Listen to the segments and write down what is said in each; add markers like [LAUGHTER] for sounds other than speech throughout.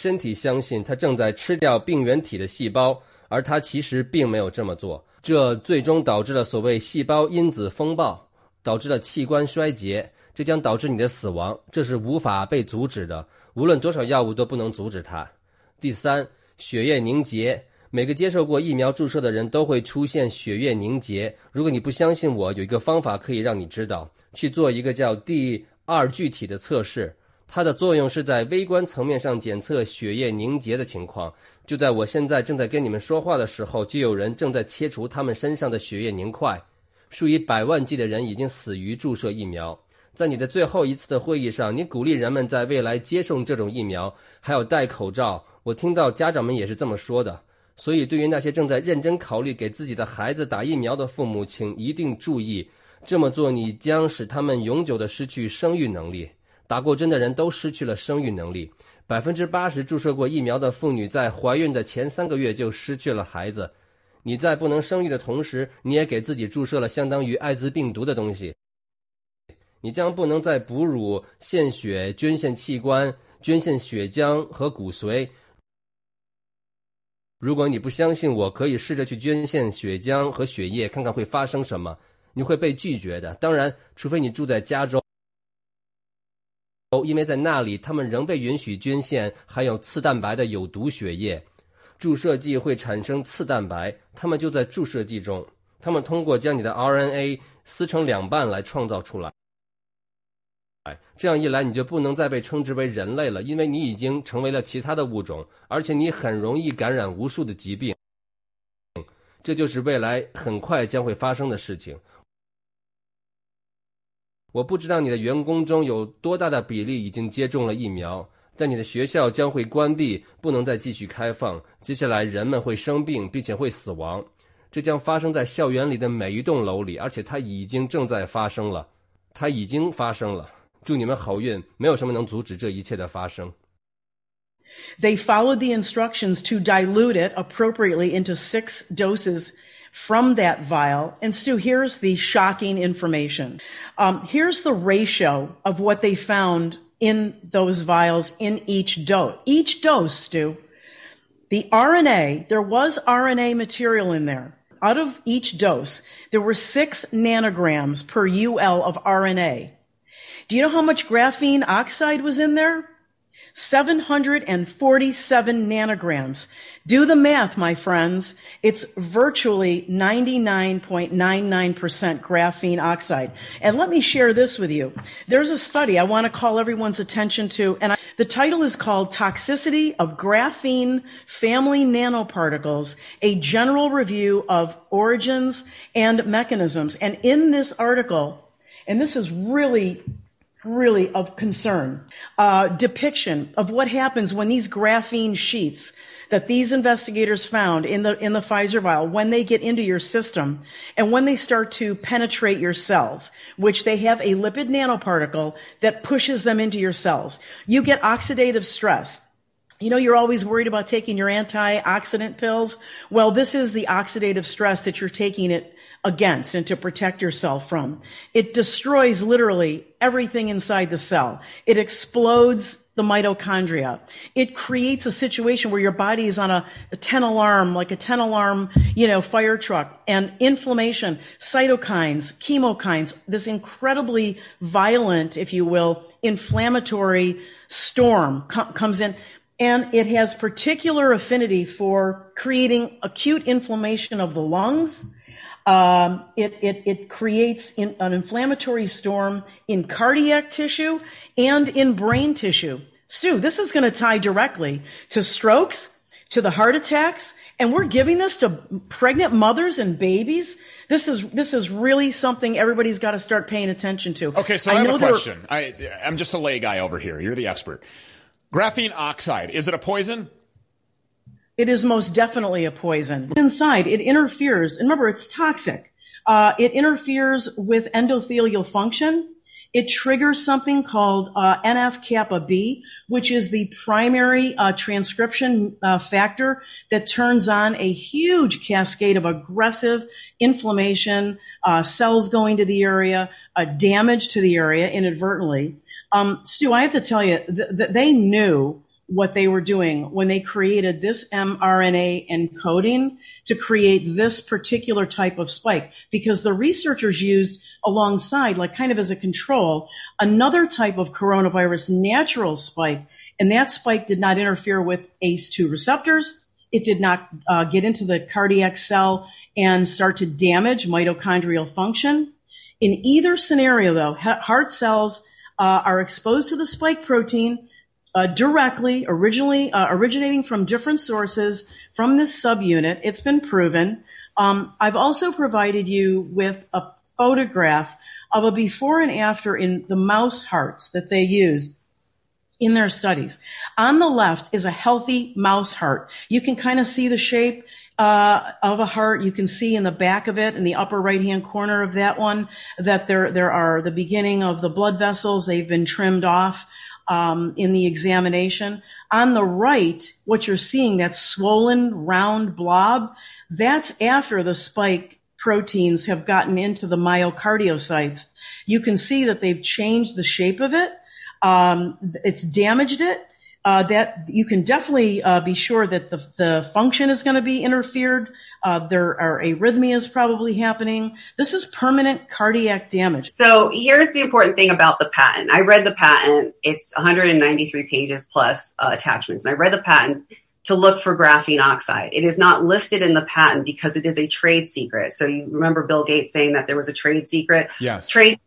身体相信它正在吃掉病原体的细胞，而它其实并没有这么做。这最终导致了所谓细胞因子风暴，导致了器官衰竭，这将导致你的死亡，这是无法被阻止的，无论多少药物都不能阻止它。第三，血液凝结，每个接受过疫苗注射的人都会出现血液凝结。如果你不相信我，有一个方法可以让你知道，去做一个叫第二具体的测试。它的作用是在微观层面上检测血液凝结的情况。就在我现在正在跟你们说话的时候，就有人正在切除他们身上的血液凝块。数以百万计的人已经死于注射疫苗。在你的最后一次的会议上，你鼓励人们在未来接种这种疫苗，还有戴口罩。我听到家长们也是这么说的。所以，对于那些正在认真考虑给自己的孩子打疫苗的父母，请一定注意，这么做你将使他们永久的失去生育能力。打过针的人都失去了生育能力，百分之八十注射过疫苗的妇女在怀孕的前三个月就失去了孩子。你在不能生育的同时，你也给自己注射了相当于艾滋病毒的东西。你将不能再哺乳、献血、捐献器官、捐献血浆和骨髓。如果你不相信我，可以试着去捐献血浆和血液，看看会发生什么。你会被拒绝的，当然，除非你住在加州。哦因为在那里，他们仍被允许捐献含有次蛋白的有毒血液。注射剂会产生次蛋白，它们就在注射剂中。他们通过将你的 RNA 撕成两半来创造出来。这样一来，你就不能再被称之为人类了，因为你已经成为了其他的物种，而且你很容易感染无数的疾病。这就是未来很快将会发生的事情。我不知道你的员工中有多大的比例已经接种了疫苗，但你的学校将会关闭，不能再继续开放。接下来，人们会生病，并且会死亡，这将发生在校园里的每一栋楼里，而且它已经正在发生了。它已经发生了。祝你们好运！没有什么能阻止这一切的发生。They followed the instructions to dilute it appropriately into six doses. From that vial. And Stu, here's the shocking information. Um, here's the ratio of what they found in those vials in each dose. Each dose, Stu, the RNA, there was RNA material in there. Out of each dose, there were six nanograms per UL of RNA. Do you know how much graphene oxide was in there? 747 nanograms. Do the math, my friends. It's virtually 99.99% graphene oxide. And let me share this with you. There's a study I want to call everyone's attention to, and I, the title is called Toxicity of Graphene Family Nanoparticles, a general review of origins and mechanisms. And in this article, and this is really really of concern. Uh, depiction of what happens when these graphene sheets that these investigators found in the in the Pfizer vial when they get into your system and when they start to penetrate your cells, which they have a lipid nanoparticle that pushes them into your cells. You get oxidative stress. You know, you're always worried about taking your antioxidant pills. Well, this is the oxidative stress that you're taking it against and to protect yourself from. It destroys literally everything inside the cell. It explodes the mitochondria. It creates a situation where your body is on a, a 10 alarm, like a 10 alarm, you know, fire truck and inflammation, cytokines, chemokines, this incredibly violent, if you will, inflammatory storm com- comes in and it has particular affinity for creating acute inflammation of the lungs, um, it, it, it, creates in, an inflammatory storm in cardiac tissue and in brain tissue. Stu, this is going to tie directly to strokes, to the heart attacks, and we're giving this to pregnant mothers and babies. This is this is really something everybody's got to start paying attention to. Okay, so I, I have a question. I, I'm just a lay guy over here. You're the expert. Graphene oxide is it a poison? It is most definitely a poison. Inside, it interferes, and remember, it's toxic. Uh, it interferes with endothelial function. It triggers something called uh, NF kappa B, which is the primary uh, transcription uh, factor that turns on a huge cascade of aggressive inflammation, uh, cells going to the area, uh, damage to the area inadvertently. Um, Stu, I have to tell you, th- th- they knew what they were doing when they created this mRNA encoding to create this particular type of spike because the researchers used alongside, like kind of as a control, another type of coronavirus natural spike. And that spike did not interfere with ACE2 receptors. It did not uh, get into the cardiac cell and start to damage mitochondrial function. In either scenario, though, heart cells uh, are exposed to the spike protein uh, directly, originally uh, originating from different sources from this subunit. It's been proven. Um, I've also provided you with a photograph of a before and after in the mouse hearts that they used in their studies. On the left is a healthy mouse heart. You can kind of see the shape uh, of a heart. You can see in the back of it, in the upper right hand corner of that one, that there there are the beginning of the blood vessels. They've been trimmed off um, in the examination. On the right, what you're seeing, that swollen round blob, that's after the spike proteins have gotten into the myocardiocytes. You can see that they've changed the shape of it. Um, it's damaged it uh, that you can definitely uh, be sure that the, the function is going to be interfered. Uh, there are arrhythmias probably happening. This is permanent cardiac damage. So here's the important thing about the patent. I read the patent. It's 193 pages plus uh, attachments. And I read the patent to look for graphene oxide. It is not listed in the patent because it is a trade secret. So you remember Bill Gates saying that there was a trade secret? Yes. Trade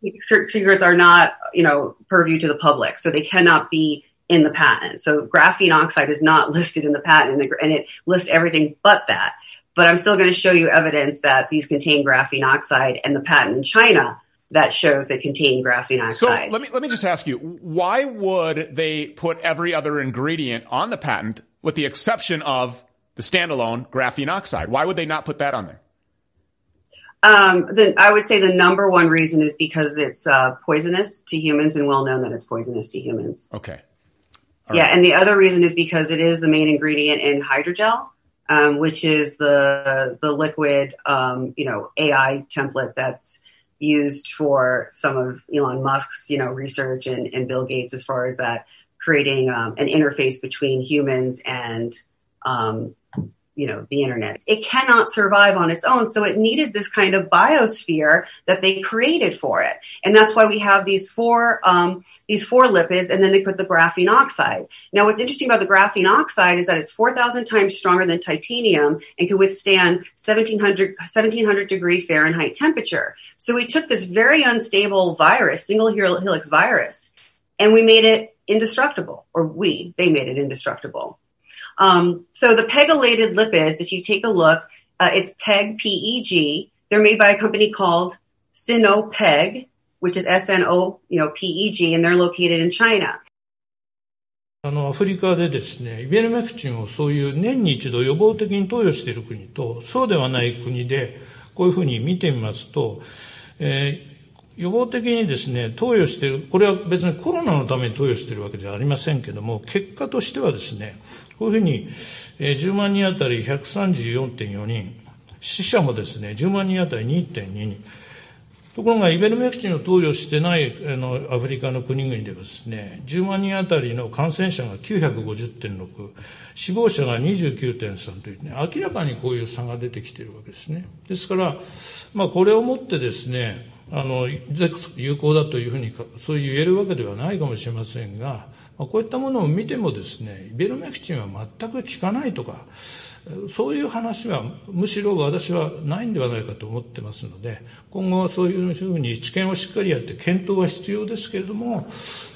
secrets are not, you know, purview to the public. So they cannot be in the patent. So graphene oxide is not [LAUGHS] listed in the patent and it lists everything but that. But I'm still going to show you evidence that these contain graphene oxide and the patent in China that shows they contain graphene oxide. So let me let me just ask you, why would they put every other ingredient on the patent with the exception of the standalone graphene oxide? Why would they not put that on there? Um, then I would say the number one reason is because it's uh, poisonous to humans and well known that it's poisonous to humans. Okay. All yeah, right. and the other reason is because it is the main ingredient in hydrogel, um, which is the the liquid, um, you know, AI template that's used for some of Elon Musk's, you know, research and, and Bill Gates as far as that creating um, an interface between humans and um, you know, the internet. It cannot survive on its own. So it needed this kind of biosphere that they created for it. And that's why we have these four, um, these four lipids and then they put the graphene oxide. Now what's interesting about the graphene oxide is that it's 4,000 times stronger than titanium and can withstand 1700, 1700 degree Fahrenheit temperature. So we took this very unstable virus, single helix virus, and we made it indestructible, or we, they made it indestructible. Um, so the pegylated lipids, if you take a look, uh, it's PEG, P-E-G. They're made by a company called Sinopeg, which is S-N-O, you know, P-E-G, and they're located in China. あの、アフリカでですね、イベルメクチンをそういう年に一度予防的に投与している国と、そうではない国で、こういうふうに見てみますと、えー、予防的にですね、投与している、これは別にコロナのために投与しているわけじゃありませんけども、結果としてはですね、こういうふうに、えー、10万人当たり134.4人、死者もですね、10万人当たり2.2人。ところが、イベルメクチンを投与してないあのアフリカの国々ではですね、10万人当たりの感染者が950.6、死亡者が29.3というね、明らかにこういう差が出てきているわけですね。ですから、まあ、これをもってですね、あの、有効だというふうに、そう言えるわけではないかもしれませんが、こういったものを見てもですね、イベルメクチンは全く効かないとか、そういう話はむしろ私はないんではないかと思ってますので、今後はそういうふうに知見をしっかりやって検討は必要ですけれども、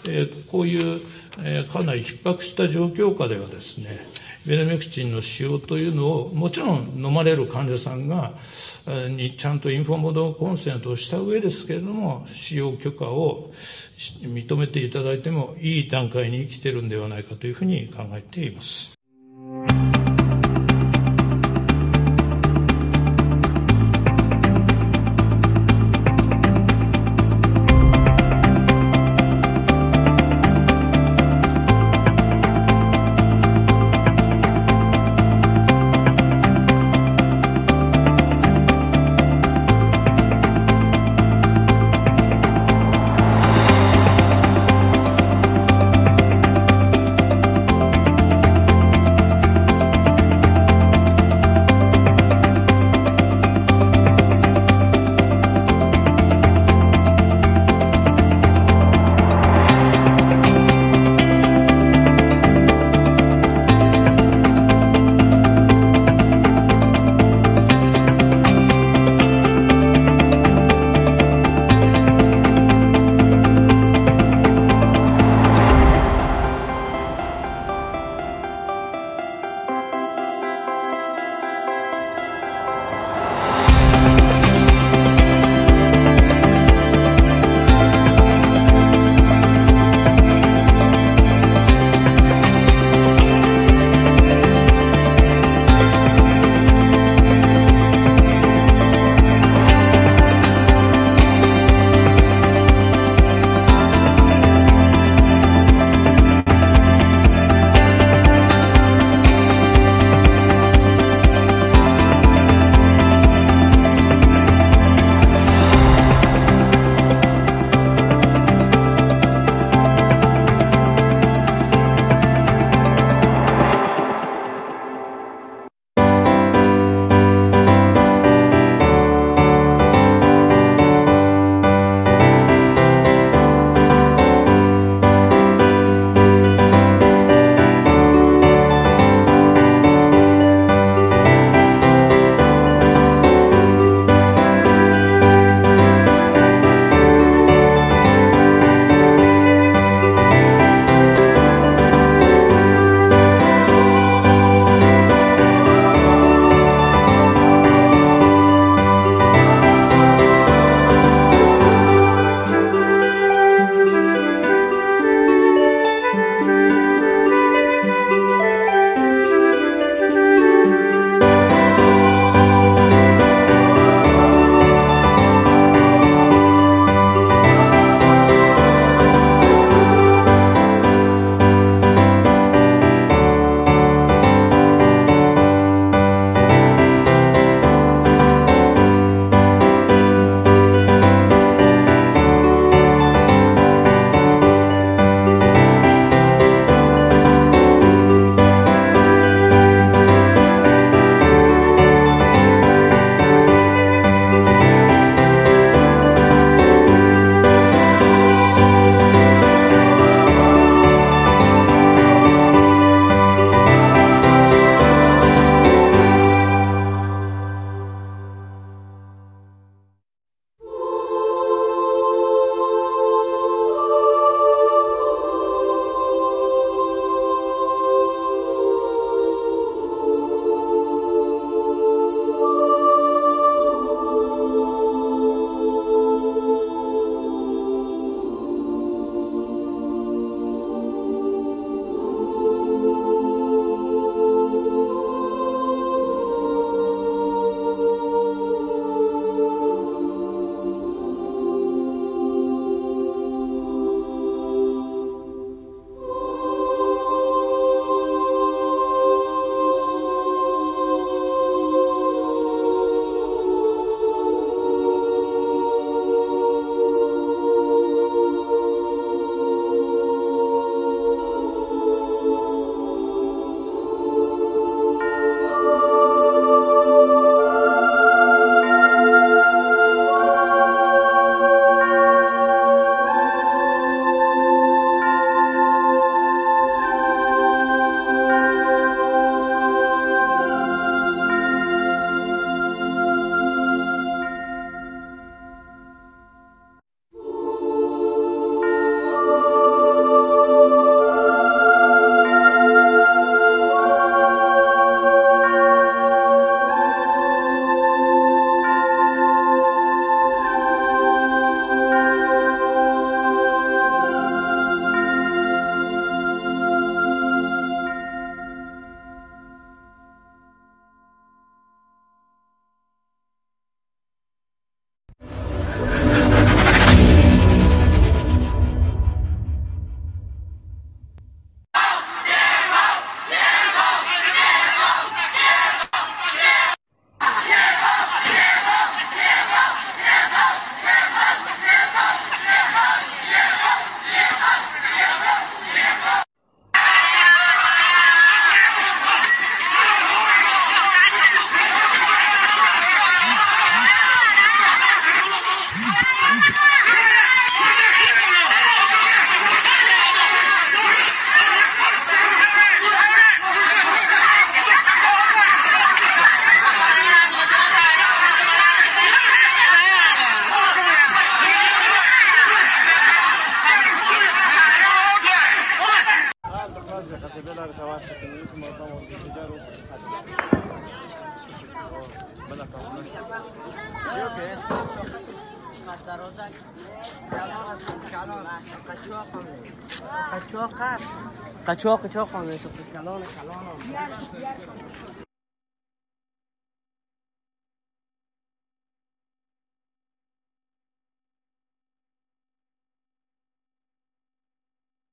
えー、こういう、えー、かなり逼迫した状況下ではですね、ベルメクチンの使用というのをもちろん飲まれる患者さんがにちゃんとインフォームドコンセントをした上ですけれども使用許可を認めていただいてもいい段階に来ているんではないかというふうに考えています。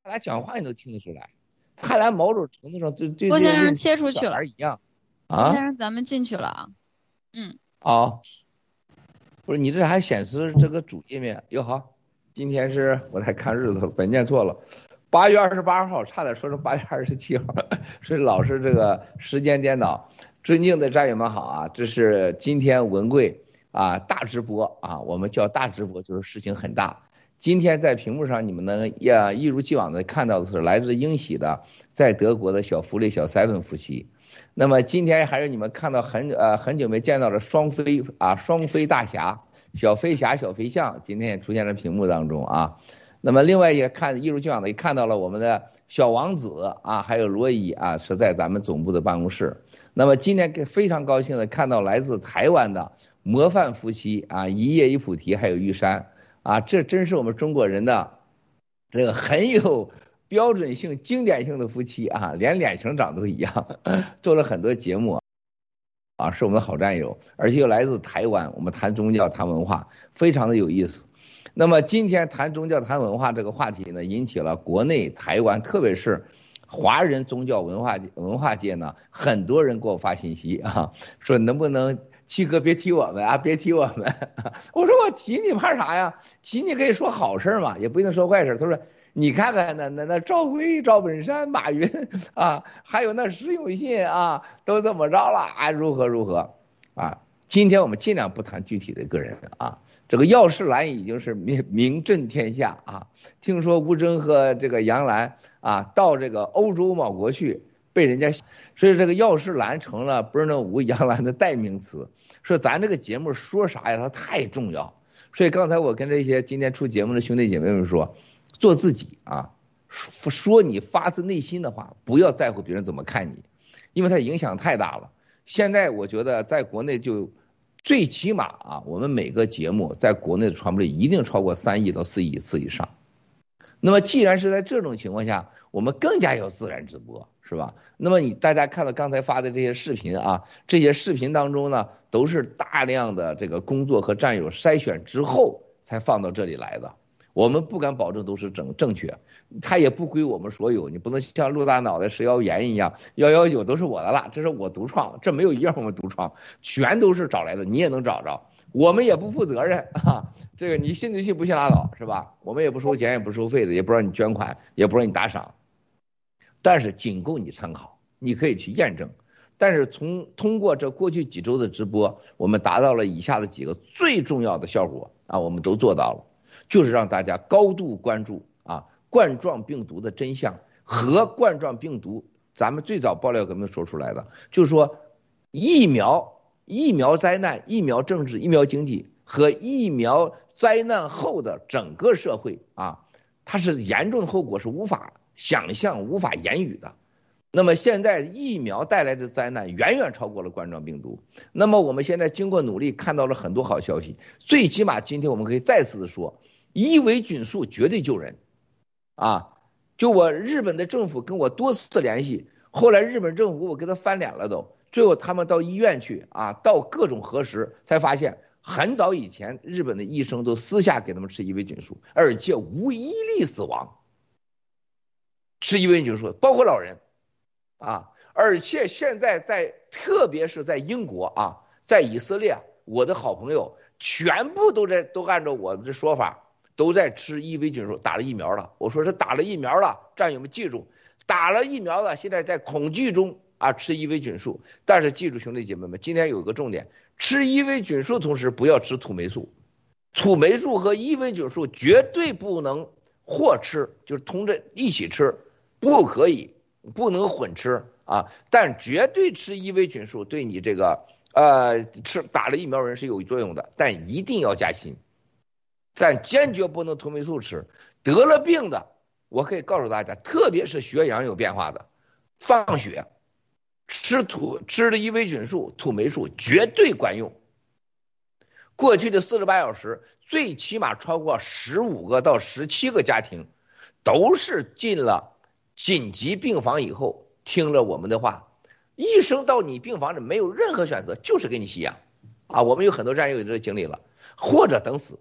他俩讲话你都听得出来，他俩某种程度上对对郭先生切出去了一样。郭啊先生，咱们进去了啊。嗯，啊，不是你这还显示这个主页面哟好，今天是我来看日子了，本念错了，八月二十八号，差点说成八月二十七号，所以老是这个时间颠倒。尊敬的战友们好啊，这是今天文贵啊大直播啊，我们叫大直播就是事情很大。今天在屏幕上你们能呀一如既往的看到的是来自英喜的在德国的小福利小 seven 夫妻。那么今天还是你们看到很呃很久没见到的双飞啊双飞大侠小飞侠小飞象，今天也出现在屏幕当中啊。那么另外也看一如既往的也看到了我们的小王子啊，还有罗伊啊，是在咱们总部的办公室。那么今天非常高兴的看到来自台湾的模范夫妻啊，一叶一菩提还有玉山啊，这真是我们中国人的这个很有标准性、经典性的夫妻啊，连脸型长都一样，[LAUGHS] 做了很多节目啊，是我们的好战友，而且又来自台湾，我们谈宗教、谈文化，非常的有意思。那么今天谈宗教、谈文化这个话题呢，引起了国内、台湾，特别是华人宗教文化文化界呢，很多人给我发信息啊，[LAUGHS] 说能不能七哥别提我们啊，别提我们。[LAUGHS] 我说我提你怕啥呀？提你可以说好事嘛，也不一定说坏事。他说你看看那那那赵薇、赵本山、马云啊，还有那石永信啊，都怎么着了啊？如何如何啊？今天我们尽量不谈具体的个人啊。这个药师兰已经是名名震天下啊！听说吴征和这个杨澜啊，到这个欧洲某国去，被人家，所以这个药师兰成了不是那吴杨澜的代名词。说咱这个节目说啥呀？它太重要。所以刚才我跟这些今天出节目的兄弟姐妹们说，做自己啊，说说你发自内心的话，不要在乎别人怎么看你，因为它影响太大了。现在我觉得在国内就。最起码啊，我们每个节目在国内的传播率一定超过三亿到四亿次以上。那么既然是在这种情况下，我们更加要自然直播，是吧？那么你大家看到刚才发的这些视频啊，这些视频当中呢，都是大量的这个工作和战友筛选之后才放到这里来的。我们不敢保证都是正正确，它也不归我们所有，你不能像陆大脑袋食药言一样，幺幺九都是我的了，这是我独创，这没有一样我们独创，全都是找来的，你也能找着，我们也不负责任啊，这个你信就信，不信拉倒，是吧？我们也不收钱，也不收费的，也不让你捐款，也不让你打赏，但是仅供你参考，你可以去验证。但是从通过这过去几周的直播，我们达到了以下的几个最重要的效果啊，我们都做到了。就是让大家高度关注啊冠状病毒的真相和冠状病毒，咱们最早爆料革命说出来的，就是说疫苗、疫苗灾难、疫苗政治、疫苗经济和疫苗灾难后的整个社会啊，它是严重的后果是无法想象、无法言语的。那么现在疫苗带来的灾难远远超过了冠状病毒。那么我们现在经过努力看到了很多好消息，最起码今天我们可以再次的说。伊维菌素绝对救人，啊！就我日本的政府跟我多次联系，后来日本政府我给他翻脸了都，最后他们到医院去啊，到各种核实才发现，很早以前日本的医生都私下给他们吃伊维菌素，而且无一例死亡。吃伊维菌素包括老人，啊！而且现在在特别是在英国啊，在以色列，我的好朋友全部都在都按照我的说法。都在吃伊维菌素，打了疫苗了。我说是打了疫苗了，战友们记住，打了疫苗了，现在在恐惧中啊吃伊维菌素。但是记住兄弟姐妹们，今天有一个重点，吃伊维菌素同时不要吃土霉素，土霉素和伊维菌素绝对不能或吃，就是同着一起吃，不可以，不能混吃啊。但绝对吃伊维菌素对你这个呃吃打了疫苗人是有作用的，但一定要加锌。但坚决不能土霉素吃，得了病的，我可以告诉大家，特别是血氧有变化的，放血，吃土吃的伊维菌素、土霉素绝对管用。过去的四十八小时，最起码超过十五个到十七个家庭，都是进了紧急病房以后，听了我们的话，医生到你病房里没有任何选择，就是给你吸氧。啊，我们有很多战友有这经历了，或者等死。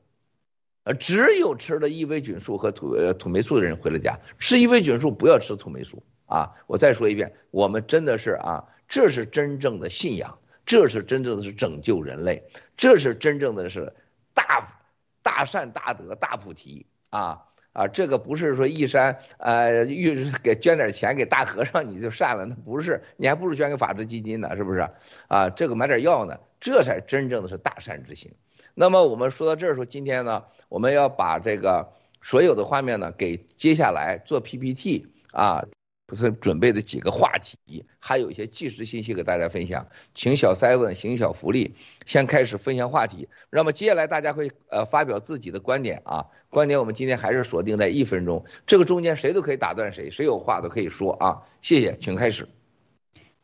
呃，只有吃了伊维菌素和土呃土霉素的人回了家。吃伊维菌素不要吃土霉素啊！我再说一遍，我们真的是啊，这是真正的信仰，这是真正的是拯救人类，这是真正的是大大善大德大菩提啊啊！这个不是说一山呃玉给捐点钱给大和尚你就善了，那不是，你还不如捐给法治基金呢，是不是啊？这个买点药呢，这才真正的是大善之行。那么我们说到这儿时候，今天呢，我们要把这个所有的画面呢，给接下来做 PPT 啊，是准备的几个话题，还有一些即时信息给大家分享。请小 seven 行小福利，先开始分享话题。那么接下来大家会呃发表自己的观点啊，观点我们今天还是锁定在一分钟，这个中间谁都可以打断谁，谁有话都可以说啊。谢谢，请开始。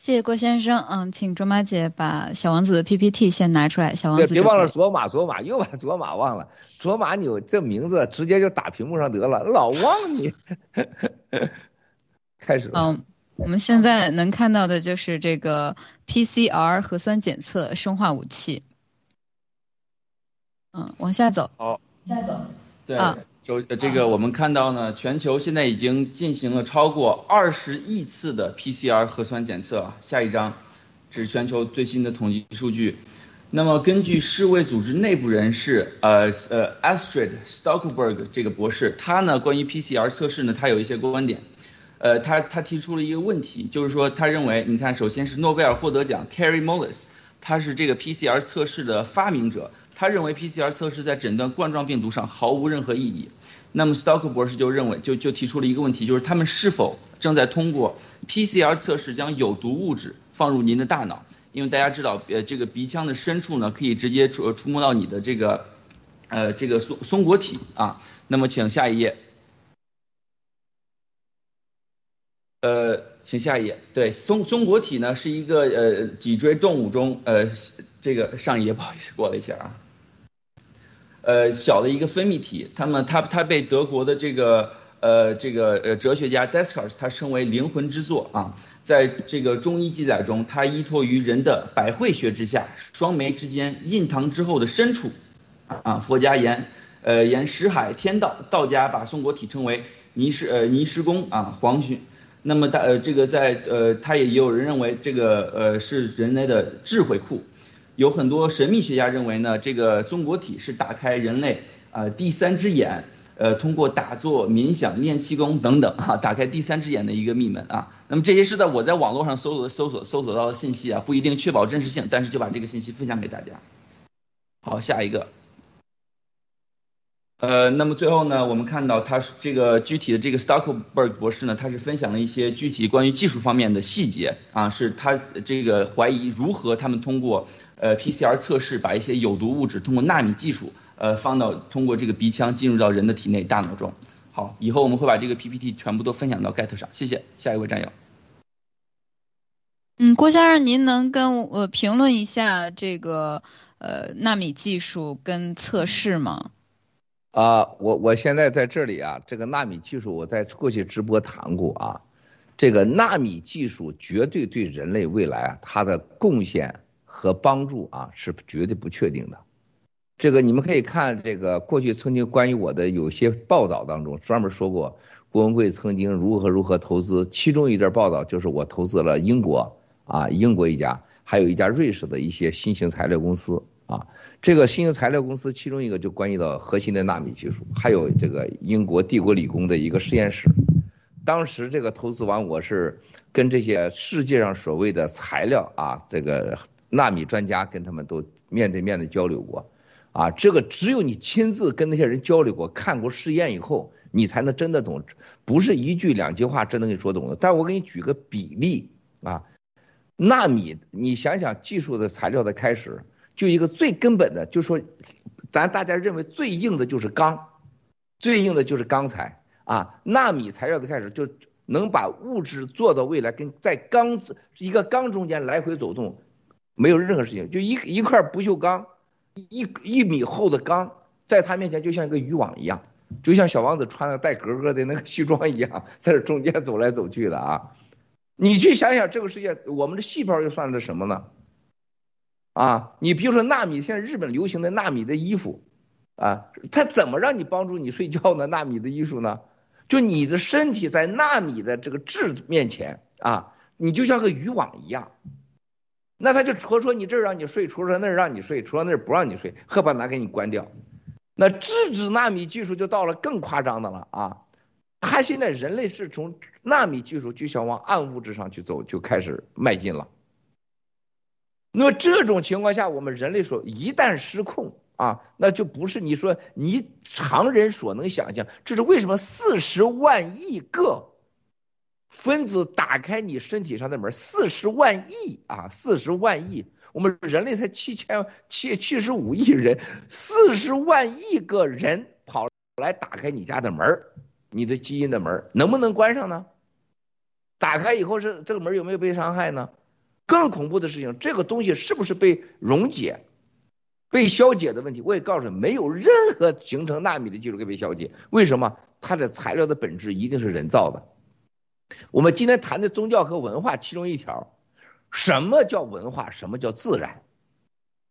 谢谢郭先生，嗯，请卓玛姐把小王子的 PPT 先拿出来。小王子，别忘了卓玛，卓玛又把卓玛忘了。卓玛，你这名字直接就打屏幕上得了，老忘你。[LAUGHS] 开始。嗯，我们现在能看到的就是这个 PCR 核酸检测生化武器。嗯，往下走。好，下走。对。就这个，我们看到呢，全球现在已经进行了超过二十亿次的 PCR 核酸检测。下一张，这是全球最新的统计数据。那么根据世卫组织内部人士，呃呃，Astrid Stockberg 这个博士，他呢关于 PCR 测试呢，他有一些观点。呃，他他提出了一个问题，就是说他认为，你看，首先是诺贝尔获得奖 Carrie Mullis，他是这个 PCR 测试的发明者。他认为 PCR 测试在诊断冠状病毒上毫无任何意义。那么 Stock 博士就认为，就就提出了一个问题，就是他们是否正在通过 PCR 测试将有毒物质放入您的大脑？因为大家知道，呃，这个鼻腔的深处呢，可以直接触触摸到你的这个，呃，这个松松果体啊。那么请下一页，呃，请下一页。对，松松果体呢是一个呃脊椎动物中，呃，这个上一页不好意思过了一下啊。呃，小的一个分泌体，他们他他被德国的这个呃这个呃哲学家 Descartes 他称为灵魂之作啊，在这个中医记载中，它依托于人的百会穴之下，双眉之间，印堂之后的深处啊。佛家言呃言识海天道，道家把松果体称为泥石呃泥石宫啊黄熏。那么大呃这个在呃他也有人认为这个呃是人类的智慧库。有很多神秘学家认为呢，这个松果体是打开人类呃第三只眼，呃通过打坐、冥想、念气功等等 [LAUGHS] 啊，打开第三只眼的一个密门啊。那么这些是在我在网络上搜索搜索搜索到的信息啊，不一定确保真实性，但是就把这个信息分享给大家。好，下一个。呃，那么最后呢，我们看到他这个具体的这个 Stockberg 博士呢，他是分享了一些具体关于技术方面的细节啊，是他这个怀疑如何他们通过。呃，PCR 测试把一些有毒物质通过纳米技术，呃，放到通过这个鼻腔进入到人的体内、大脑中。好，以后我们会把这个 PPT 全部都分享到 Get 上。谢谢，下一位战友。嗯，郭先生，您能跟我评论一下这个呃纳米技术跟测试吗？啊，我我现在在这里啊，这个纳米技术我在过去直播谈过啊，这个纳米技术绝对对人类未来啊它的贡献。和帮助啊是绝对不确定的，这个你们可以看这个过去曾经关于我的有些报道当中专门说过，郭文贵曾经如何如何投资，其中一段报道就是我投资了英国啊英国一家，还有一家瑞士的一些新型材料公司啊，这个新型材料公司其中一个就关系到核心的纳米技术，还有这个英国帝国理工的一个实验室，当时这个投资完我是跟这些世界上所谓的材料啊这个。纳米专家跟他们都面对面的交流过，啊，这个只有你亲自跟那些人交流过、看过试验以后，你才能真的懂，不是一句两句话真能给你说懂的。但我给你举个比例啊，纳米，你想想技术的材料的开始，就一个最根本的，就说咱大家认为最硬的就是钢，最硬的就是钢材啊，纳米材料的开始就能把物质做到未来跟在钢一个钢中间来回走动，没有任何事情，就一一块不锈钢，一一米厚的钢，在他面前就像一个渔网一样，就像小王子穿的带格格的那个西装一样，在这中间走来走去的啊。你去想想这个世界，我们的细胞又算是什么呢？啊，你比如说纳米，现在日本流行的纳米的衣服，啊，它怎么让你帮助你睡觉呢？纳米的艺术呢？就你的身体在纳米的这个质面前啊，你就像个渔网一样，那他就戳戳你这儿让你睡，戳戳那儿让你睡，戳戳那儿不让你睡，喝把拿给你关掉。那质子纳米技术就到了更夸张的了啊！他现在人类是从纳米技术就想往暗物质上去走，就开始迈进了。那么这种情况下，我们人类说一旦失控啊，那就不是你说你常人所能想象。这是为什么？四十万亿个分子打开你身体上的门，四十万亿啊，四十万亿，我们人类才七千七七十五亿人，四十万亿个人跑来打开你家的门，你的基因的门能不能关上呢？打开以后是这个门有没有被伤害呢？更恐怖的事情，这个东西是不是被溶解、被消解的问题？我也告诉你，没有任何形成纳米的技术可以被消解。为什么？它的材料的本质一定是人造的。我们今天谈的宗教和文化，其中一条，什么叫文化？什么叫自然？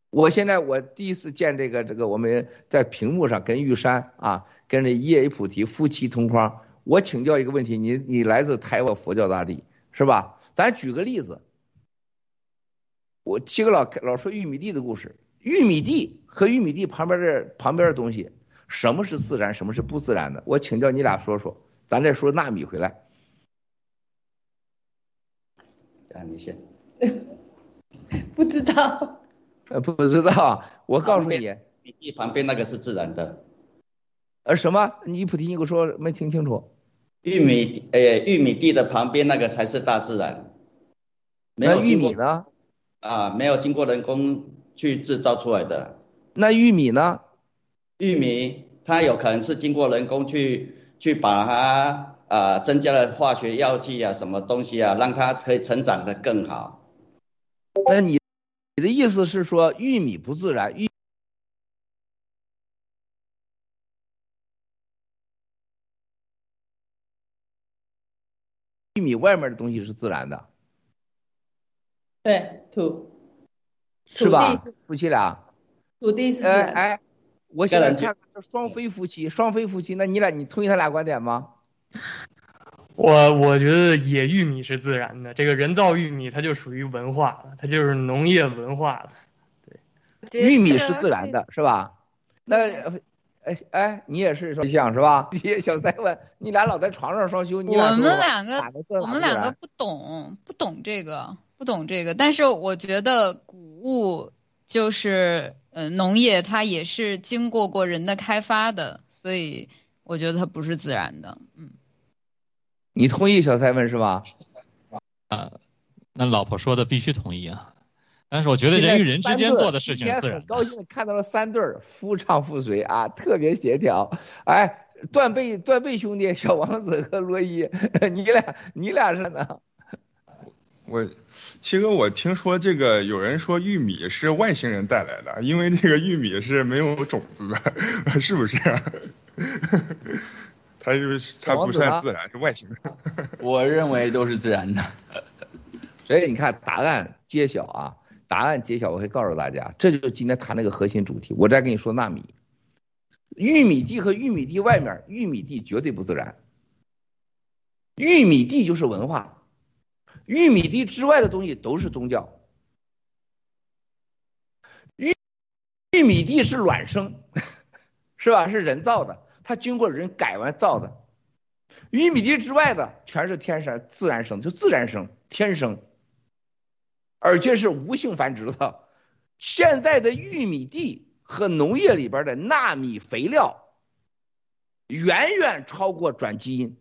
我现在我第一次见这个这个，我们在屏幕上跟玉山啊，跟这叶菩提夫妻同框。我请教一个问题，你你来自台湾佛教大地是吧？咱举个例子。我七个老老说玉米地的故事，玉米地和玉米地旁边的旁边的东西，什么是自然，什么是不自然的？我请教你俩说说，咱再说纳米回来。啊，你先。[LAUGHS] 不知道。呃，不知道。我告诉你，玉米地旁边那个是自然的。呃，什么？你菩提，你给我说，没听清楚。玉米，呃，玉米地的旁边那个才是大自然。那玉米呢？啊，没有经过人工去制造出来的。那玉米呢？玉米它有可能是经过人工去去把它啊增加了化学药剂啊什么东西啊，让它可以成长的更好。那你你的意思是说玉米不自然？玉玉米外面的东西是自然的？对，土是吧？夫妻俩，土地是哎哎，我现在看双非夫妻，双非夫妻，那你俩你同意他俩观点吗？[LAUGHS] 我我觉得野玉米是自然的，这个人造玉米它就属于文化了，它就是农业文化了。对，玉米是自然的，是吧？那哎哎，你也是说像是吧？[LAUGHS] 小三问，你俩老在床上双休，你我们两个我们两个不懂不懂这个。不懂这个，但是我觉得谷物就是呃农业，它也是经过过人的开发的，所以我觉得它不是自然的。嗯，你同意小蔡问是吧？啊，那老婆说的必须同意啊。但是我觉得人与人之间做的事情自然。高兴看到了三对儿夫唱妇随啊，[LAUGHS] 特别协调。哎，断背断背兄弟小王子和罗伊，[LAUGHS] 你俩你俩是呢？我。七哥，我听说这个有人说玉米是外星人带来的，因为这个玉米是没有种子的，[LAUGHS] 是不是？它就是它不算自然，是外星的。[LAUGHS] 我认为都是自然的。[LAUGHS] 所以你看，答案揭晓啊！答案揭晓，我会告诉大家，这就是今天谈那个核心主题。我再跟你说纳米，玉米地和玉米地外面，玉米地绝对不自然，玉米地就是文化。玉米地之外的东西都是宗教。玉玉米地是卵生，[LAUGHS] 是吧？是人造的，它经过人改完造的。玉米地之外的全是天生自然生，就自然生，天生，而且是无性繁殖的。现在的玉米地和农业里边的纳米肥料，远远超过转基因。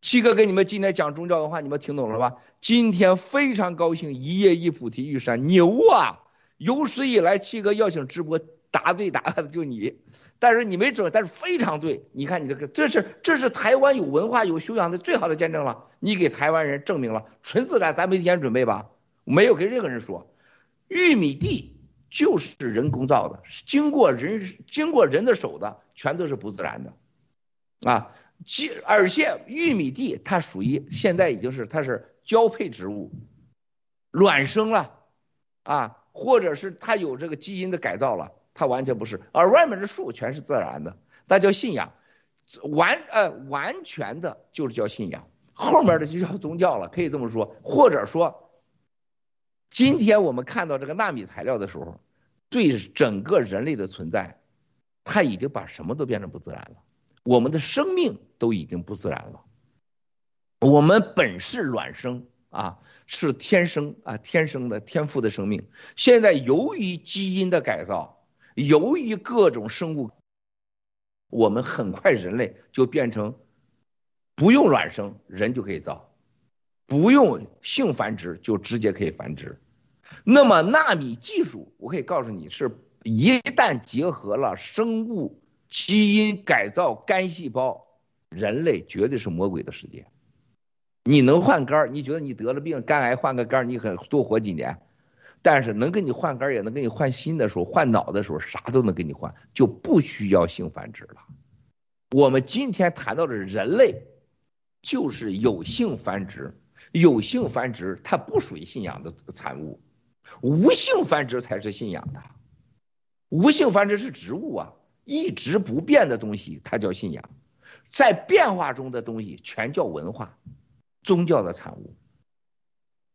七哥给你们今天讲宗教文化，你们听懂了吧？今天非常高兴，一夜一菩提玉山牛啊！有史以来，七哥邀请直播答对答案的就你，但是你没准，但是非常对。你看你这个，这是这是台湾有文化有修养的最好的见证了。你给台湾人证明了纯自然，咱没提前准备吧？没有跟任何人说，玉米地就是人工造的，是经过人经过人的手的，全都是不自然的，啊，其而且玉米地它属于现在已经是它是交配植物，卵生了，啊，或者是它有这个基因的改造了。它完全不是，而外面的树全是自然的，那叫信仰，完呃完全的就是叫信仰，后面的就叫宗教了，可以这么说，或者说，今天我们看到这个纳米材料的时候，对整个人类的存在，它已经把什么都变成不自然了，我们的生命都已经不自然了，我们本是卵生啊，是天生啊天生的天赋的生命，现在由于基因的改造。由于各种生物，我们很快人类就变成不用卵生，人就可以造，不用性繁殖就直接可以繁殖。那么纳米技术，我可以告诉你是，一旦结合了生物基因改造干细胞，人类绝对是魔鬼的世界。你能换肝你觉得你得了病，肝癌换个肝你可多活几年？但是能给你换肝，也能给你换心的时候，换脑的时候，啥都能给你换，就不需要性繁殖了。我们今天谈到的人类，就是有性繁殖，有性繁殖它不属于信仰的产物，无性繁殖才是信仰的。无性繁殖是植物啊，一直不变的东西，它叫信仰，在变化中的东西全叫文化、宗教的产物。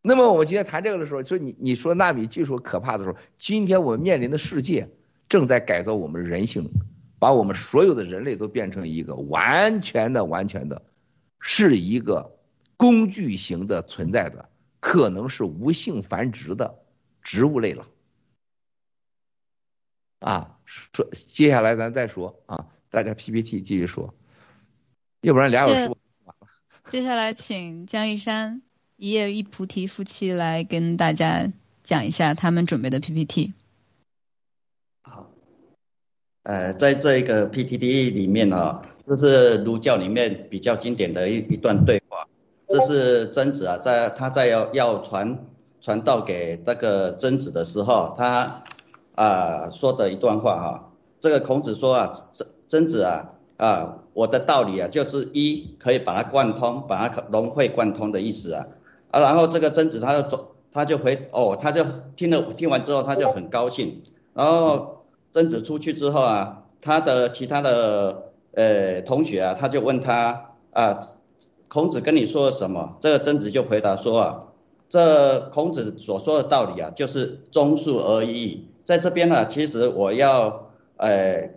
那么我们今天谈这个的时候，说你你说纳米技术可怕的时候，今天我们面临的世界正在改造我们人性，把我们所有的人类都变成一个完全的、完全的，是一个工具型的存在的，可能是无性繁殖的植物类了。啊，说接下来咱再说啊，大家 PPT 继续说，要不然俩小时。接下来请江一山。一叶一菩提夫妻来跟大家讲一下他们准备的 PPT。好，呃，在这一个 PPT 里面呢，这是儒教里面比较经典的一一段对话。这是曾子啊，在他在要要传传道给那个曾子的时候，他啊说的一段话哈。这个孔子说啊，曾曾子啊啊，我的道理啊，就是一可以把它贯通，把它融会贯通的意思啊。啊，然后这个曾子他就走，他就回哦，他就听了听完之后，他就很高兴。然后曾子出去之后啊，他的其他的呃同学啊，他就问他啊，孔子跟你说了什么？这个曾子就回答说啊，这孔子所说的道理啊，就是忠恕而已。在这边呢，其实我要呃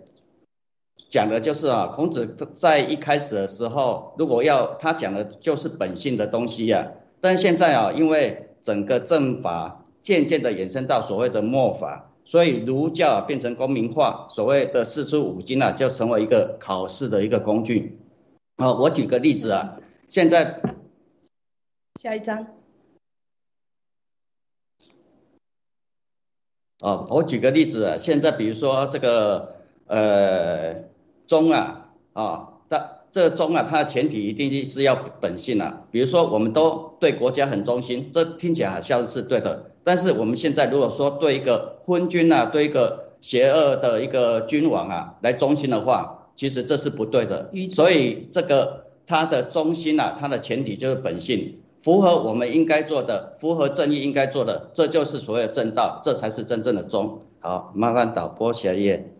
讲的就是啊，孔子在一开始的时候，如果要他讲的就是本性的东西呀。但现在啊，因为整个政法渐渐的延伸到所谓的末法，所以儒教变成公民化，所谓的四书五经啊，就成为一个考试的一个工具。啊，我举个例子啊，现在下一张。哦，我举个例子啊，现在比如说这个呃中啊啊。这忠啊，它的前提一定是要本性啊。比如说，我们都对国家很忠心，这听起来好像是对的。但是我们现在如果说对一个昏君啊，对一个邪恶的一个君王啊来忠心的话，其实这是不对的。所以这个他的忠心啊，它的前提就是本性，符合我们应该做的，符合正义应该做的，这就是所谓的正道，这才是真正的忠。好，麻烦导播下一页。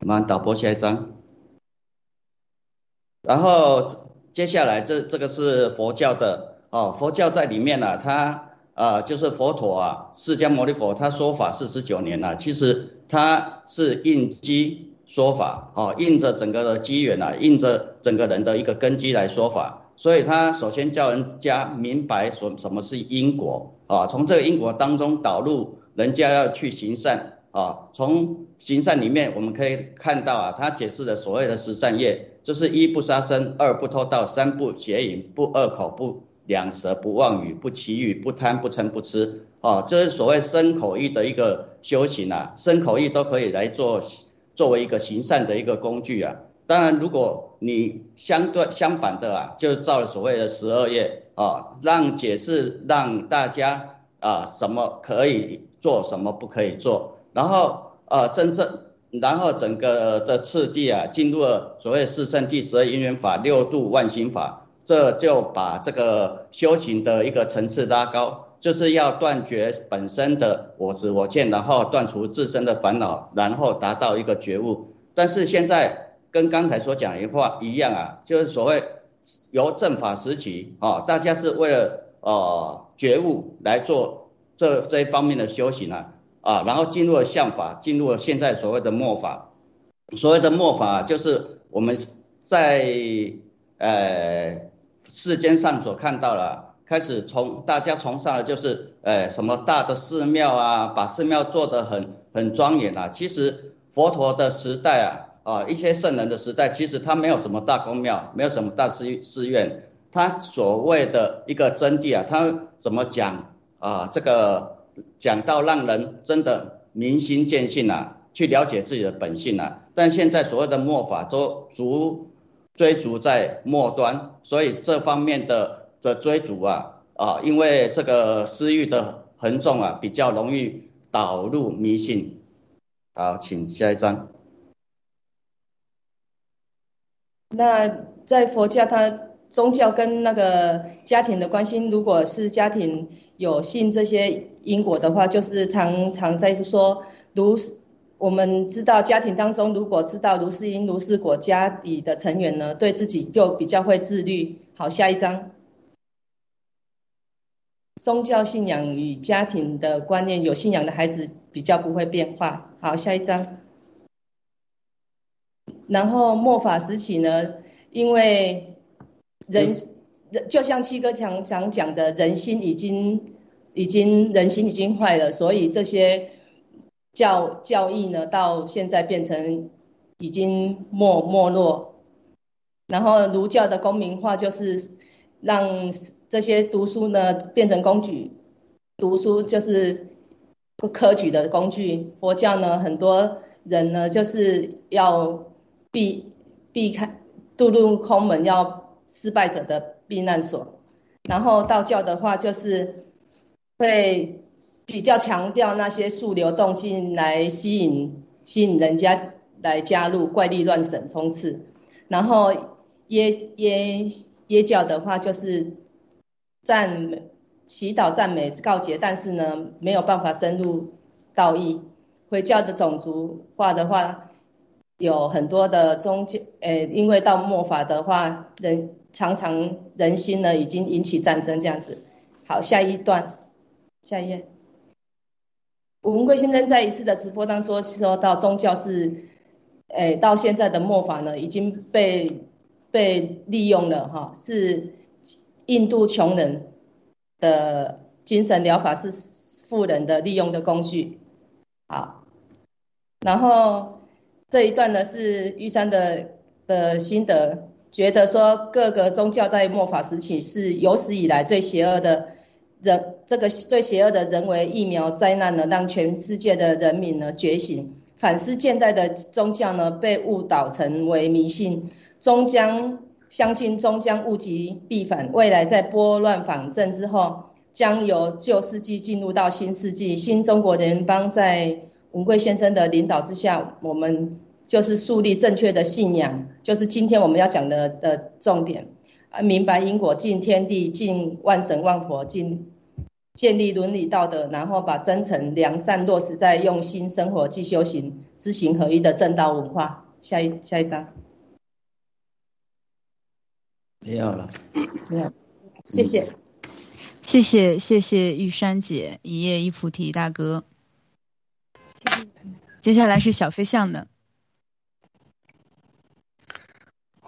我们导播下一张，然后接下来这这个是佛教的哦，佛教在里面呢，它啊就是佛陀啊，释迦牟尼佛他说法四十九年了，其实他是应机说法哦，应着整个的机缘啊，应着整个人的一个根基来说法，所以他首先叫人家明白什什么是因果啊，从这个因果当中导入人家要去行善。啊，从行善里面我们可以看到啊，他解释的所谓的十善业，就是一不杀生，二不偷盗，三不邪淫，不恶口，不两舌，不妄语，不绮语，不贪，不嗔，不痴。哦，这是所谓身口意的一个修行啊，身口意都可以来做作为一个行善的一个工具啊。当然，如果你相对相反的啊，就造了所谓的十二业啊，让解释让大家啊什么可以做，什么不可以做，然后呃真正然后整个的次第啊进入了所谓四圣谛十二因缘法六度万行法，这就把这个修行的一个层次拉高，就是要断绝本身的我执我见，然后断除自身的烦恼，然后达到一个觉悟。但是现在。跟刚才所讲的话一样啊，就是所谓由正法时期啊，大家是为了呃觉悟来做这这一方面的修行啊啊，然后进入了相法，进入了现在所谓的末法。所谓的末法就是我们在呃世间上所看到了，开始从大家崇尚的就是呃什么大的寺庙啊，把寺庙做得很很庄严啊。其实佛陀的时代啊。啊，一些圣人的时代，其实他没有什么大公庙，没有什么大寺寺院，他所谓的一个真谛啊，他怎么讲啊？这个讲到让人真的明心见性啊，去了解自己的本性啊。但现在所谓的末法都逐追逐在末端，所以这方面的的追逐啊啊，因为这个私欲的横重啊，比较容易导入迷信。好，请下一张。那在佛教，它宗教跟那个家庭的关系，如果是家庭有信这些因果的话，就是常常在说，如我们知道家庭当中，如果知道如是因如是果，家里的成员呢，对自己就比较会自律。好，下一章，宗教信仰与家庭的观念，有信仰的孩子比较不会变化。好，下一章。然后末法时期呢，因为人人就像七哥讲讲讲的，人心已经已经人心已经坏了，所以这些教教义呢，到现在变成已经没没落。然后儒教的公民化就是让这些读书呢变成工具，读书就是科举的工具。佛教呢，很多人呢就是要。避避开渡入空门，要失败者的避难所。然后道教的话，就是会比较强调那些速流动静来吸引吸引人家来加入怪力乱神冲刺。然后耶耶耶教的话，就是赞美祈祷赞美告诫，但是呢没有办法深入道义。回教的种族化的话。有很多的宗教，诶，因为到末法的话，人常常人心呢已经引起战争这样子。好，下一段，下一页。吴文贵先生在一次的直播当中说到，宗教是，诶，到现在的末法呢，已经被被利用了哈，是印度穷人的精神疗法，是富人的利用的工具。好，然后。这一段呢是玉山的的心得，觉得说各个宗教在末法时期是有史以来最邪恶的人，这个最邪恶的人为疫苗灾难呢，让全世界的人民呢觉醒，反思现代的宗教呢被误导成为迷信，终将相信终将物极必反，未来在拨乱反正之后，将由旧世纪进入到新世纪，新中国人邦在。文贵先生的领导之下，我们就是树立正确的信仰，就是今天我们要讲的的重点啊，明白因果，敬天地，敬万神万佛，敬建立伦理道德，然后把真诚良善落实在用心生活即修行，知行合一的正道文化。下一下一章，没有了，[CLEARS THROAT] 没有，谢谢，谢谢谢谢玉山姐，一叶一菩提大哥。接下来是小飞象的。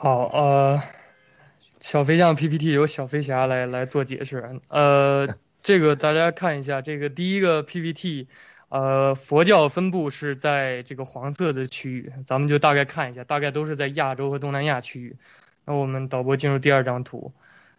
好，呃，小飞象 PPT 由小飞侠来来做解释。呃，这个大家看一下，这个第一个 PPT，呃，佛教分布是在这个黄色的区域，咱们就大概看一下，大概都是在亚洲和东南亚区域。那我们导播进入第二张图，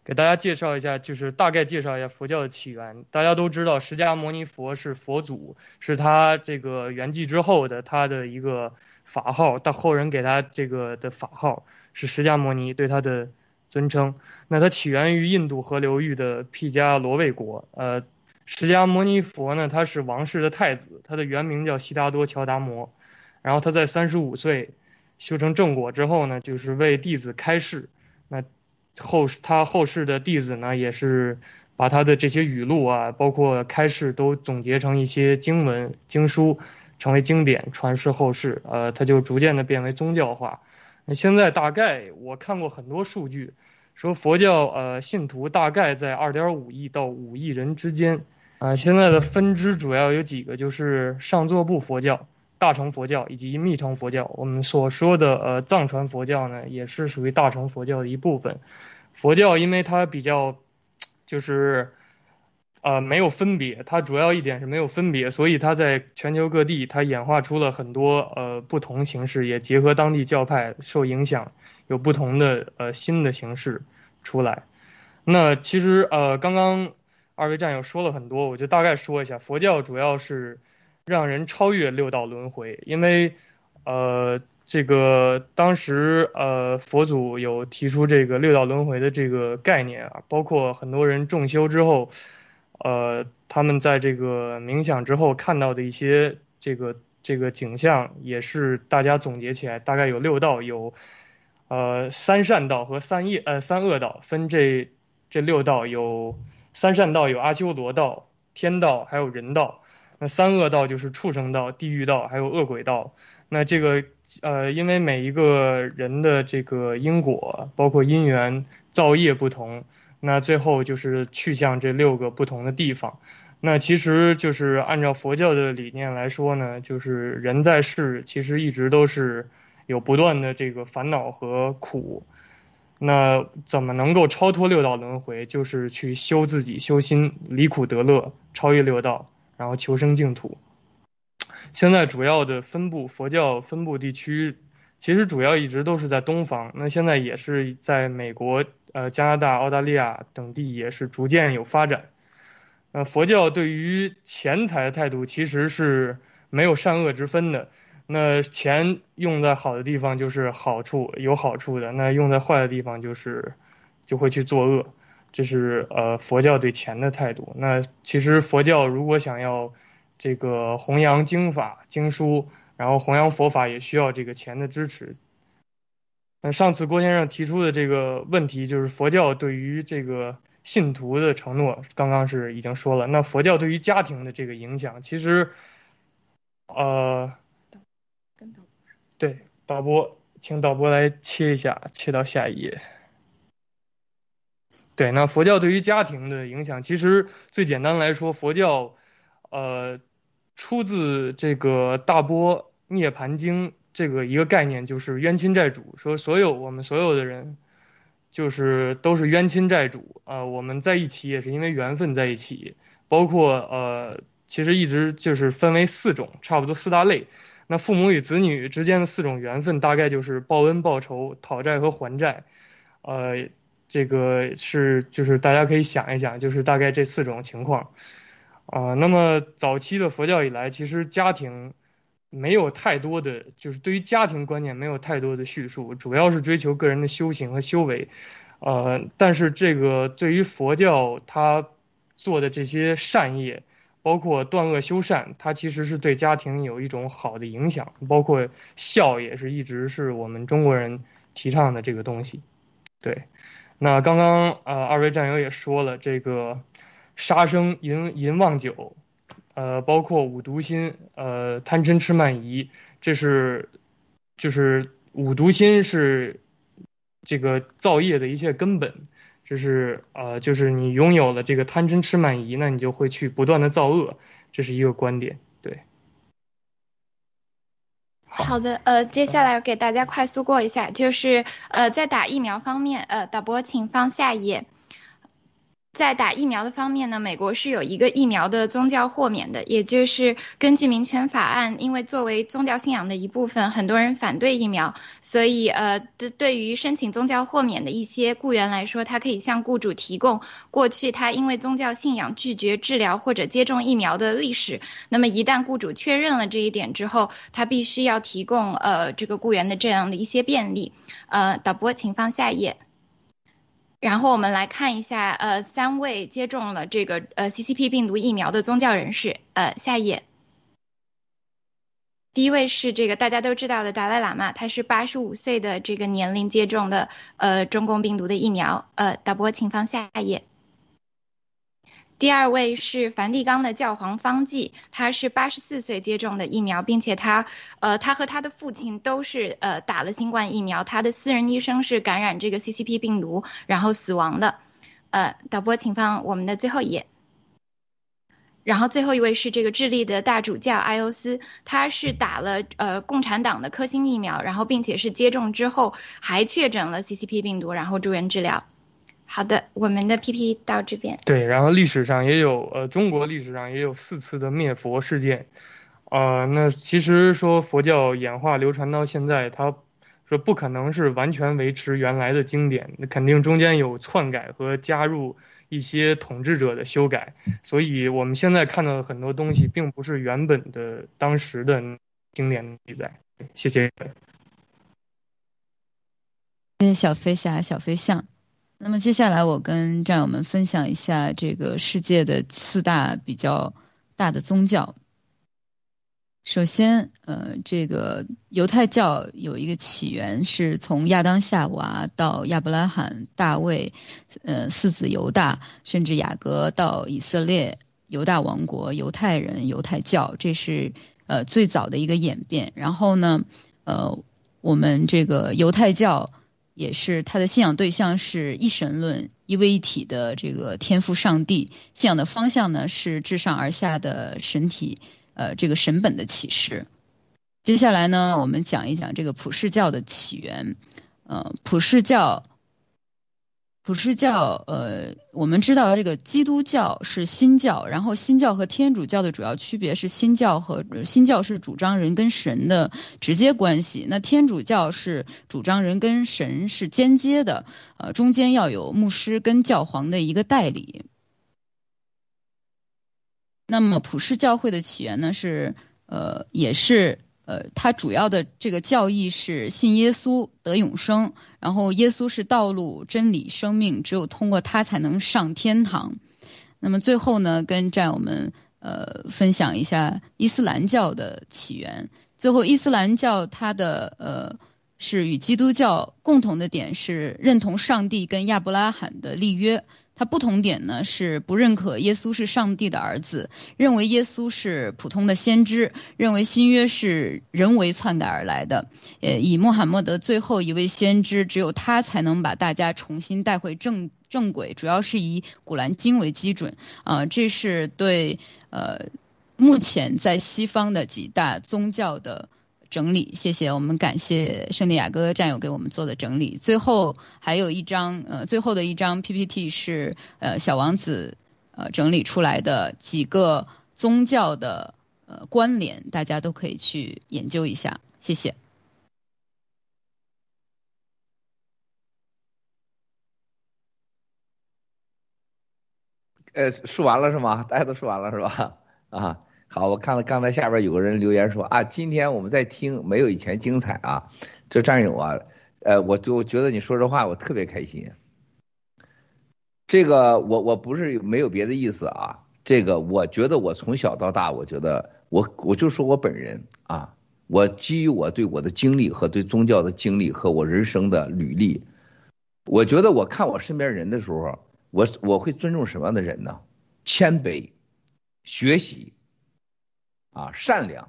给大家介绍一下，就是大概介绍一下佛教的起源。大家都知道，释迦牟尼佛是佛祖，是他这个圆寂之后的他的一个法号，到后人给他这个的法号是释迦牟尼，对他的尊称。那它起源于印度河流域的毗迦罗卫国。呃，释迦牟尼佛呢，他是王室的太子，他的原名叫悉达多乔达摩。然后他在三十五岁修成正果之后呢，就是为弟子开示。那后他后世的弟子呢，也是把他的这些语录啊，包括开示，都总结成一些经文经书，成为经典传世后世。呃，他就逐渐的变为宗教化。那现在大概我看过很多数据，说佛教呃信徒大概在二点五亿到五亿人之间。啊，现在的分支主要有几个，就是上座部佛教、大乘佛教以及密乘佛教。我们所说的呃藏传佛教呢，也是属于大乘佛教的一部分。佛教因为它比较，[TSK] 就是呃没有分别，它主要一点是没有分别，所以它在全球各地它演化出了很多呃不同形式，也结合当地教派受影响，有不同的呃新的形式出来。那其实呃刚刚二位战友说了很多，我就大概说一下，佛教主要是让人超越六道轮回，因为呃。这个当时呃佛祖有提出这个六道轮回的这个概念啊，包括很多人重修之后，呃他们在这个冥想之后看到的一些这个这个景象，也是大家总结起来大概有六道，有呃三善道和三业呃三恶道，分这这六道有三善道有阿修罗道、天道还有人道，那三恶道就是畜生道、地狱道还有恶鬼道，那这个。呃，因为每一个人的这个因果，包括因缘造业不同，那最后就是去向这六个不同的地方。那其实就是按照佛教的理念来说呢，就是人在世其实一直都是有不断的这个烦恼和苦。那怎么能够超脱六道轮回？就是去修自己，修心，离苦得乐，超越六道，然后求生净土。现在主要的分布佛教分布地区，其实主要一直都是在东方。那现在也是在美国、呃加拿大、澳大利亚等地也是逐渐有发展。呃，佛教对于钱财的态度其实是没有善恶之分的。那钱用在好的地方就是好处有好处的，那用在坏的地方就是就会去作恶。这是呃佛教对钱的态度。那其实佛教如果想要这个弘扬经法经书，然后弘扬佛法也需要这个钱的支持。那上次郭先生提出的这个问题，就是佛教对于这个信徒的承诺，刚刚是已经说了。那佛教对于家庭的这个影响，其实，呃，对导播，请导播来切一下，切到下一页。对，那佛教对于家庭的影响，其实最简单来说，佛教，呃。出自这个《大波涅盘经》这个一个概念，就是冤亲债主。说所有我们所有的人，就是都是冤亲债主啊。我们在一起也是因为缘分在一起。包括呃，其实一直就是分为四种，差不多四大类。那父母与子女之间的四种缘分，大概就是报恩、报仇、讨债和还债。呃，这个是就是大家可以想一想，就是大概这四种情况。啊，那么早期的佛教以来，其实家庭没有太多的，就是对于家庭观念没有太多的叙述，主要是追求个人的修行和修为。呃，但是这个对于佛教他做的这些善业，包括断恶修善，它其实是对家庭有一种好的影响，包括孝也是一直是我们中国人提倡的这个东西。对，那刚刚呃二位战友也说了这个。杀生、淫淫妄酒，呃，包括五毒心，呃，贪嗔痴慢疑，这是就是五毒心是这个造业的一切根本，这是呃，就是你拥有了这个贪嗔痴慢疑，那你就会去不断的造恶，这是一个观点，好的，呃，接下来给大家快速过一下，就是呃，在打疫苗方面，呃，导播请放下一页。在打疫苗的方面呢，美国是有一个疫苗的宗教豁免的，也就是根据民权法案，因为作为宗教信仰的一部分，很多人反对疫苗，所以呃，对对于申请宗教豁免的一些雇员来说，他可以向雇主提供过去他因为宗教信仰拒绝治疗或者接种疫苗的历史。那么一旦雇主确认了这一点之后，他必须要提供呃这个雇员的这样的一些便利。呃，导播，请放下一页。然后我们来看一下，呃，三位接种了这个呃 CCP 病毒疫苗的宗教人士，呃，下一页。第一位是这个大家都知道的达赖喇嘛，他是八十五岁的这个年龄接种的呃中共病毒的疫苗，呃，导播请放下一页。第二位是梵蒂冈的教皇方济，他是八十四岁接种的疫苗，并且他呃他和他的父亲都是呃打了新冠疫苗，他的私人医生是感染这个 CCP 病毒然后死亡的。呃，导播请放我们的最后一页。然后最后一位是这个智利的大主教埃欧斯，他是打了呃共产党的科兴疫苗，然后并且是接种之后还确诊了 CCP 病毒，然后住院治疗。好的，我们的 PPT 到这边。对，然后历史上也有，呃，中国历史上也有四次的灭佛事件，呃，那其实说佛教演化流传到现在，它说不可能是完全维持原来的经典，那肯定中间有篡改和加入一些统治者的修改，所以我们现在看到的很多东西，并不是原本的当时的经典记载。谢谢。谢谢小飞侠、小飞象。那么接下来我跟战友们分享一下这个世界的四大比较大的宗教。首先，呃，这个犹太教有一个起源是从亚当夏娃到亚伯拉罕、大卫，呃，四子犹大，甚至雅各到以色列犹大王国，犹太人犹太教，这是呃最早的一个演变。然后呢，呃，我们这个犹太教。也是他的信仰对象是一神论一位一体的这个天赋上帝，信仰的方向呢是至上而下的神体，呃，这个神本的启示。接下来呢，我们讲一讲这个普世教的起源，呃，普世教。普世教，呃，我们知道这个基督教是新教，然后新教和天主教的主要区别是新教和新教是主张人跟神的直接关系，那天主教是主张人跟神是间接的，呃，中间要有牧师跟教皇的一个代理。那么普世教会的起源呢，是呃，也是。呃，它主要的这个教义是信耶稣得永生，然后耶稣是道路、真理、生命，只有通过他才能上天堂。那么最后呢，跟战友们呃分享一下伊斯兰教的起源。最后，伊斯兰教它的呃是与基督教共同的点是认同上帝跟亚伯拉罕的立约。它不同点呢是不认可耶稣是上帝的儿子，认为耶稣是普通的先知，认为新约是人为篡改而来的。呃，以穆罕默德最后一位先知，只有他才能把大家重新带回正正轨，主要是以古兰经为基准。啊，这是对呃目前在西方的几大宗教的。整理，谢谢我们感谢圣地亚哥战友给我们做的整理。最后还有一张，呃，最后的一张 PPT 是呃小王子呃整理出来的几个宗教的呃关联，大家都可以去研究一下。谢谢。呃，说完了是吗？大家都说完了是吧？[LAUGHS] 啊。好，我看到刚才下边有个人留言说啊，今天我们在听，没有以前精彩啊。这战友啊，呃，我就觉得你说这话我特别开心。这个我我不是没有别的意思啊，这个我觉得我从小到大，我觉得我我就说我本人啊，我基于我对我的经历和对宗教的经历和我人生的履历，我觉得我看我身边人的时候，我我会尊重什么样的人呢？谦卑，学习。啊，善良，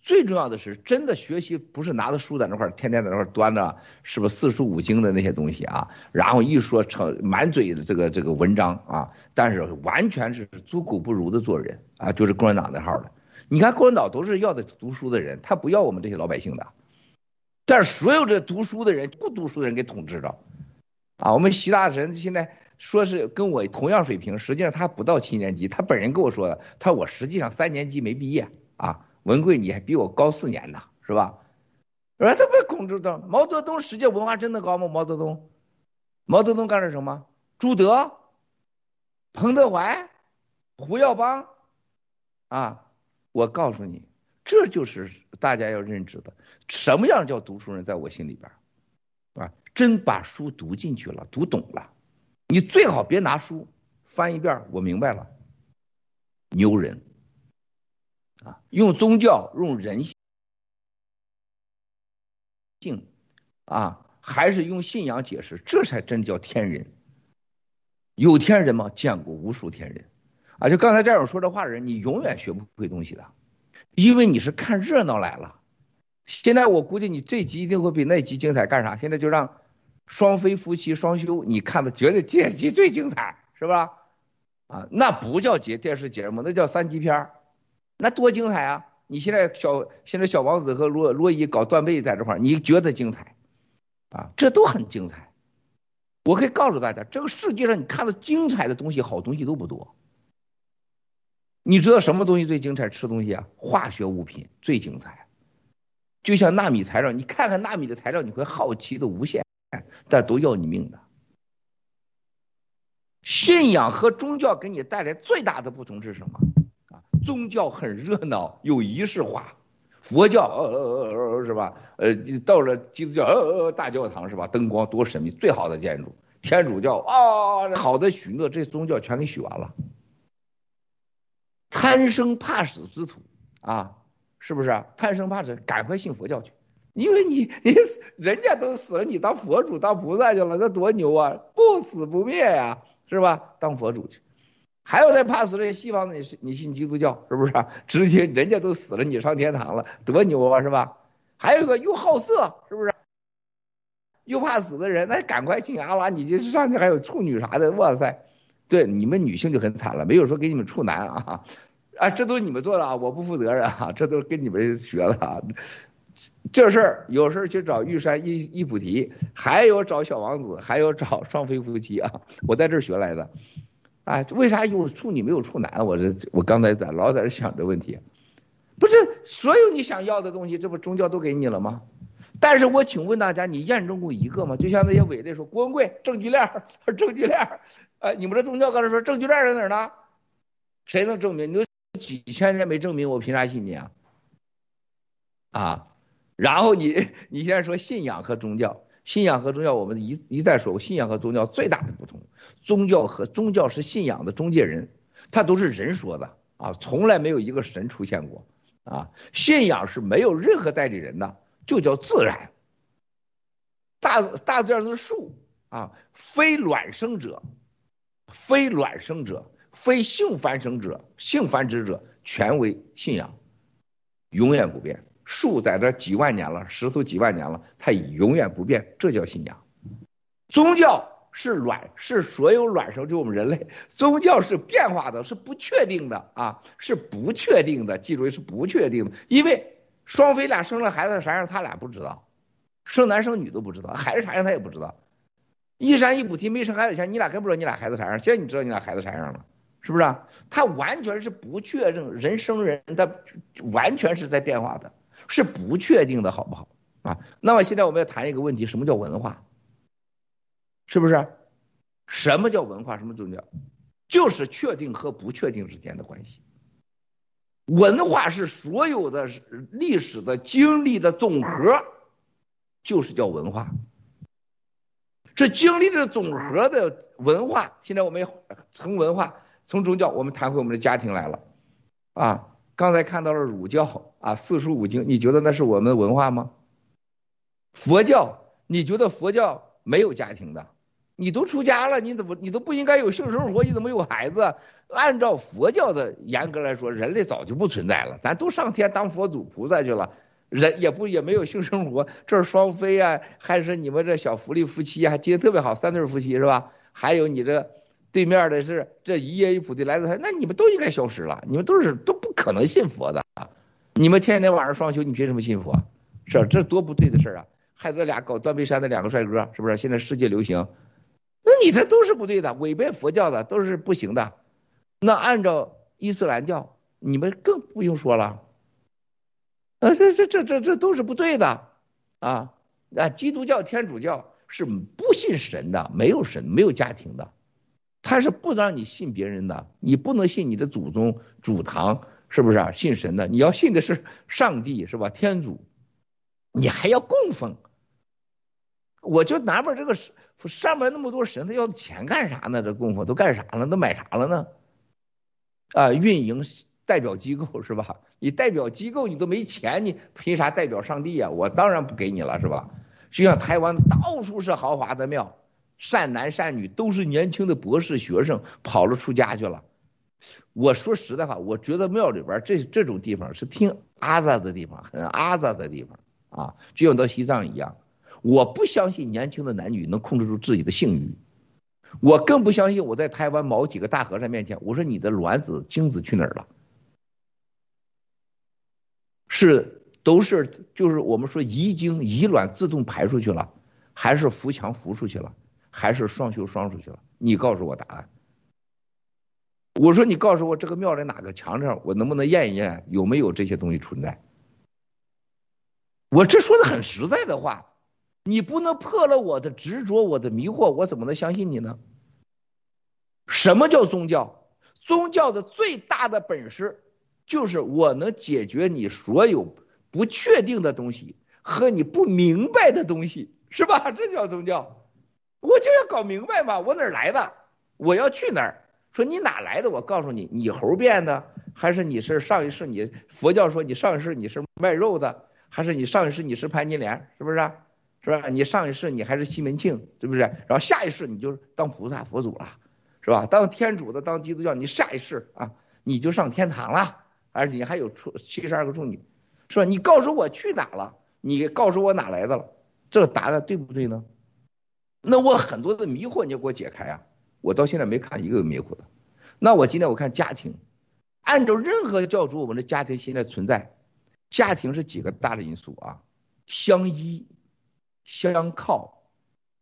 最重要的是真的学习，不是拿着书在那块儿，天天在那块儿端着，是不是四书五经的那些东西啊？然后一说成满嘴的这个这个文章啊，但是完全是猪狗不如的做人啊，就是共产党那号的。你看共产党都是要的读书的人，他不要我们这些老百姓的。但是所有这读书的人，不读书的人给统治着，啊，我们习大神现在说是跟我同样水平，实际上他不到七年级，他本人跟我说的，他说我实际上三年级没毕业啊，文贵你还比我高四年呢，是吧？说他不控制的，毛泽东世界文化真的高吗？毛泽东，毛泽东干了什么？朱德、彭德怀、胡耀邦，啊，我告诉你，这就是大家要认知的，什么样叫读书人，在我心里边，啊，真把书读进去了，读懂了，你最好别拿书翻一遍，我明白了，牛人，啊，用宗教，用人性。性啊，还是用信仰解释，这才真叫天人。有天人吗？见过无数天人啊！就刚才这样说这话的人，你永远学不会东西的，因为你是看热闹来了。现在我估计你这集一定会比那集精彩，干啥？现在就让双飞夫妻双修，你看的绝对这集最精彩，是吧？啊，那不叫节电视节目，那叫三级片那多精彩啊！你现在小现在小王子和罗罗伊搞断背在这块你觉得精彩啊？这都很精彩。我可以告诉大家，这个世界上你看到精彩的东西，好东西都不多。你知道什么东西最精彩？吃东西啊，化学物品最精彩。就像纳米材料，你看看纳米的材料，你会好奇的无限，但都要你命的。信仰和宗教给你带来最大的不同是什么？宗教很热闹，有仪式化；佛教呃呃呃是吧？呃，到了基督教呃呃大教堂是吧？灯光多神秘，最好的建筑。天主教啊，好的许诺，这宗教全给许完了。贪生怕死之徒啊，是不是？贪生怕死，赶快信佛教去，因为你你人家都死了，你当佛主当菩萨去了，那多牛啊！不死不灭呀，是吧？当佛主去。还有在怕死的西方，你你信基督教是不是？直接人家都死了，你上天堂了，多牛啊，是吧？还有一个又好色，是不是？又怕死的人，那赶快信阿拉，你这上去还有处女啥的，哇塞！对，你们女性就很惨了，没有说给你们处男啊，啊，这都是你们做的啊，我不负责任啊，这都是跟你们学的啊。这事儿有事儿去找玉山一一菩提，还有找小王子，还有找双飞夫妻啊，我在这儿学来的。啊，为啥有处女没有处男？我这我刚才在老在这想这问题，不是所有你想要的东西，这不宗教都给你了吗？但是我请问大家，你验证过一个吗？就像那些伪的说郭文贵证据链，证据链，[LAUGHS] 哎，你们这宗教刚才说证据链在哪儿呢？谁能证明？你都几千年没证明，我凭啥信你啊？啊，然后你 [LAUGHS] 你现在说信仰和宗教。信仰和宗教，我们一一再说过，信仰和宗教最大的不同，宗教和宗教是信仰的中介人，他都是人说的啊，从来没有一个神出现过啊。信仰是没有任何代理人的，就叫自然。大大自然的树啊，非卵生者，非卵生者，非性繁生者，性繁殖者全为信仰，永远不变。树在这几万年了，石头几万年了，它永远不变，这叫信仰。宗教是卵，是所有卵生，就我们人类。宗教是变化的，是不确定的啊，是不确定的。记住是不确定的，因为双飞俩生了孩子啥样，他俩不知道，生男生女都不知道，孩子啥样他也不知道。一山一菩提没生孩子前，你俩还不知道你俩孩子啥样，现在你知道你俩孩子啥样了，是不是啊？他完全是不确定，人生人他完全是在变化的。是不确定的，好不好啊？那么现在我们要谈一个问题，什么叫文化？是不是？什么叫文化？什么宗教？就是确定和不确定之间的关系。文化是所有的历史的经历的总和，就是叫文化。这经历的总和的文化，现在我们从文化、从宗教，我们谈回我们的家庭来了啊。刚才看到了儒教啊，四书五经，你觉得那是我们的文化吗？佛教，你觉得佛教没有家庭的？你都出家了，你怎么你都不应该有性生活？你怎么有孩子？按照佛教的严格来说，人类早就不存在了，咱都上天当佛祖菩萨去了，人也不也没有性生活。这是双飞啊，还是你们这小福利夫妻还接的特别好，三对夫妻是吧？还有你这。对面的是这一叶一菩提来的，那你们都应该消失了，你们都是都不可能信佛的啊！你们天天晚上双休，你凭什么信佛？是？这多不对的事啊！害得俩搞断背山的两个帅哥，是不是？现在世界流行，那你这都是不对的，违背佛教的都是不行的。那按照伊斯兰教，你们更不用说了。啊，这这这这这都是不对的啊！啊，基督教、天主教是不信神的，没有神，没有家庭的，他是不让你信别人的，你不能信你的祖宗、祖堂，是不是啊？信神的，你要信的是上帝，是吧？天主，你还要供奉。我就纳闷，这个上面那么多神，他要钱干啥呢？这供奉都干啥了？都买啥了呢？啊，运营。代表机构是吧？你代表机构你都没钱，你凭啥代表上帝呀？我当然不给你了，是吧？就像台湾到处是豪华的庙，善男善女都是年轻的博士学生，跑了出家去了。我说实在话，我觉得庙里边这这种地方是挺阿杂的地方，很阿杂的地方啊，就像到西藏一样。我不相信年轻的男女能控制住自己的性欲，我更不相信我在台湾某几个大和尚面前，我说你的卵子精子去哪儿了？是都是就是我们说遗精遗卵自动排出去了，还是扶墙扶出去了，还是双修双出去了？你告诉我答案。我说你告诉我这个庙里哪个墙上，我能不能验一验有没有这些东西存在？我这说的很实在的话，你不能破了我的执着，我的迷惑，我怎么能相信你呢？什么叫宗教？宗教的最大的本事。就是我能解决你所有不确定的东西和你不明白的东西，是吧？这叫宗教。我就要搞明白嘛，我哪来的？我要去哪儿？说你哪来的？我告诉你，你猴变的，还是你是上一世？你佛教说你上一世你是卖肉的，还是你上一世你是潘金莲？是不是？是吧？你上一世你还是西门庆，是不是？然后下一世你就当菩萨佛祖了，是吧？当天主的，当基督教，你下一世啊，你就上天堂了。而且你还有处七十二个处女，是吧？你告诉我去哪了？你告诉我哪来的了？这个答案对不对呢？那我很多的迷惑你要给我解开啊！我到现在没看一个有迷惑的。那我今天我看家庭，按照任何教主，我们的家庭现在存在，家庭是几个大的因素啊？相依、相靠、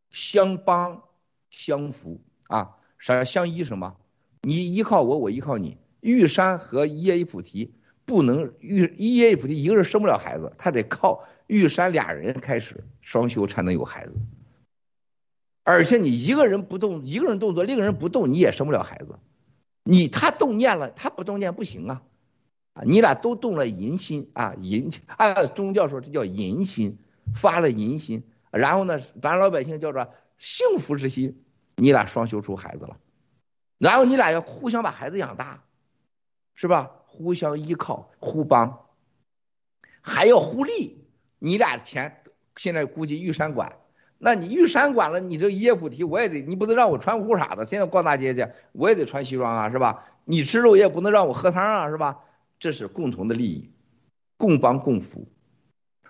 相帮、相扶啊！啥叫相依什么？你依靠我，我依靠你。玉山和耶伊菩提不能玉耶伊菩提一个人生不了孩子，他得靠玉山俩人开始双修才能有孩子。而且你一个人不动，一个人动作，另一个人不动，你也生不了孩子。你他动念了，他不动念不行啊！啊，你俩都动了淫心啊，淫按宗教说这叫淫心，发了淫心，然后呢，咱老百姓叫做幸福之心，你俩双修出孩子了，然后你俩要互相把孩子养大。是吧？互相依靠，互帮，还要互利。你俩钱现在估计玉山管，那你玉山管了，你这叶菩提我也得，你不能让我穿裤衩子，现在逛大街去，我也得穿西装啊，是吧？你吃肉也不能让我喝汤啊，是吧？这是共同的利益，共帮共扶。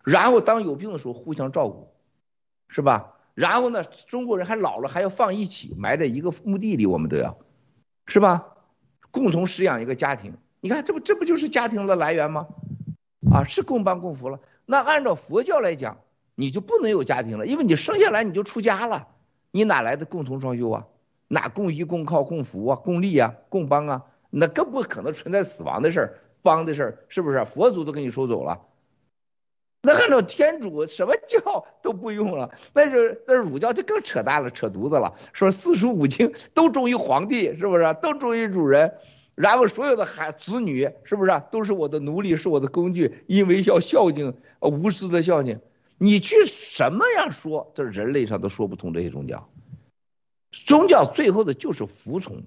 然后当有病的时候互相照顾，是吧？然后呢，中国人还老了还要放一起，埋在一个墓地里，我们都要，是吧？共同饲养一个家庭，你看这不这不就是家庭的来源吗？啊，是共帮共扶了。那按照佛教来讲，你就不能有家庭了，因为你生下来你就出家了，你哪来的共同双修啊？哪共依共靠共扶啊？共利啊？共帮啊？那更不可能存在死亡的事儿，帮的事儿，是不是？佛祖都给你收走了。那按照天主什么教 [LAUGHS] 都不用了，那就那儒教就更扯淡了，扯犊子了。说四书五经都忠于皇帝，是不是？都忠于主人，然后所有的孩子女，是不是都是我的奴隶，是我的工具？因为要孝敬，无私的孝敬。你去什么样说，这人类上都说不通这些宗教。宗教最后的就是服从，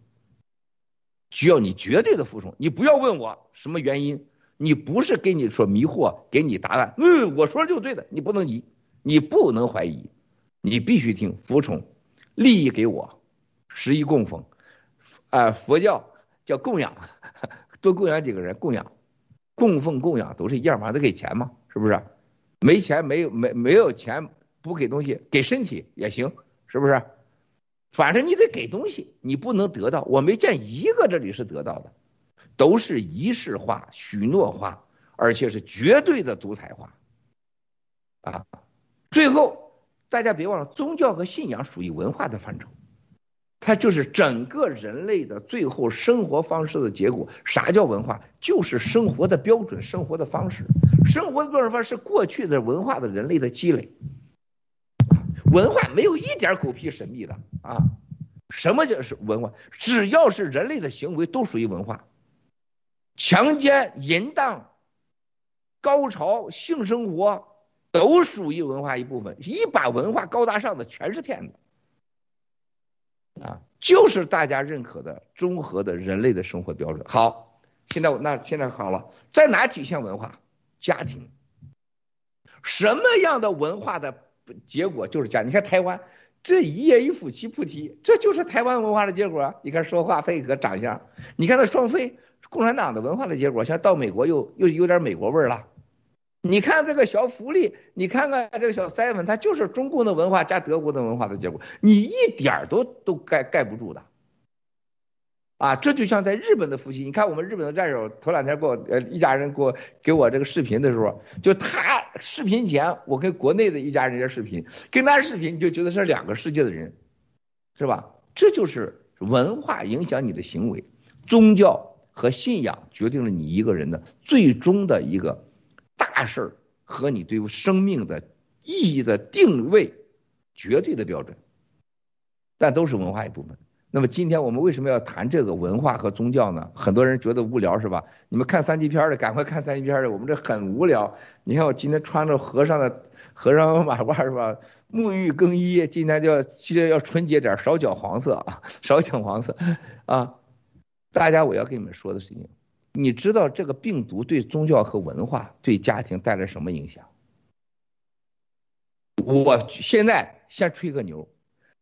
需要你绝对的服从。你不要问我什么原因。你不是给你说迷惑，给你答案。嗯，我说的就对的，你不能疑，你不能怀疑，你必须听服从，利益给我，十一供奉，啊，佛教叫供养，[LAUGHS] 多供养几个人，供养，供奉供养都是一样嘛，得给钱嘛，是不是？没钱没有没没有钱不给东西，给身体也行，是不是？反正你得给东西，你不能得到，我没见一个这里是得到的。都是仪式化、许诺化，而且是绝对的独裁化，啊！最后大家别忘了，宗教和信仰属于文化的范畴，它就是整个人类的最后生活方式的结果。啥叫文化？就是生活的标准，生活的方式。生活的标准方式过去的文化的人类的积累。文化没有一点狗屁神秘的啊！什么叫是文化？只要是人类的行为都属于文化。强奸、淫荡、高潮、性生活都属于文化一部分。一把文化高大上的全是骗子。啊，就是大家认可的综合的人类的生活标准。好，现在我那现在好了，在哪体现文化？家庭。什么样的文化的结果就是家？你看台湾这一夜一夫妻不提，这就是台湾文化的结果。你看说话配合长相，你看那双飞，共产党的文化的结果。像到美国又又有点美国味了。你看这个小福利，你看看这个小 seven，它就是中共的文化加德国的文化的结果，你一点都都盖盖不住的，啊，这就像在日本的夫妻，你看我们日本的战友头两天给我呃一家人给我给我这个视频的时候，就他视频前我跟国内的一家人家视频，跟他视频你就觉得是两个世界的人，是吧？这就是文化影响你的行为，宗教和信仰决定了你一个人的最终的一个。大事儿和你对生命的意义的定位，绝对的标准，但都是文化一部分。那么今天我们为什么要谈这个文化和宗教呢？很多人觉得无聊是吧？你们看三级片的，赶快看三级片的，我们这很无聊。你看我今天穿着和尚的和尚马褂是吧？沐浴更衣，今天就要记得要纯洁点，少搅黄色啊，少讲黄色啊。大家，我要跟你们说的事情。你知道这个病毒对宗教和文化、对家庭带来什么影响？我现在先吹个牛，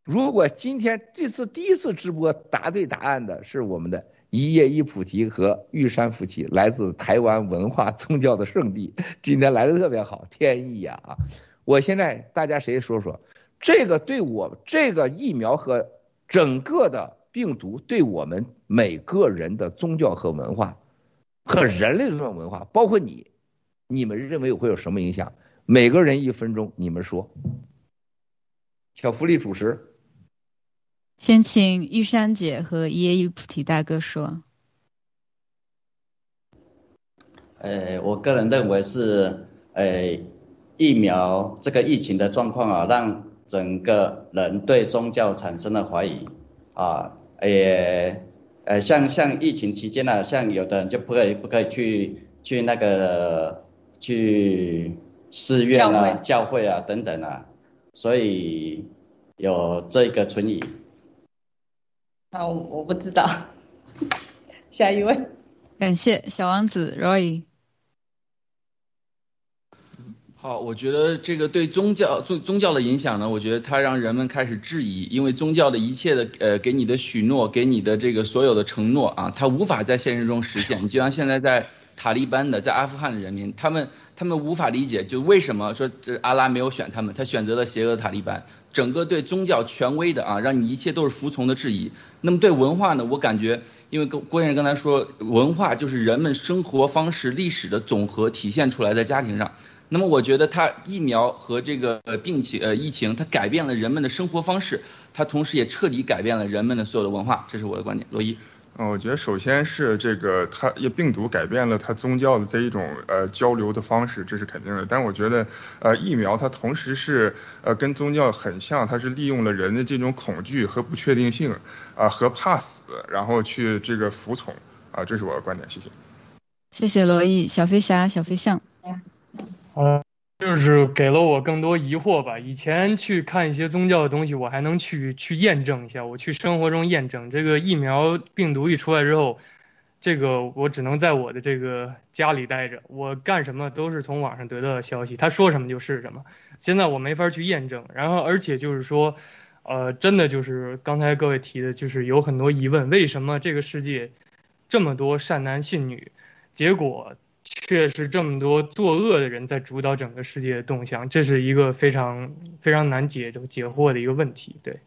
如果今天这次第一次直播答对答案的是我们的一叶一菩提和玉山夫妻，来自台湾文化宗教的圣地，今天来的特别好，天意呀啊！我现在大家谁说说，这个对我这个疫苗和整个的病毒对我们每个人的宗教和文化。和人类这种文化，包括你，你们认为会有什么影响？每个人一分钟，你们说。小福利主持，先请玉山姐和耶伊菩提大哥说。呃，我个人认为是，呃，疫苗这个疫情的状况啊，让整个人对宗教产生了怀疑啊，也。呃，像像疫情期间呢，像有的人就不可以不可以去去那个去寺院啊、教会啊等等啊，所以有这个存疑。啊，我不知道。[LAUGHS] 下一位，感谢小王子 Roy。好，我觉得这个对宗教宗宗教的影响呢，我觉得它让人们开始质疑，因为宗教的一切的呃给你的许诺，给你的这个所有的承诺啊，它无法在现实中实现。你就像现在在塔利班的，在阿富汗的人民，他们他们无法理解，就为什么说这阿拉没有选他们，他选择了邪恶塔利班，整个对宗教权威的啊，让你一切都是服从的质疑。那么对文化呢，我感觉，因为郭郭先生刚才说，文化就是人们生活方式、历史的总和体现出来在家庭上。那么我觉得它疫苗和这个病情呃疫情，它改变了人们的生活方式，它同时也彻底改变了人们的所有的文化，这是我的观点。罗伊，嗯，我觉得首先是这个它病毒改变了它宗教的这一种呃交流的方式，这是肯定的。但是我觉得呃疫苗它同时是呃跟宗教很像，它是利用了人的这种恐惧和不确定性啊和怕死，然后去这个服从啊，这是我的观点。谢谢。谢谢罗伊，小飞侠，小飞象。嗯，就是给了我更多疑惑吧。以前去看一些宗教的东西，我还能去去验证一下。我去生活中验证这个疫苗病毒一出来之后，这个我只能在我的这个家里待着，我干什么都是从网上得到的消息，他说什么就是什么。现在我没法去验证，然后而且就是说，呃，真的就是刚才各位提的，就是有很多疑问，为什么这个世界这么多善男信女，结果？却是这么多作恶的人在主导整个世界的动向，这是一个非常非常难解就解惑的一个问题。对，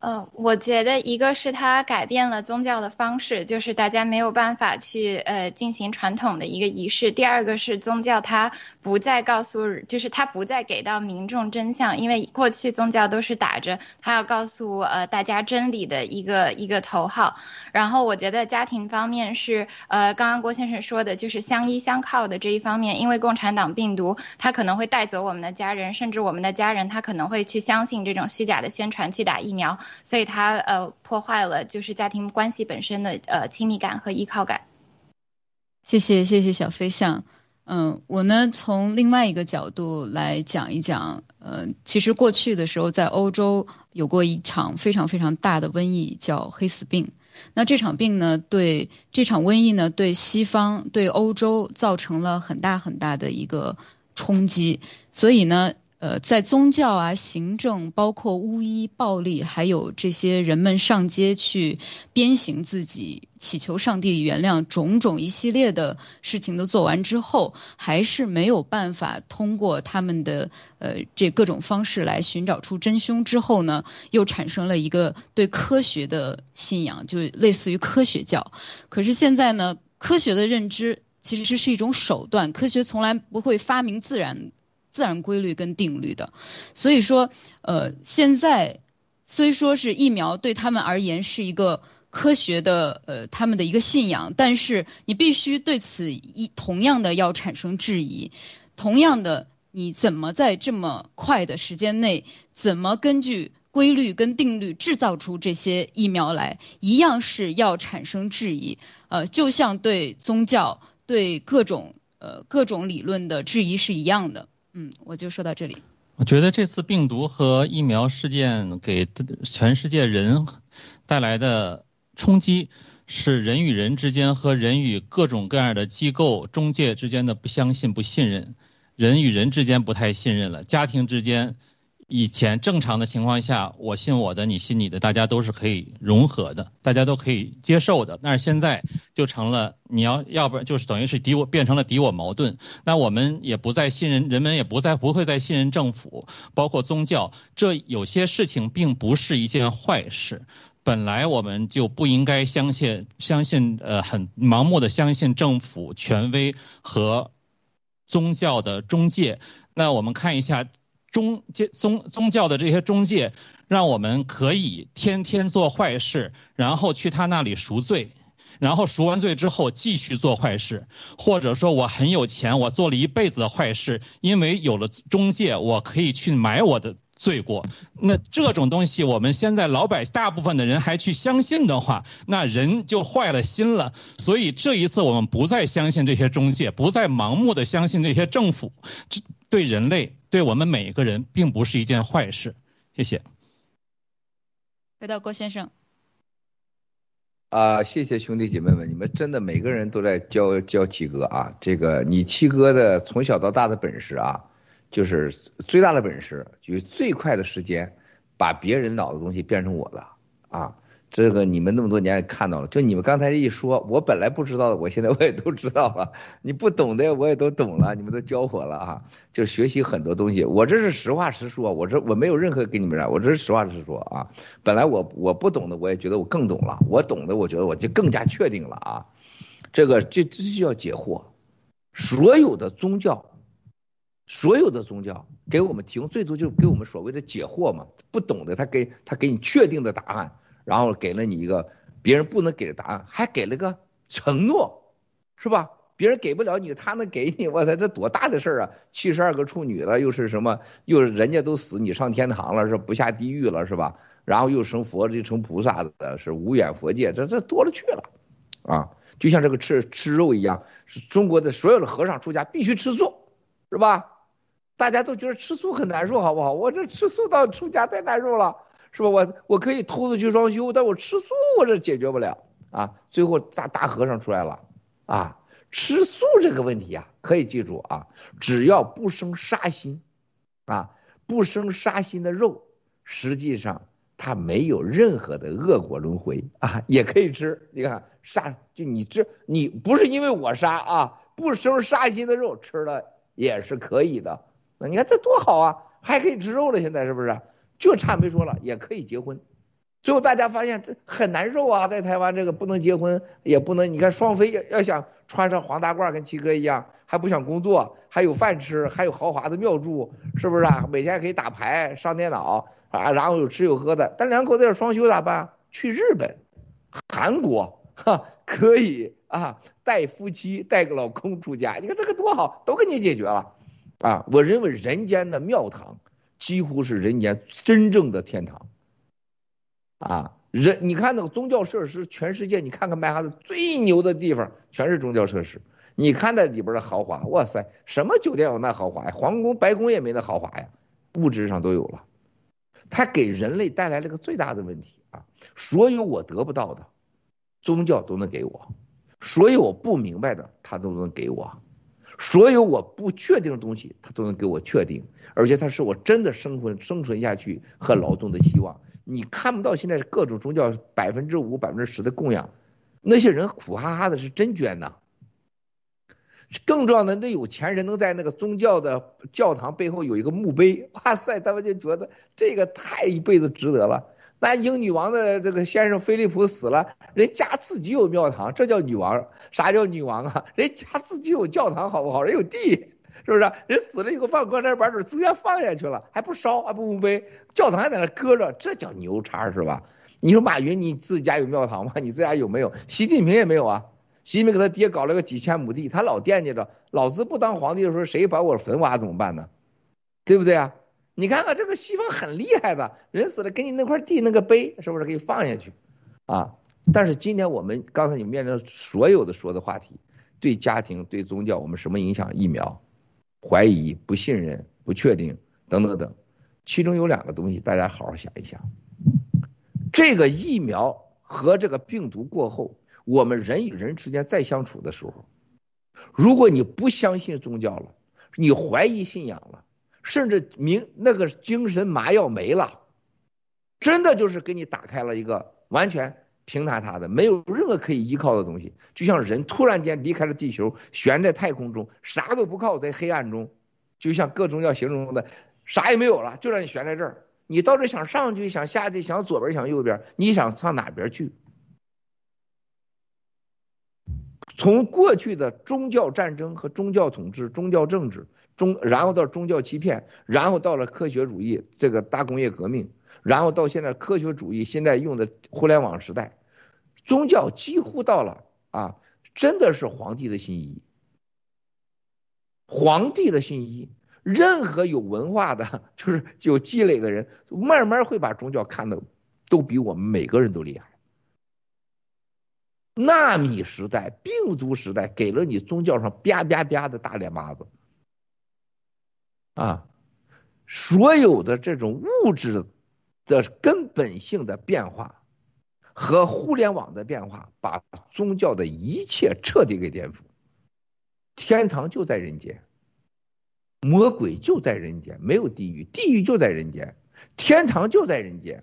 呃，我觉得一个是它改变了宗教的方式，就是大家没有办法去呃进行传统的一个仪式。第二个是宗教它不再告诉，就是它不再给到民众真相，因为过去宗教都是打着它要告诉呃大家真理的一个一个头号。然后我觉得家庭方面是呃刚刚郭先生说的，就是相依相靠的这一方面，因为共产党病毒它可能会带走我们的家人，甚至我们的家人他可能会去相信这种虚假的宣传去打疫苗。所以它呃破坏了就是家庭关系本身的呃亲密感和依靠感。谢谢谢谢小飞象，嗯，我呢从另外一个角度来讲一讲，呃，其实过去的时候在欧洲有过一场非常非常大的瘟疫叫黑死病，那这场病呢对这场瘟疫呢对西方对欧洲造成了很大很大的一个冲击，所以呢。呃，在宗教啊、行政，包括巫医、暴力，还有这些人们上街去鞭刑自己、祈求上帝原谅，种种一系列的事情都做完之后，还是没有办法通过他们的呃这各种方式来寻找出真凶。之后呢，又产生了一个对科学的信仰，就类似于科学教。可是现在呢，科学的认知其实是一种手段，科学从来不会发明自然。自然规律跟定律的，所以说，呃，现在虽说是疫苗对他们而言是一个科学的，呃，他们的一个信仰，但是你必须对此一同样的要产生质疑，同样的，你怎么在这么快的时间内，怎么根据规律跟定律制造出这些疫苗来，一样是要产生质疑，呃，就像对宗教、对各种呃各种理论的质疑是一样的。嗯，我就说到这里。我觉得这次病毒和疫苗事件给全世界人带来的冲击，是人与人之间和人与各种各样的机构、中介之间的不相信、不信任，人与人之间不太信任了，家庭之间。以前正常的情况下，我信我的，你信你的，大家都是可以融合的，大家都可以接受的。但是现在就成了，你要要不然就是等于是敌我变成了敌我矛盾。那我们也不再信任，人们也不再不会再信任政府，包括宗教。这有些事情并不是一件坏事。本来我们就不应该相信相信呃很盲目的相信政府权威和宗教的中介。那我们看一下。中介宗宗教的这些中介，让我们可以天天做坏事，然后去他那里赎罪，然后赎完罪之后继续做坏事，或者说我很有钱，我做了一辈子的坏事，因为有了中介，我可以去买我的罪过。那这种东西，我们现在老百姓大部分的人还去相信的话，那人就坏了心了。所以这一次我们不再相信这些中介，不再盲目的相信这些政府，这对人类。对我们每一个人，并不是一件坏事。谢谢。回到郭先生。啊，谢谢兄弟姐妹们，你们真的每个人都在教教七哥啊。这个你七哥的从小到大的本事啊，就是最大的本事，就是最快的时间把别人脑子东西变成我的啊。这个你们那么多年也看到了，就你们刚才一说，我本来不知道的，我现在我也都知道了。[LAUGHS] 你不懂的我也都懂了，你们都教我了啊，就学习很多东西。我这是实话实说，我这我没有任何给你们，我这是实话实说啊。本来我我不懂的，我也觉得我更懂了；我懂的，我觉得我就更加确定了啊。这个这这就叫解惑。所有的宗教，所有的宗教给我们提供最多就是给我们所谓的解惑嘛。不懂的他给他给你确定的答案。然后给了你一个别人不能给的答案，还给了个承诺，是吧？别人给不了你，他能给你，我操，这多大的事儿啊！七十二个处女了，又是什么？又是人家都死，你上天堂了，是不下地狱了，是吧？然后又成佛，又成菩萨的，是无远佛界，这这多了去了啊！就像这个吃吃肉一样，中国的所有的和尚出家必须吃素，是吧？大家都觉得吃素很难受，好不好？我这吃素到出家太难受了。是吧？我我可以偷着去装修，但我吃素我这解决不了啊。最后大大和尚出来了啊，吃素这个问题啊，可以记住啊，只要不生杀心啊，不生杀心的肉，实际上它没有任何的恶果轮回啊，也可以吃。你看杀就你这你不是因为我杀啊，不生杀心的肉吃了也是可以的。那你看这多好啊，还可以吃肉了，现在是不是？就差没说了，也可以结婚，最后大家发现这很难受啊，在台湾这个不能结婚，也不能，你看双飞要要想穿上黄大褂跟七哥一样，还不想工作，还有饭吃，还有豪华的庙住，是不是啊？每天可以打牌、上电脑啊，然后有吃有喝的。但两口子要双休咋办？去日本、韩国，哈，可以啊，带夫妻、带个老公出家，你看这个多好，都给你解决了啊！我认为人间的庙堂几乎是人间真正的天堂。啊，人，你看那个宗教设施，全世界你看看曼哈顿最牛的地方，全是宗教设施。你看那里边的豪华，哇塞，什么酒店有那豪华呀？皇宫、白宫也没那豪华呀，物质上都有了。它给人类带来了个最大的问题啊，所有我得不到的，宗教都能给我；所有我不明白的，它都能给我；所有我不确定的东西，他都能给我确定，而且他是我真的生存生存下去和劳动的希望。你看不到现在各种宗教百分之五、百分之十的供养，那些人苦哈哈的，是真捐呐。更重要的，那有钱人能在那个宗教的教堂背后有一个墓碑，哇塞，他们就觉得这个太一辈子值得了。那英女王的这个先生菲利普死了，人家自己有庙堂，这叫女王。啥叫女王啊？[LAUGHS] 人家自己有教堂，好不好？人有地。是不是人死了以后放棺材板儿直接放下去了，还不烧，还不墓碑，教堂还在那搁着，这叫牛叉是吧？你说马云你自己家有庙堂吗？你自家有没有？习近平也没有啊。习近平给他爹搞了个几千亩地，他老惦记着，老子不当皇帝的时候谁把我坟挖怎么办呢？对不对啊？你看看这个西方很厉害的，人死了给你那块地那个碑是不是可以放下去啊？但是今天我们刚才你面临所有的说的话题，对家庭对宗教我们什么影响？疫苗。怀疑、不信任、不确定等等等，其中有两个东西，大家好好想一想。这个疫苗和这个病毒过后，我们人与人之间再相处的时候，如果你不相信宗教了，你怀疑信仰了，甚至明那个精神麻药没了，真的就是给你打开了一个完全。平塌塌的，没有任何可以依靠的东西，就像人突然间离开了地球，悬在太空中，啥都不靠，在黑暗中，就像各种要形容的，啥也没有了，就让你悬在这儿。你到这想上去，想下去，想左边，想右边，你想上哪边去？从过去的宗教战争和宗教统治、宗教政治中，然后到宗教欺骗，然后到了科学主义这个大工业革命，然后到现在科学主义现在用的互联网时代。宗教几乎到了啊，真的是皇帝的新衣。皇帝的新衣，任何有文化的，[LAUGHS] 就是有积累的人，慢慢会把宗教看的都比我们每个人都厉害。纳米时代、病毒时代，给了你宗教上啪啪啪的大脸巴子啊！所有的这种物质的根本性的变化。和互联网的变化，把宗教的一切彻底给颠覆。天堂就在人间，魔鬼就在人间，没有地狱，地狱就在人间，天堂就在人间。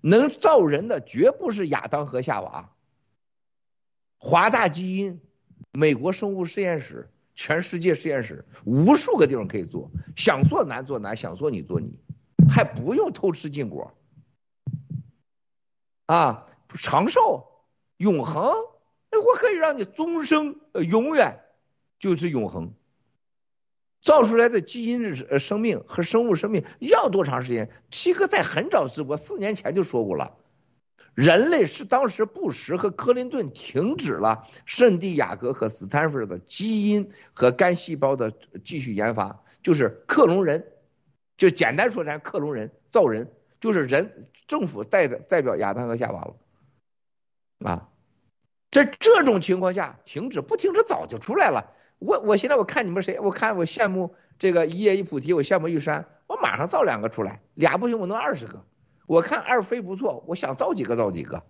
能造人的绝不是亚当和夏娃。华大基因、美国生物实验室、全世界实验室，无数个地方可以做，想做难做难，想做你做你，还不用偷吃禁果。啊，长寿、永恒，我可以让你终生呃、永远就是永恒。造出来的基因呃生命和生物生命要多长时间？七哥在很早直播四年前就说过了，人类是当时布什和克林顿停止了圣地亚哥和斯坦福的基因和干细胞的继续研发，就是克隆人，就简单说咱克隆人造人。就是人政府代的代表亚当和夏娃了，啊，在这种情况下停止不停止早就出来了。我我现在我看你们谁，我看我羡慕这个一叶一菩提，我羡慕玉山，我马上造两个出来，俩不行我弄二十个。我看二飞不错，我想造几个造几个。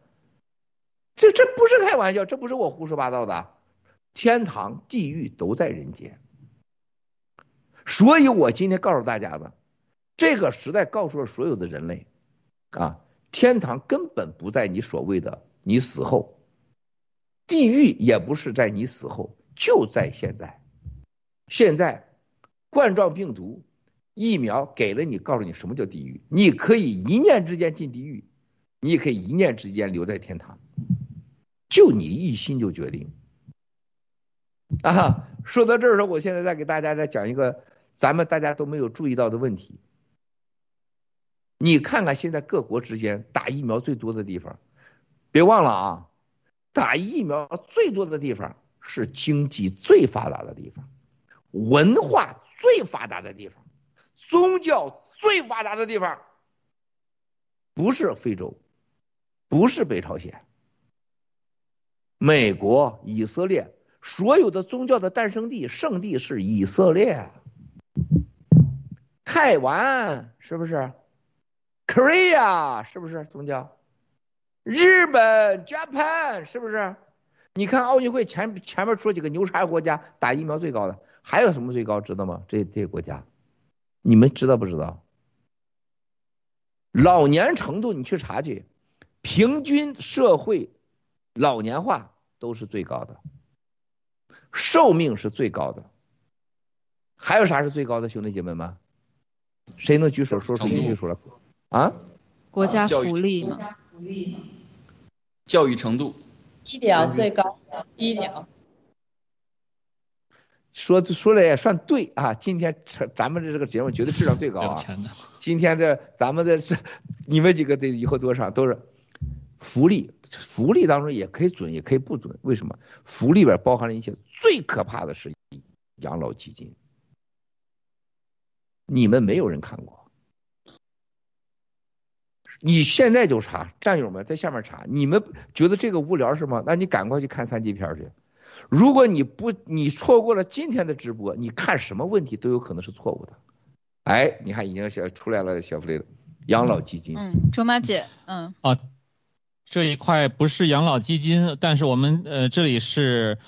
这这不是开玩笑，这不是我胡说八道的，天堂地狱都在人间。所以我今天告诉大家的。这个时代告诉了所有的人类，啊，天堂根本不在你所谓的你死后，地狱也不是在你死后，就在现在。现在冠状病毒疫苗给了你，告诉你什么叫地狱，你可以一念之间进地狱，你也可以一念之间留在天堂，就你一心就决定。啊，说到这儿的时候，我现在再给大家再讲一个咱们大家都没有注意到的问题。你看看现在各国之间打疫苗最多的地方，别忘了啊，打疫苗最多的地方是经济最发达的地方，文化最发达的地方，宗教最发达的地方，不是非洲，不是北朝鲜，美国、以色列。所有的宗教的诞生地、圣地是以色列、台湾，是不是？Korea 是不是宗教？日本、Japan 是不是？你看奥运会前前面出了几个牛叉国家打疫苗最高的，还有什么最高？知道吗？这这些国家，你们知道不知道？老年程度你去查去，平均社会老年化都是最高的。寿命是最高的，还有啥是最高的，兄弟姐妹们？谁能举手说出一句出来？啊？国家福利嘛？教育程度？医疗最高，医疗。说说的也算对啊！今天咱们的这个节目绝对质量最高啊！[LAUGHS] 今天这咱们的这你们几个得以后多少都是。福利，福利当中也可以准，也可以不准。为什么？福利里边包含了一些最可怕的是养老基金，你们没有人看过。你现在就查，战友们在下面查。你们觉得这个无聊是吗？那你赶快去看三级片去。如果你不，你错过了今天的直播，你看什么问题都有可能是错误的。哎，你看已经小出来了，小福利了，养老基金。嗯，卓玛姐，嗯。啊。这一块不是养老基金，但是我们呃这里是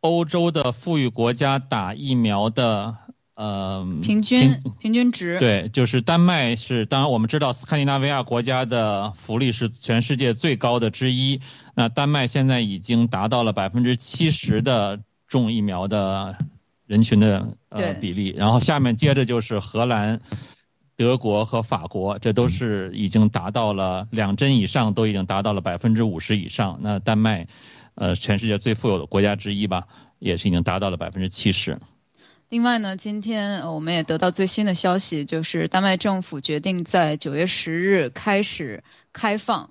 欧洲的富裕国家打疫苗的呃平均平均值。对，就是丹麦是，当然我们知道斯堪的纳维亚国家的福利是全世界最高的之一。那丹麦现在已经达到了百分之七十的种疫苗的人群的呃比例，然后下面接着就是荷兰。德国和法国，这都是已经达到了两针以上，都已经达到了百分之五十以上。那丹麦，呃，全世界最富有的国家之一吧，也是已经达到了百分之七十。另外呢，今天我们也得到最新的消息，就是丹麦政府决定在九月十日开始开放。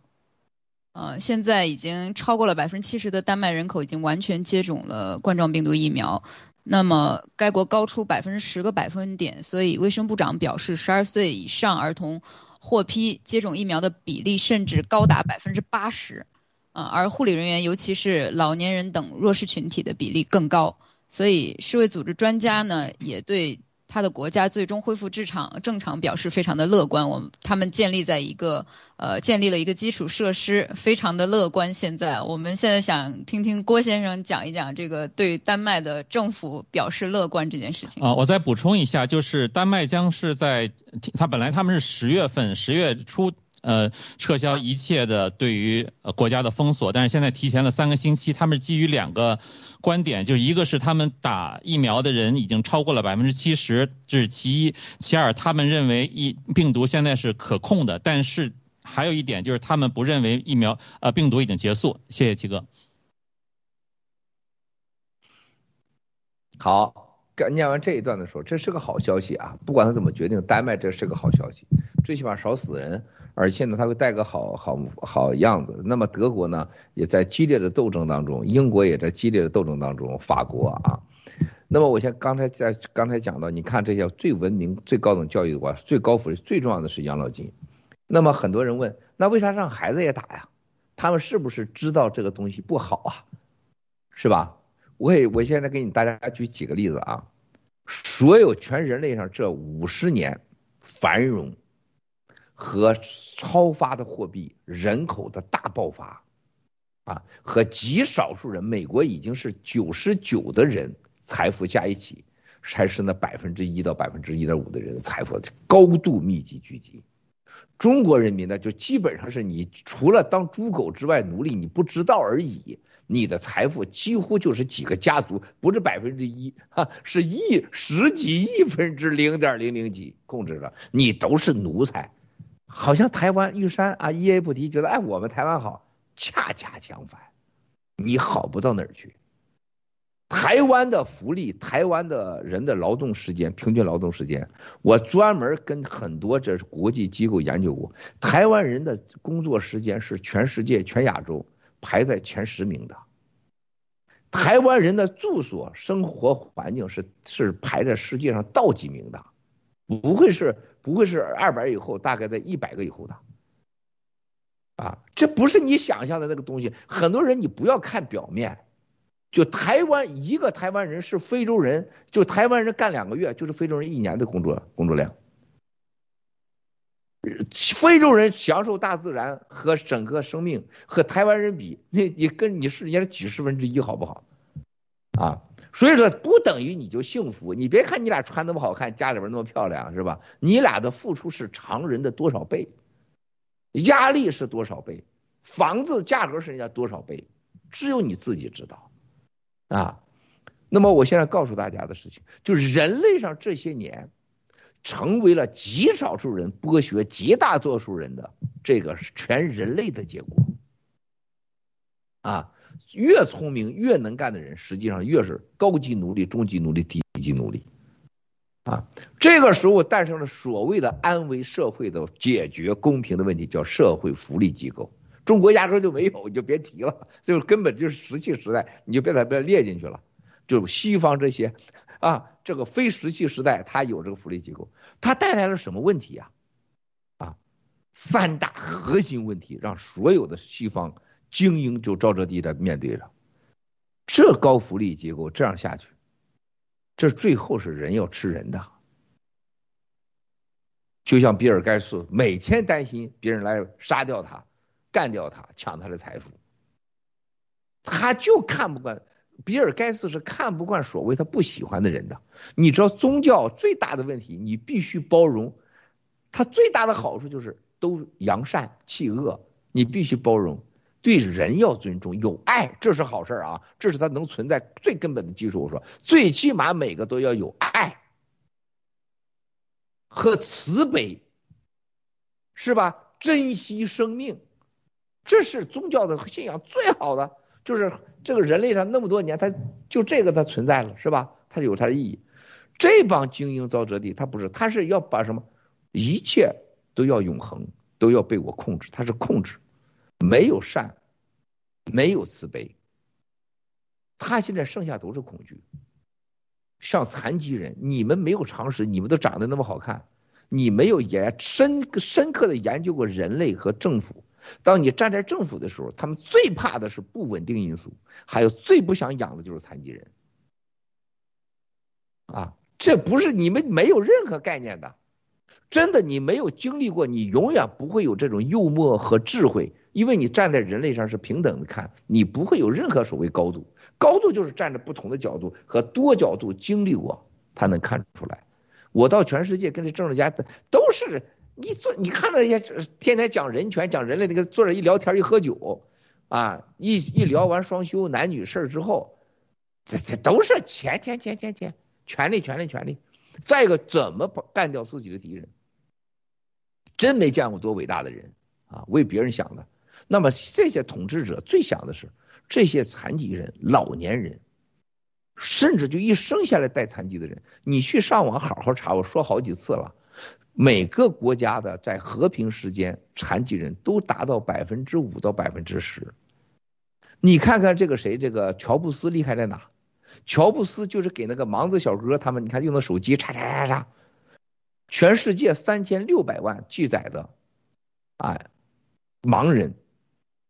呃，现在已经超过了百分之七十的丹麦人口已经完全接种了冠状病毒疫苗。那么，该国高出百分之十个百分点，所以卫生部长表示，十二岁以上儿童获批接种疫苗的比例甚至高达百分之八十，啊，而护理人员，尤其是老年人等弱势群体的比例更高，所以世卫组织专家呢也对。他的国家最终恢复正常，正常表示非常的乐观。我们他们建立在一个呃建立了一个基础设施，非常的乐观。现在我们现在想听听郭先生讲一讲这个对丹麦的政府表示乐观这件事情。啊，我再补充一下，就是丹麦将是在他本来他们是十月份十月初。呃，撤销一切的对于国家的封锁，但是现在提前了三个星期。他们基于两个观点，就是一个是他们打疫苗的人已经超过了百分之七十，这是其一；其二，他们认为疫病毒现在是可控的，但是还有一点就是他们不认为疫苗呃病毒已经结束。谢谢七哥。好。念完这一段的时候，这是个好消息啊！不管他怎么决定，丹麦这是个好消息，最起码少死人，而且呢，他会带个好好好样子。那么德国呢，也在激烈的斗争当中，英国也在激烈的斗争当中，法国啊。那么我先刚才在刚才讲到，你看这些最文明、最高等教育的国家，最高福利、最重要的是养老金。那么很多人问，那为啥让孩子也打呀？他们是不是知道这个东西不好啊？是吧？我也我现在给你大家举几个例子啊，所有全人类上这五十年繁荣和超发的货币、人口的大爆发啊，和极少数人，美国已经是九十九的人财富加一起，才是那百分之一到百分之一点五的人的财富高度密集聚集。中国人民呢，就基本上是你除了当猪狗之外奴隶，你不知道而已。你的财富几乎就是几个家族，不是百分之一，哈，是亿十几亿分之零点零零几控制着，你都是奴才，好像台湾玉山啊一言不提，觉得哎我们台湾好，恰恰相反，你好不到哪儿去。台湾的福利，台湾的人的劳动时间，平均劳动时间，我专门跟很多这国际机构研究过，台湾人的工作时间是全世界、全亚洲排在前十名的。台湾人的住所、生活环境是是排在世界上倒几名的，不会是不会是二百以后，大概在一百个以后的。啊，这不是你想象的那个东西。很多人你不要看表面。就台湾一个台湾人是非洲人，就台湾人干两个月就是非洲人一年的工作工作量。非洲人享受大自然和整个生命和台湾人比，你你跟你是人家几十分之一好不好？啊，所以说不等于你就幸福。你别看你俩穿那么好看，家里边那么漂亮，是吧？你俩的付出是常人的多少倍，压力是多少倍，房子价格是人家多少倍，只有你自己知道。啊，那么我现在告诉大家的事情，就是人类上这些年成为了极少数人剥削极大多数人的这个全人类的结果。啊，越聪明越能干的人，实际上越是高级奴隶、中级奴隶、低级奴隶。啊，这个时候诞生了所谓的安危社会的解决公平的问题，叫社会福利机构。中国压根就没有，你就别提了，就是根本就是石器时代，你就别在别列进去了。就西方这些啊，这个非石器时代，它有这个福利机构，它带来了什么问题呀？啊，三大核心问题让所有的西方精英就照着地在面对着。这高福利结构这样下去，这最后是人要吃人的。就像比尔盖茨每天担心别人来杀掉他。干掉他，抢他的财富，他就看不惯。比尔盖茨是看不惯所谓他不喜欢的人的。你知道宗教最大的问题，你必须包容。他最大的好处就是都扬善弃恶，你必须包容，对人要尊重，有爱，这是好事啊，这是他能存在最根本的基础。我说，最起码每个都要有爱和慈悲，是吧？珍惜生命。这是宗教的信仰最好的，就是这个人类上那么多年，它就这个它存在了，是吧？它有它的意义。这帮精英沼泽地，他不是，他是要把什么，一切都要永恒，都要被我控制，他是控制，没有善，没有慈悲，他现在剩下都是恐惧。像残疾人，你们没有常识，你们都长得那么好看，你没有研深深刻的研究过人类和政府。当你站在政府的时候，他们最怕的是不稳定因素，还有最不想养的就是残疾人。啊，这不是你们没有任何概念的，真的，你没有经历过，你永远不会有这种幽默和智慧，因为你站在人类上是平等的看，你不会有任何所谓高度，高度就是站在不同的角度和多角度经历过，他能看出来。我到全世界跟这政治家都是。你坐，你看那些天天讲人权、讲人类那个坐着一聊天一喝酒，啊，一一聊完双休男女事之后，这这都是钱钱钱钱钱，权力权力权力。再一个，怎么干掉自己的敌人？真没见过多伟大的人啊，为别人想的。那么这些统治者最想的是这些残疾人、老年人，甚至就一生下来带残疾的人。你去上网好好查，我说好几次了。每个国家的在和平时间，残疾人都达到百分之五到百分之十。你看看这个谁，这个乔布斯厉害在哪？乔布斯就是给那个盲子小哥他们，你看用的手机，嚓嚓嚓嚓，全世界三千六百万记载的，哎，盲人，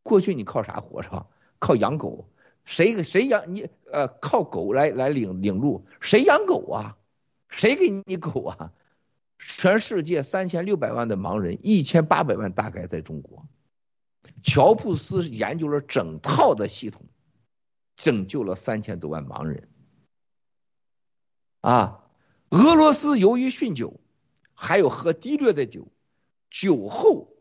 过去你靠啥活着？[LAUGHS] 靠养狗？谁谁养你？呃，靠狗来来领领路？谁养狗啊？谁给你狗啊？全世界三千六百万的盲人，一千八百万大概在中国。乔布斯研究了整套的系统，拯救了三千多万盲人。啊，俄罗斯由于酗酒，还有喝低劣的酒，酒后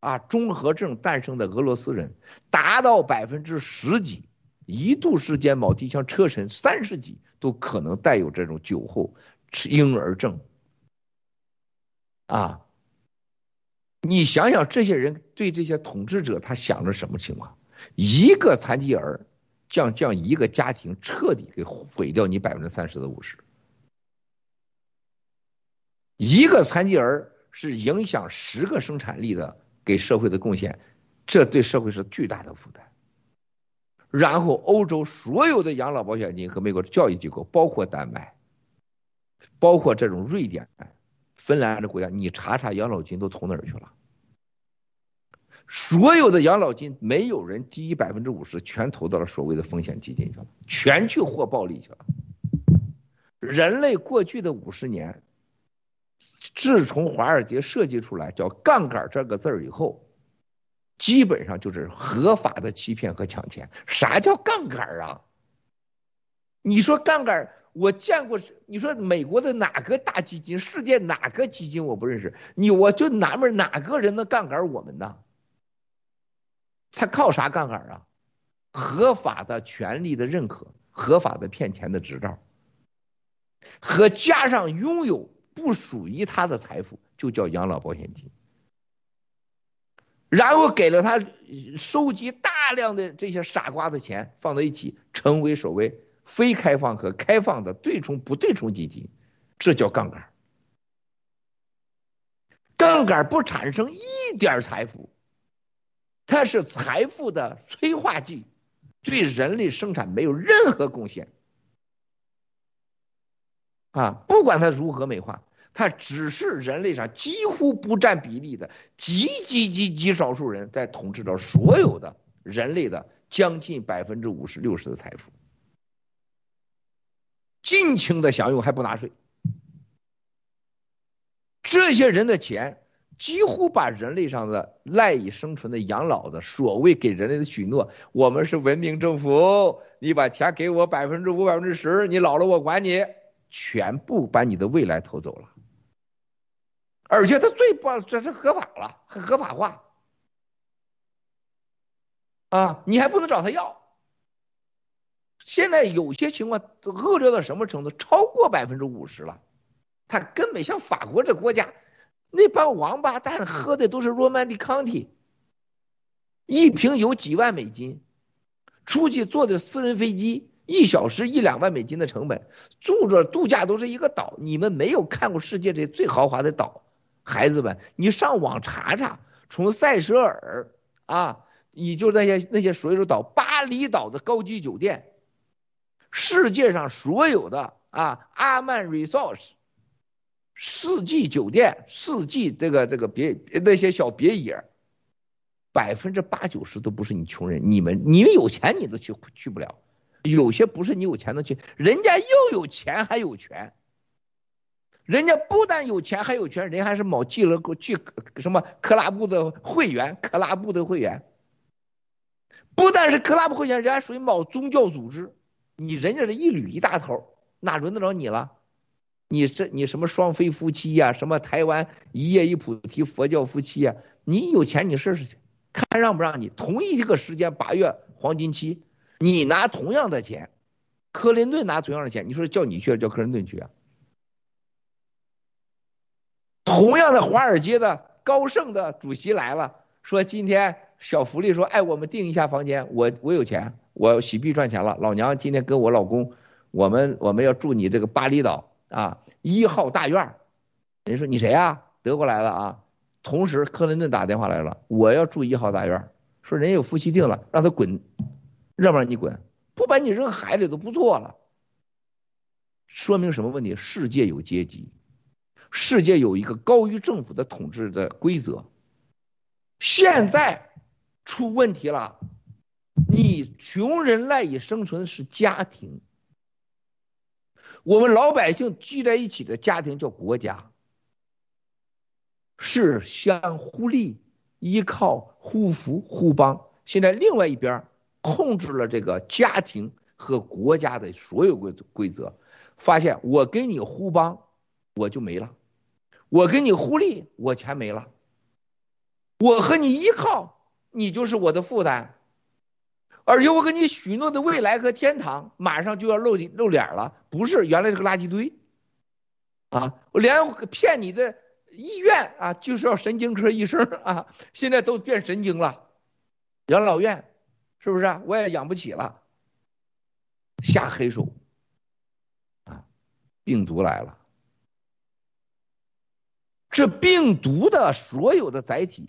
啊综合症诞生的俄罗斯人达到百分之十几，一度时间某地像车臣三十几都可能带有这种酒后婴儿症。啊，你想想这些人对这些统治者他想着什么情况？一个残疾儿将将一个家庭彻底给毁掉你百分之三十的五十，一个残疾儿是影响十个生产力的给社会的贡献，这对社会是巨大的负担。然后欧洲所有的养老保险金和美国的教育机构，包括丹麦，包括这种瑞典、芬兰的国家，你查查养老金都投哪儿去了？所有的养老金没有人低于百分之五十，全投到了所谓的风险基金去了，全去获暴利去了。人类过去的五十年，自从华尔街设计出来叫杠杆这个字儿以后。基本上就是合法的欺骗和抢钱。啥叫杠杆啊？你说杠杆，我见过。你说美国的哪个大基金，世界哪个基金我不认识？你我就纳闷哪个人能杠杆我们呢？他靠啥杠杆啊？合法的权利的认可，合法的骗钱的执照，和加上拥有不属于他的财富，就叫养老保险金。然后给了他收集大量的这些傻瓜的钱放在一起，成为所谓非开放和开放的对冲不对冲基金，这叫杠杆。杠杆不产生一点财富，它是财富的催化剂，对人类生产没有任何贡献。啊，不管它如何美化。它只是人类上几乎不占比例的极极极极少数人在统治着所有的人类的将近百分之五十六十的财富，尽情的享用还不纳税。这些人的钱几乎把人类上的赖以生存的养老的所谓给人类的许诺，我们是文明政府，你把钱给我百分之五百分之十，你老了我管你，全部把你的未来偷走了。而且他最不，这是合法了，合法化啊！你还不能找他要。现在有些情况恶劣到什么程度？超过百分之五十了，他根本像法国这国家，那帮王八蛋喝的都是 Romantic County，一瓶有几万美金，出去坐的私人飞机，一小时一两万美金的成本，住着度假都是一个岛。你们没有看过世界这最豪华的岛？孩子们，你上网查查，从塞舌尔啊，你就那些那些所有岛，巴厘岛的高级酒店，世界上所有的啊，阿曼 Resorts，四季酒店，四季这个这个别那些小别野，百分之八九十都不是你穷人，你们你们有钱你都去去不了，有些不是你有钱能去，人家又有钱还有权。人家不但有钱还有权，人还是某俱乐部去什么克拉布的会员，克拉布的会员，不但是克拉布会员，人家属于某宗教组织。你人家这一捋一大头，哪轮得着你了？你这你什么双飞夫妻呀，什么台湾一夜一菩提佛教夫妻呀？你有钱你试试去，看让不让你？同一个时间八月黄金期，你拿同样的钱，克林顿拿同样的钱，你说叫你去，叫克林顿去啊？同样的，华尔街的高盛的主席来了，说今天小福利，说哎，我们订一下房间，我我有钱，我洗币赚钱了，老娘今天跟我老公，我们我们要住你这个巴厘岛啊一号大院人说你谁啊？德国来的啊。同时，克林顿打电话来了，我要住一号大院说人家有夫妻订了，让他滚，让不让你滚？不把你扔海里都不错了。说明什么问题？世界有阶级。世界有一个高于政府的统治的规则，现在出问题了。你穷人赖以生存的是家庭，我们老百姓聚在一起的家庭叫国家，是相互利、依靠、互扶、互帮。现在另外一边控制了这个家庭和国家的所有规规则，发现我跟你互帮，我就没了。我跟你互利，我钱没了；我和你依靠，你就是我的负担。而且我给你许诺的未来和天堂，马上就要露露脸了，不是原来是个垃圾堆啊！我连骗你的医院啊就是要神经科医生啊，现在都变神经了，养老院是不是啊？我也养不起了，下黑手啊，病毒来了，这病毒的所有的载体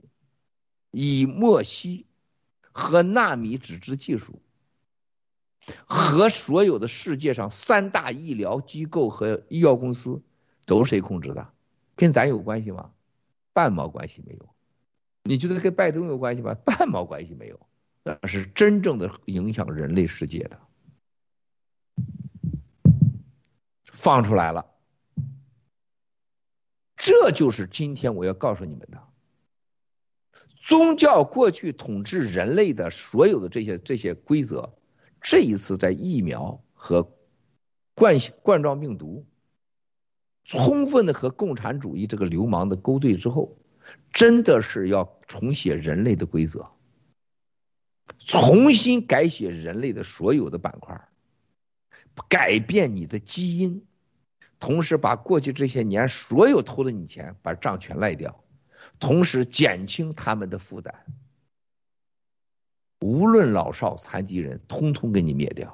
以莫西和纳米纸质技术。和所有的世界上三大医疗机构和医药公司都是谁控制的？跟咱有关系吗？半毛关系没有。你觉得跟拜登有关系吗？半毛关系没有。那是真正的影响人类世界的，放出来了。这就是今天我要告诉你们的。宗教过去统治人类的所有的这些这些规则。这一次在疫苗和冠冠状病毒充分的和共产主义这个流氓的勾兑之后，真的是要重写人类的规则，重新改写人类的所有的板块，改变你的基因，同时把过去这些年所有偷了你钱把账全赖掉，同时减轻他们的负担。无论老少残疾人，通通给你灭掉；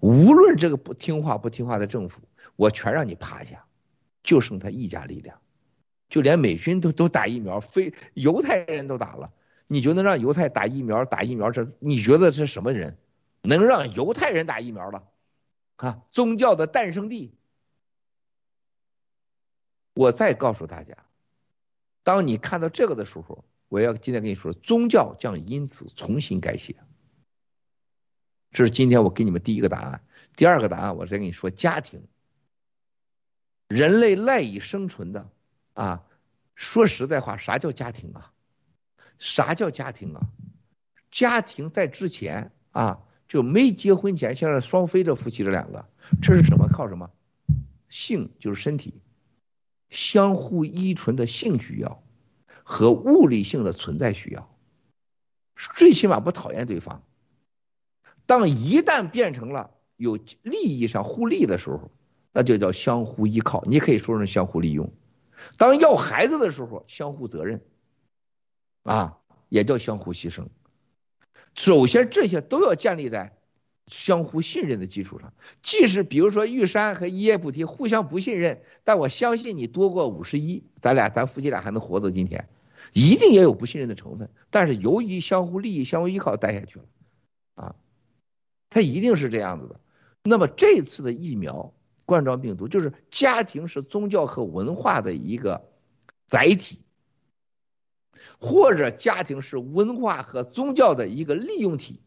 无论这个不听话不听话的政府，我全让你趴下，就剩他一家力量。就连美军都都打疫苗，非犹太人都打了，你就能让犹太打疫苗？打疫苗这你觉得是什么人能让犹太人打疫苗了？啊，宗教的诞生地。我再告诉大家，当你看到这个的时候。我要今天跟你说，宗教将因此重新改写。这是今天我给你们第一个答案。第二个答案，我再跟你说，家庭，人类赖以生存的啊。说实在话，啥叫家庭啊？啥叫家庭啊？家庭在之前啊，就没结婚前，像在双飞这夫妻这两个，这是什么？靠什么？性就是身体，相互依存的性需要。和物理性的存在需要，最起码不讨厌对方。当一旦变成了有利益上互利的时候，那就叫相互依靠。你可以说成相互利用。当要孩子的时候，相互责任，啊，也叫相互牺牲。首先，这些都要建立在相互信任的基础上。即使比如说玉山和一叶菩提互相不信任，但我相信你多过五十一，咱俩咱夫妻俩还能活到今天。一定也有不信任的成分，但是由于相互利益、相互依靠，待下去了，啊，它一定是这样子的。那么这次的疫苗冠状病毒，就是家庭是宗教和文化的一个载体，或者家庭是文化和宗教的一个利用体，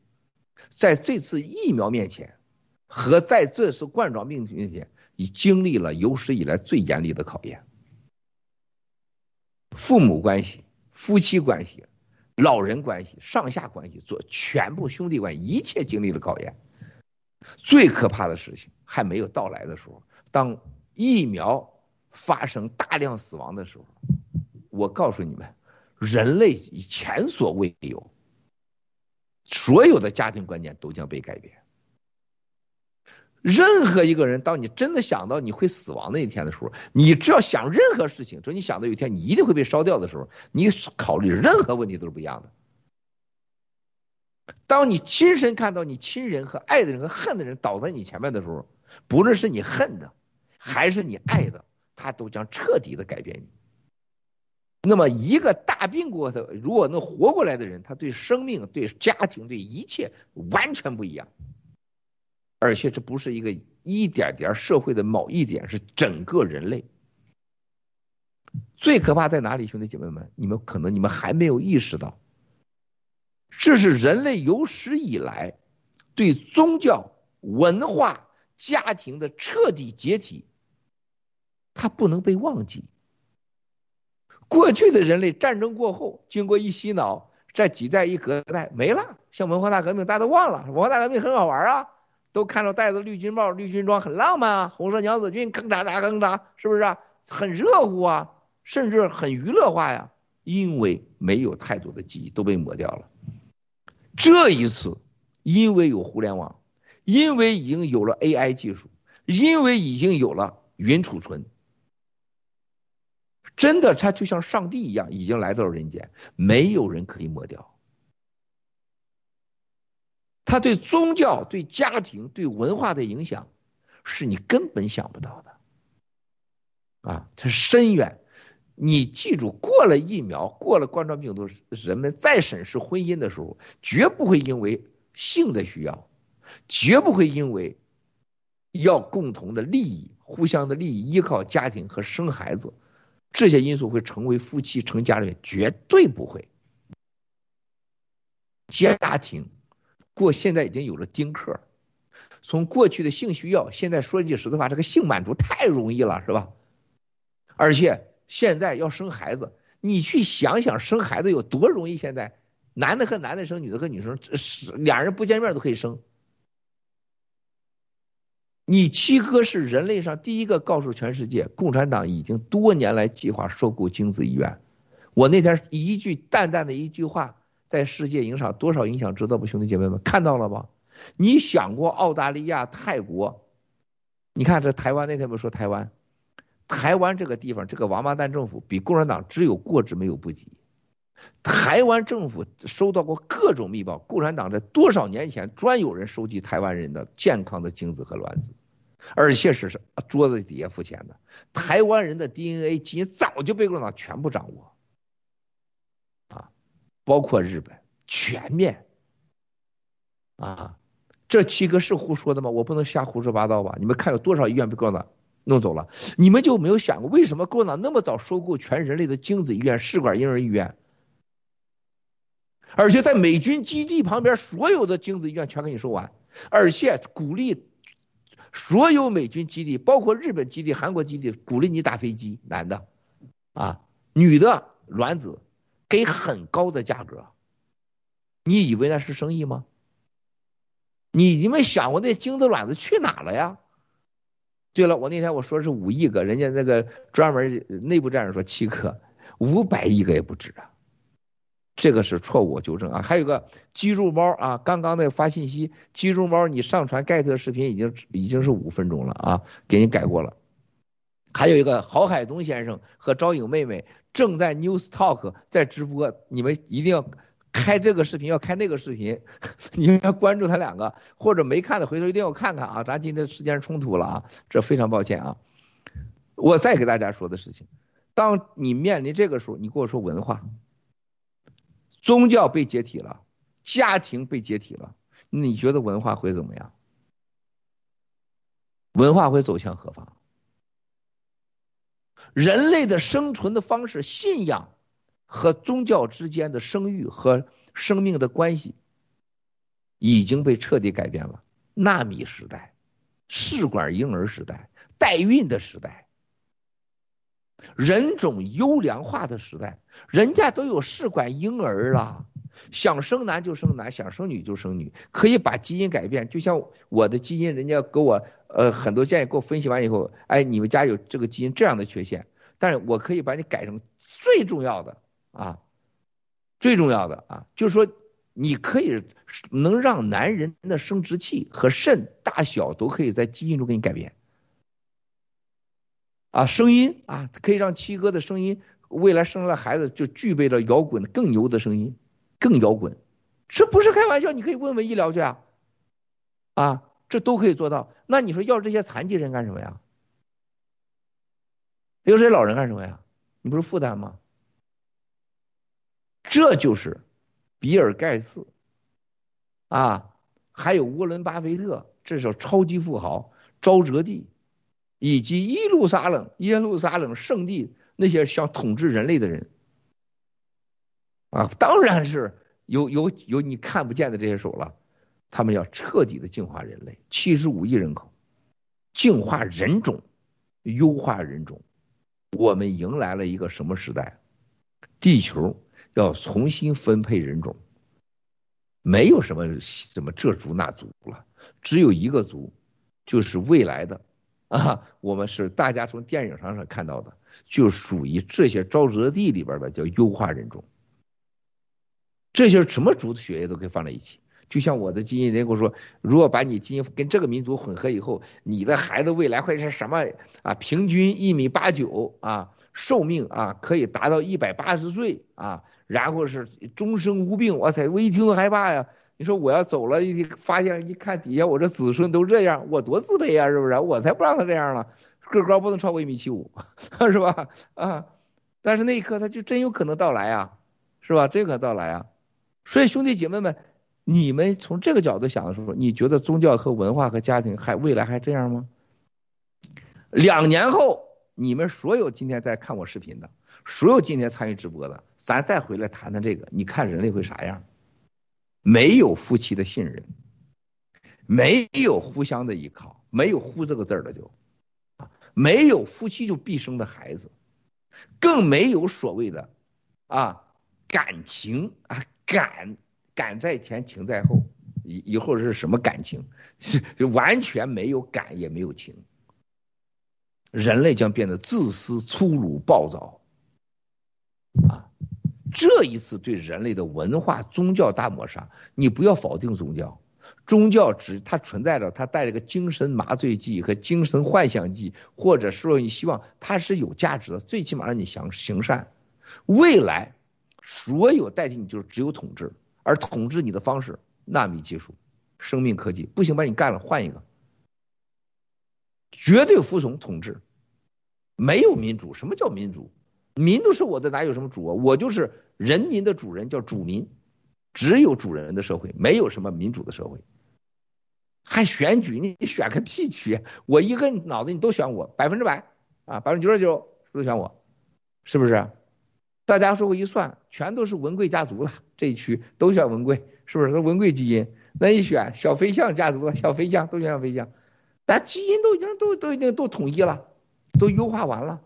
在这次疫苗面前，和在这次冠状病毒面前，已经历了有史以来最严厉的考验，父母关系。夫妻关系、老人关系、上下关系，做全部兄弟关系，一切经历了考验。最可怕的事情还没有到来的时候，当疫苗发生大量死亡的时候，我告诉你们，人类前所未有，所有的家庭观念都将被改变。任何一个人，当你真的想到你会死亡那一天的时候，你只要想任何事情，就你想到有一天你一定会被烧掉的时候，你考虑任何问题都是不一样的。当你亲身看到你亲人和爱的人和恨的人倒在你前面的时候，不论是你恨的还是你爱的，他都将彻底的改变你。那么，一个大病过的，如果能活过来的人，他对生命、对家庭、对一切完全不一样。而且这不是一个一点点社会的某一点，是整个人类。最可怕在哪里，兄弟姐妹们？你们可能你们还没有意识到，这是人类有史以来对宗教、文化、家庭的彻底解体，它不能被忘记。过去的人类战争过后，经过一洗脑，这几代一隔代没了，像文化大革命，大家都忘了，文化大革命很好玩啊。都看着戴着绿军帽、绿军装很浪漫啊，红色娘子军吭嚓嚓吭嚓，是不是啊？很热乎啊，甚至很娱乐化呀。因为没有太多的记忆都被抹掉了。这一次，因为有互联网，因为已经有了 AI 技术，因为已经有了云储存，真的，他就像上帝一样，已经来到了人间，没有人可以抹掉。他对宗教、对家庭、对文化的影响，是你根本想不到的。啊，它深远。你记住，过了疫苗，过了冠状病毒，人们再审视婚姻的时候，绝不会因为性的需要，绝不会因为要共同的利益、互相的利益、依靠家庭和生孩子这些因素会成为夫妻成家的人，绝对不会。家庭过现在已经有了丁克，从过去的性需要，现在说句实在话，这个性满足太容易了，是吧？而且现在要生孩子，你去想想生孩子有多容易？现在男的和男的生，女的和女生，是俩人不见面都可以生。你七哥是人类上第一个告诉全世界，共产党已经多年来计划收购精子医院。我那天一句淡淡的一句话，在世界影响多少影响，知道不，兄弟姐妹们看到了吗？你想过澳大利亚、泰国？你看这台湾那天不说台湾？台湾这个地方，这个王八蛋政府比共产党只有过之没有不及。台湾政府收到过各种密报，共产党在多少年前专有人收集台湾人的健康的精子和卵子，而且是桌子底下付钱的。台湾人的 DNA 基因早就被共产党全部掌握，啊，包括日本全面，啊，这七个是胡说的吗？我不能瞎胡说八道吧？你们看有多少医院被共产党？弄走了，你们就没有想过为什么共产党那么早收购全人类的精子医院、试管婴儿医院，而且在美军基地旁边所有的精子医院全给你收完，而且鼓励所有美军基地，包括日本基地、韩国基地，鼓励你打飞机，男的啊，女的卵子给很高的价格，你以为那是生意吗？你你们想过那精子卵子去哪了呀？对了，我那天我说是五亿个，人家那个专门内部战士说七个，五百亿个也不止啊，这个是错误，纠正啊。还有个鸡肉猫啊，刚刚那个发信息，鸡肉猫你上传盖特视频已经已经是五分钟了啊，给你改过了。还有一个郝海东先生和赵颖妹妹正在 News Talk 在直播，你们一定要。开这个视频要开那个视频，[LAUGHS] 你们要关注他两个，或者没看的回头一定要看看啊！咱今天时间冲突了啊，这非常抱歉啊。我再给大家说的事情，当你面临这个时候，你跟我说文化、宗教被解体了，家庭被解体了，你觉得文化会怎么样？文化会走向何方？人类的生存的方式，信仰。和宗教之间的生育和生命的关系已经被彻底改变了。纳米时代、试管婴儿时代、代孕的时代、人种优良化的时代，人家都有试管婴儿了，想生男就生男，想生女就生女，可以把基因改变。就像我的基因，人家给我呃很多建议，给我分析完以后，哎，你们家有这个基因这样的缺陷，但是我可以把你改成最重要的。啊，最重要的啊，就是说你可以能让男人的生殖器和肾大小都可以在基因中给你改变，啊，声音啊，可以让七哥的声音未来生了孩子就具备了摇滚更牛的声音，更摇滚，这不是开玩笑，你可以问问医疗去啊，啊，这都可以做到。那你说要这些残疾人干什么呀？要这些老人干什么呀？你不是负担吗？这就是比尔盖茨啊，还有沃伦巴菲特，这是超级富豪沼泽地，以及耶路撒冷耶路撒冷圣地那些想统治人类的人啊，当然是有有有你看不见的这些手了，他们要彻底的净化人类，七十五亿人口，净化人种，优化人种，我们迎来了一个什么时代？地球。要重新分配人种，没有什么什么这族那族了，只有一个族，就是未来的啊，我们是大家从电影上上看到的，就属于这些沼泽地里边的叫优化人种，这些什么族的血液都可以放在一起，就像我的基因，人跟我说，如果把你基因跟这个民族混合以后，你的孩子未来会是什么啊？平均一米八九啊，寿命啊可以达到一百八十岁啊，然后是终生无病。哇塞，我一听都害怕呀！你说我要走了，一发现一看底下我这子孙都这样，我多自卑呀，是不是？我才不让他这样了，个高不能超过一米七五，[LAUGHS] 是吧？啊，但是那一刻他就真有可能到来啊，是吧？真可能到来啊！所以兄弟姐妹们，你们从这个角度想的时候，你觉得宗教和文化和家庭还未来还这样吗？两年后，你们所有今天在看我视频的，所有今天参与直播的，咱再回来谈谈这个，你看人类会啥样？没有夫妻的信任，没有互相的依靠，没有“互”这个字儿的就，啊，没有夫妻就必生的孩子，更没有所谓的啊感情啊。感感在前，情在后，以以后是什么感情？[LAUGHS] 是完全没有感，也没有情。人类将变得自私、粗鲁、暴躁。啊，这一次对人类的文化、宗教大抹杀，你不要否定宗教，宗教只它存在着，它带着个精神麻醉剂和精神幻想剂，或者说你希望它是有价值的，最起码让你行行善，未来。所有代替你就是只有统治，而统治你的方式，纳米技术、生命科技，不行把你干了，换一个，绝对服从统治，没有民主。什么叫民主？民都是我的，哪有什么主啊？我就是人民的主人，叫主民，只有主人的社会，没有什么民主的社会。还选举？你选个屁区！我一个脑子你都选我，百分之百啊，百分之九十九都选我，是不是？大家说我一算，全都是文贵家族的这一区都选文贵，是不是？文贵基因，那一选小飞象家族的小飞象都选小飞象，但基因都已经都都已经都统一了，都优化完了。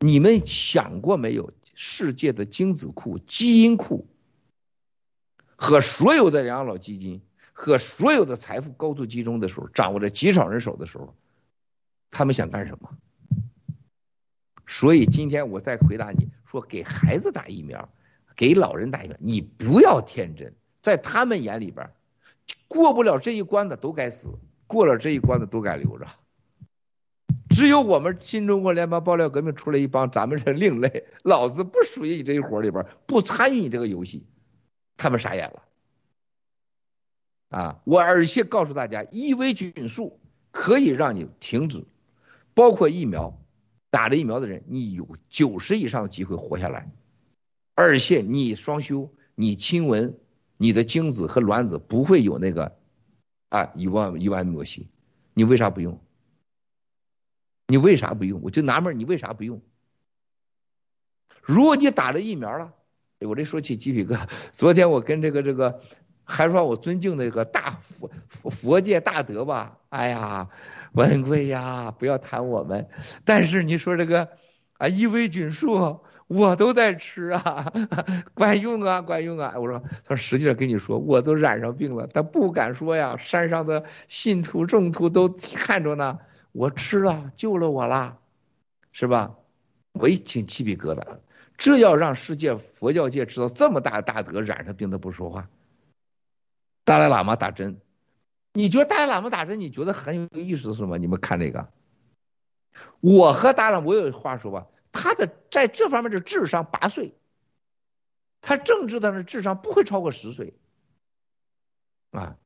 你们想过没有？世界的精子库、基因库和所有的养老基金和所有的财富高度集中的时候，掌握着极少人手的时候，他们想干什么？所以今天我再回答你说，给孩子打疫苗，给老人打疫苗，你不要天真，在他们眼里边，过不了这一关的都该死，过了这一关的都该留着。只有我们新中国联邦爆料革命出来一帮，咱们是另类，[LAUGHS] 老子不属于你这一伙里边，不参与你这个游戏，他们傻眼了。啊，我而且告诉大家，伊维菌素可以让你停止，包括疫苗。打了疫苗的人，你有九十以上的机会活下来，而且你双休，你亲吻，你的精子和卵子不会有那个啊一万一万摩西，你为啥不用？你为啥不用？我就纳闷，你为啥不用？如果你打了疫苗了，我这说起鸡皮疙瘩。昨天我跟这个这个，还说我尊敬的这个大佛佛界大德吧，哎呀。文贵呀，不要谈我们。但是你说这个啊，伊维菌素我都在吃啊，[LAUGHS] 管用啊，管用啊。我说，他说实际上跟你说，我都染上病了，但不敢说呀。山上的信徒众徒都看着呢，我吃了，救了我了，是吧？我一听鸡皮疙瘩，这要让世界佛教界知道这么大的大德染上病他不说话，达赖喇嘛打针。你觉得达赖喇嘛打针，你觉得很有意思是吗？你们看这个，我和达赖，我有话说吧，他的在这方面的智商八岁，他政治的智商不会超过十岁，啊，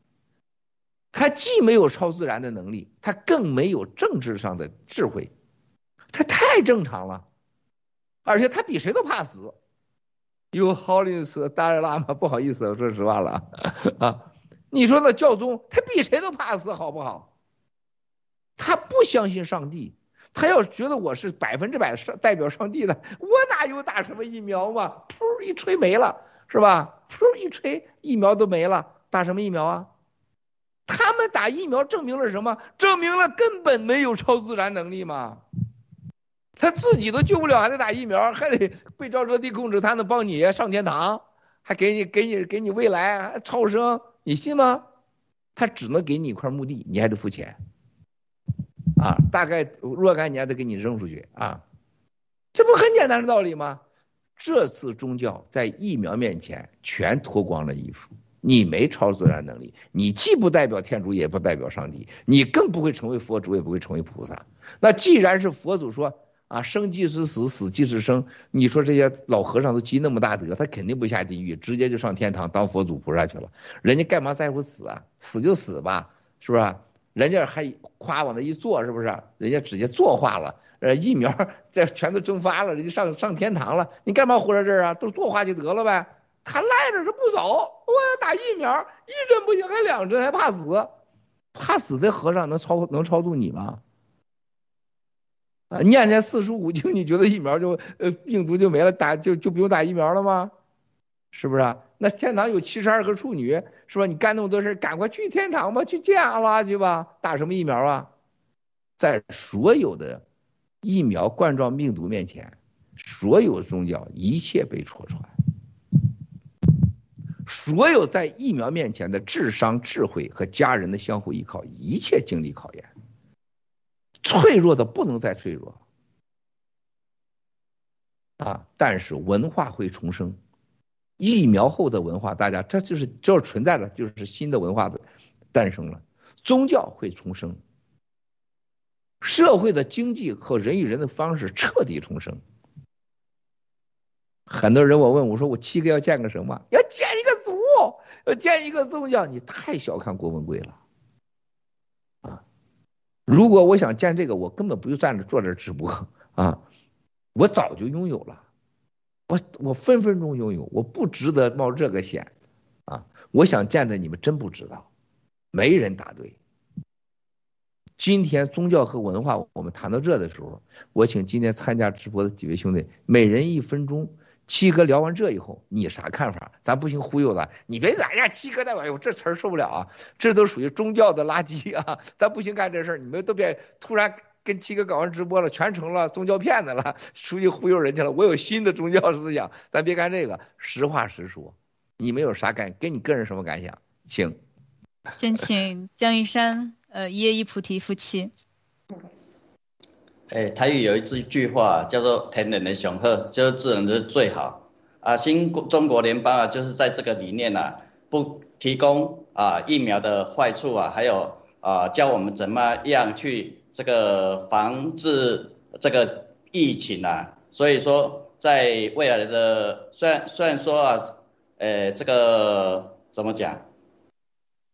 他既没有超自然的能力，他更没有政治上的智慧，他太正常了，而且他比谁都怕死。有好利斯达赖喇嘛，不好意思，我说实话了啊。你说那教宗他比谁都怕死，好不好？他不相信上帝，他要觉得我是百分之百上代表上帝的，我哪有打什么疫苗嘛？噗一吹没了，是吧？噗一吹疫苗都没了，打什么疫苗啊？他们打疫苗证明了什么？证明了根本没有超自然能力嘛？他自己都救不了，还得打疫苗，还得被照热地控制，他能帮你上天堂，还给你给你给你未来还超生？你信吗？他只能给你一块墓地，你还得付钱，啊，大概若干年得给你扔出去啊，这不很简单的道理吗？这次宗教在疫苗面前全脱光了衣服，你没超自然能力，你既不代表天主，也不代表上帝，你更不会成为佛祖，也不会成为菩萨。那既然是佛祖说啊，生即是死，死即是生，你说这些老和尚都积那么大德，他肯定不下地狱，直接就上天堂当佛祖菩萨去了。人家干嘛在乎死啊？死就死吧，是不是？人家还夸往那一坐，是不是？人家直接坐化了，呃，疫苗 [LAUGHS] 在全都蒸发了，人家上上天堂了，你干嘛活在这儿啊？都坐化就得了呗。他赖着是不走，我要打疫苗，一针不行还两针，还怕死，怕死的和尚能超能超度你吗？啊，念念四书五经，你觉得疫苗就呃病毒就没了，打就就不用打疫苗了吗？是不是？那天堂有七十二个处女，是吧？你干那么多事赶快去天堂吧，去见阿拉去吧，打什么疫苗啊？在所有的疫苗冠状病毒面前，所有宗教一切被戳穿。所有在疫苗面前的智商、智慧和家人的相互依靠，一切经历考验，脆弱的不能再脆弱啊！但是文化会重生，疫苗后的文化，大家这就是就是存在的，就是新的文化的诞生了。宗教会重生，社会的经济和人与人的方式彻底重生。很多人我问我说我七个要建个什么？要建，建一个宗教？你太小看郭文贵了啊！如果我想建这个，我根本不用站着坐这直播啊，我早就拥有了，我我分分钟拥有，我不值得冒这个险啊！我想建的你们真不知道，没人答对。今天宗教和文化我们谈到这的时候，我请今天参加直播的几位兄弟，每人一分钟。七哥聊完这以后，你啥看法？咱不行忽悠了，你别哎呀，七哥那玩意儿，我这词儿受不了啊，这都属于宗教的垃圾啊，[LAUGHS] 咱不行干这事儿，你们都别突然跟七哥搞完直播了，全成了宗教骗子了，[LAUGHS] 出去忽悠人家了。我有新的宗教思想，咱别干这个。实话实说，你们有啥感？跟你个人什么感想？请，[LAUGHS] 先请江玉山，呃，一叶一菩提夫妻。哎，台语有一句句话叫做“天然的雄鹤”，就是自然的最好啊。新中国联邦啊，就是在这个理念呐，不提供啊疫苗的坏处啊，还有啊教我们怎么样去这个防治这个疫情啊。所以说，在未来的虽然虽然说啊，呃，这个怎么讲？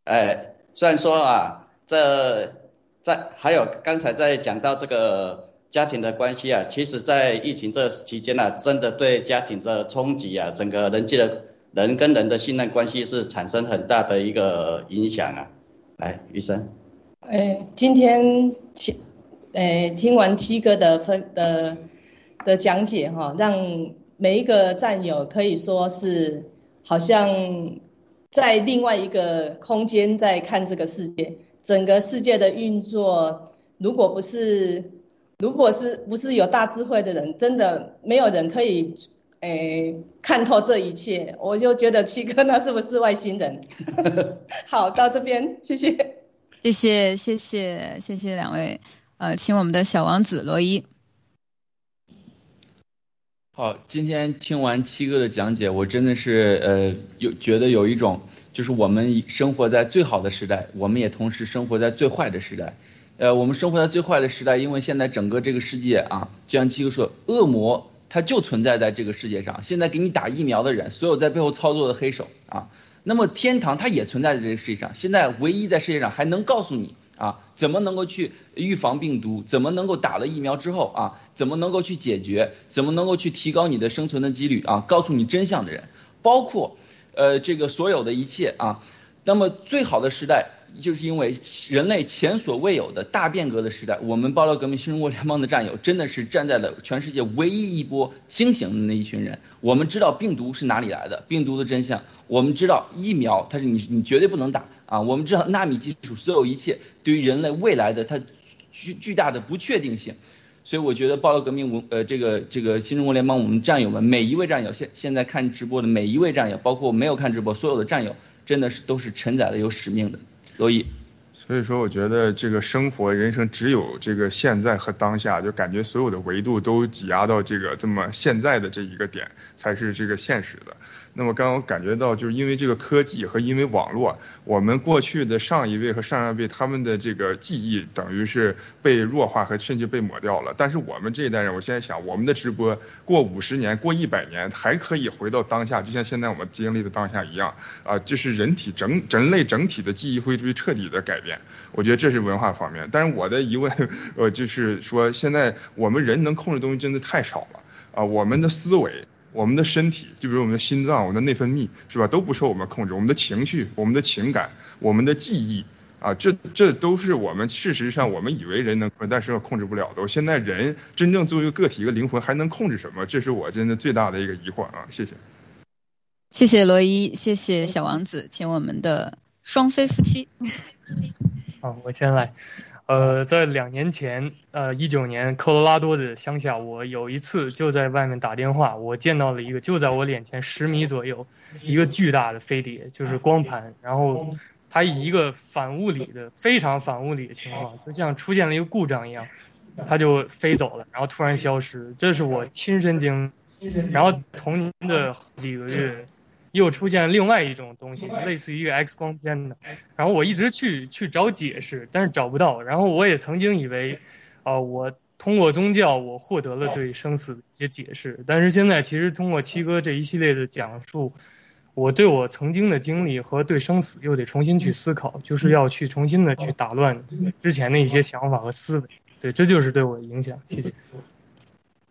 哎，虽然说啊，这在还有刚才在讲到这个。家庭的关系啊，其实，在疫情这期间呢，真的对家庭的冲击啊，整个人际的人跟人的信任关系是产生很大的一个影响啊。来，医生。哎，今天七，哎，听完七哥的分的的讲解哈，让每一个战友可以说是好像在另外一个空间在看这个世界，整个世界的运作，如果不是。如果是不是有大智慧的人，真的没有人可以诶看透这一切。我就觉得七哥那是不是外星人？[LAUGHS] 好，到这边，谢谢，谢谢，谢谢，谢谢两位。呃，请我们的小王子罗伊。好，今天听完七哥的讲解，我真的是呃有觉得有一种，就是我们生活在最好的时代，我们也同时生活在最坏的时代。呃，我们生活在最坏的时代，因为现在整个这个世界啊，就像七哥说，恶魔它就存在在这个世界上。现在给你打疫苗的人，所有在背后操作的黑手啊，那么天堂它也存在在这个世界上。现在唯一在世界上还能告诉你啊，怎么能够去预防病毒，怎么能够打了疫苗之后啊，怎么能够去解决，怎么能够去提高你的生存的几率啊，告诉你真相的人，包括呃这个所有的一切啊，那么最好的时代。就是因为人类前所未有的大变革的时代，我们报道革命新中国联邦的战友真的是站在了全世界唯一一波清醒的那一群人。我们知道病毒是哪里来的，病毒的真相；我们知道疫苗它是你你绝对不能打啊；我们知道纳米技术所有一切对于人类未来的它巨巨大的不确定性。所以我觉得报道革命，我呃这个这个新中国联邦我们战友们每一位战友现现在看直播的每一位战友，包括没有看直播所有的战友，真的是都是承载了有使命的。所以，所以说，我觉得这个生活人生只有这个现在和当下，就感觉所有的维度都挤压到这个这么现在的这一个点，才是这个现实的。那么刚刚我感觉到，就是因为这个科技和因为网络，我们过去的上一辈和上上辈他们的这个记忆等于是被弱化和甚至被抹掉了。但是我们这一代人，我现在想，我们的直播过五十年、过一百年还可以回到当下，就像现在我们经历的当下一样啊，就是人体整人类整体的记忆会被彻底的改变。我觉得这是文化方面。但是我的疑问，呃，就是说现在我们人能控制东西真的太少了啊，我们的思维。我们的身体，就比如我们的心脏、我们的内分泌，是吧？都不受我们控制。我们的情绪、我们的情感、我们的记忆，啊，这这都是我们事实上我们以为人能控制，但是控制不了的。我现在人真正作为一个个体、一个灵魂，还能控制什么？这是我真的最大的一个疑惑啊！谢谢。谢谢罗伊，谢谢小王子，请我们的双飞夫妻。好，我先来。呃，在两年前，呃，一九年，科罗拉多的乡下，我有一次就在外面打电话，我见到了一个就在我脸前十米左右，一个巨大的飞碟，就是光盘，然后它以一个反物理的非常反物理的情况，就像出现了一个故障一样，它就飞走了，然后突然消失，这是我亲身经历，然后同年的几个月。又出现另外一种东西，类似于一个 X 光片的，然后我一直去去找解释，但是找不到。然后我也曾经以为，啊，我通过宗教我获得了对生死的一些解释，但是现在其实通过七哥这一系列的讲述，我对我曾经的经历和对生死又得重新去思考，就是要去重新的去打乱之前的一些想法和思维。对，这就是对我的影响。谢谢。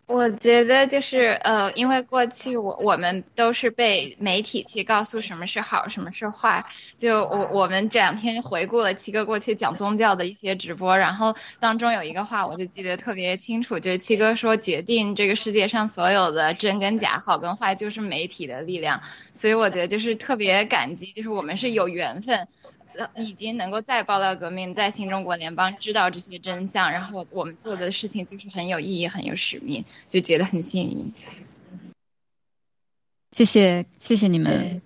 我觉得就是呃，因为过去我我们都是被媒体去告诉什么是好，什么是坏。就我我们这两天回顾了七哥过去讲宗教的一些直播，然后当中有一个话我就记得特别清楚，就是七哥说决定这个世界上所有的真跟假、好跟坏就是媒体的力量。所以我觉得就是特别感激，就是我们是有缘分。已经能够在爆料革命，在新中国联邦知道这些真相，然后我们做的事情就是很有意义、很有使命，就觉得很幸运。谢谢，谢谢你们。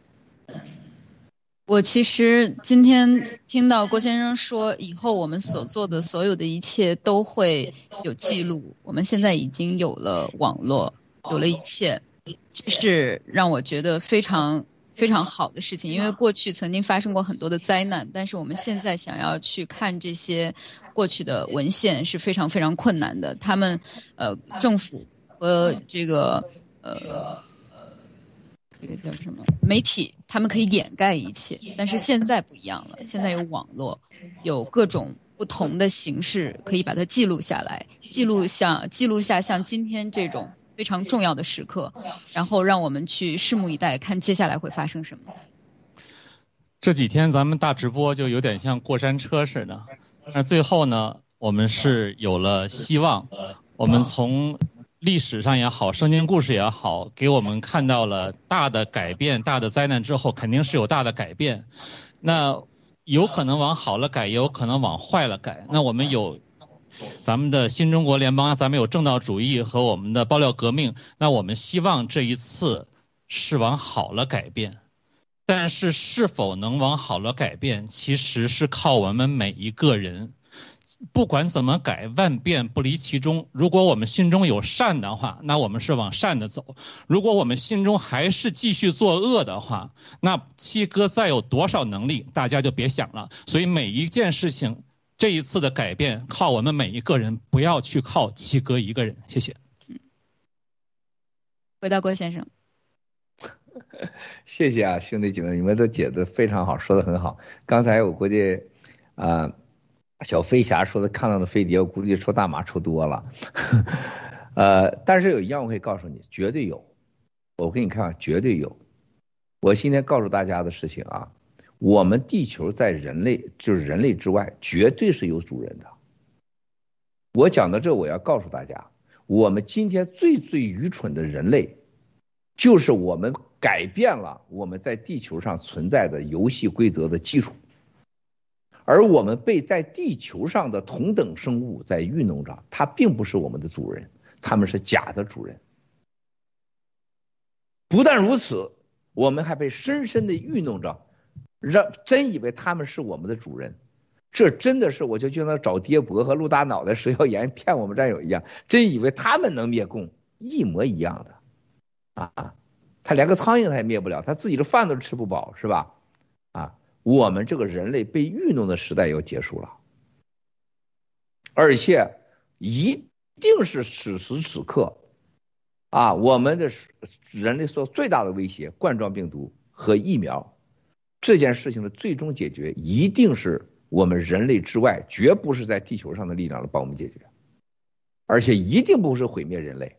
我其实今天听到郭先生说，以后我们所做的所有的一切都会有记录。我们现在已经有了网络，有了一切，是让我觉得非常。非常好的事情，因为过去曾经发生过很多的灾难，但是我们现在想要去看这些过去的文献是非常非常困难的。他们呃政府和这个呃这个叫什么媒体，他们可以掩盖一切，但是现在不一样了，现在有网络，有各种不同的形式可以把它记录下来，记录像记录下像今天这种。非常重要的时刻，然后让我们去拭目以待，看接下来会发生什么。这几天咱们大直播就有点像过山车似的，那最后呢，我们是有了希望。我们从历史上也好，圣经故事也好，给我们看到了大的改变、大的灾难之后，肯定是有大的改变。那有可能往好了改，也有可能往坏了改。那我们有。咱们的新中国联邦，咱们有正道主义和我们的爆料革命，那我们希望这一次是往好了改变，但是是否能往好了改变，其实是靠我们每一个人。不管怎么改，万变不离其中。如果我们心中有善的话，那我们是往善的走；如果我们心中还是继续作恶的话，那七哥再有多少能力，大家就别想了。所以每一件事情。这一次的改变靠我们每一个人，不要去靠七哥一个人。谢谢。回到郭先生。[LAUGHS] 谢谢啊，兄弟姐妹，你们都解的非常好，说的很好。刚才我估计啊，小飞侠说的看到的飞碟，我估计抽大麻抽多了。[LAUGHS] 呃，但是有一样我可以告诉你，绝对有。我给你看，绝对有。我今天告诉大家的事情啊。我们地球在人类就是人类之外，绝对是有主人的。我讲到这，我要告诉大家，我们今天最最愚蠢的人类，就是我们改变了我们在地球上存在的游戏规则的基础，而我们被在地球上的同等生物在愚弄着，它并不是我们的主人，他们是假的主人。不但如此，我们还被深深的愚弄着。让真以为他们是我们的主人，这真的是我就就像找爹伯和陆大脑袋蛇妖言骗我们战友一样，真以为他们能灭共，一模一样的啊！他连个苍蝇他也灭不了，他自己的饭都吃不饱，是吧？啊，我们这个人类被愚弄的时代要结束了，而且一定是此时此刻，啊，我们的人类所最大的威胁——冠状病毒和疫苗这件事情的最终解决，一定是我们人类之外，绝不是在地球上的力量来帮我们解决，而且一定不是毁灭人类。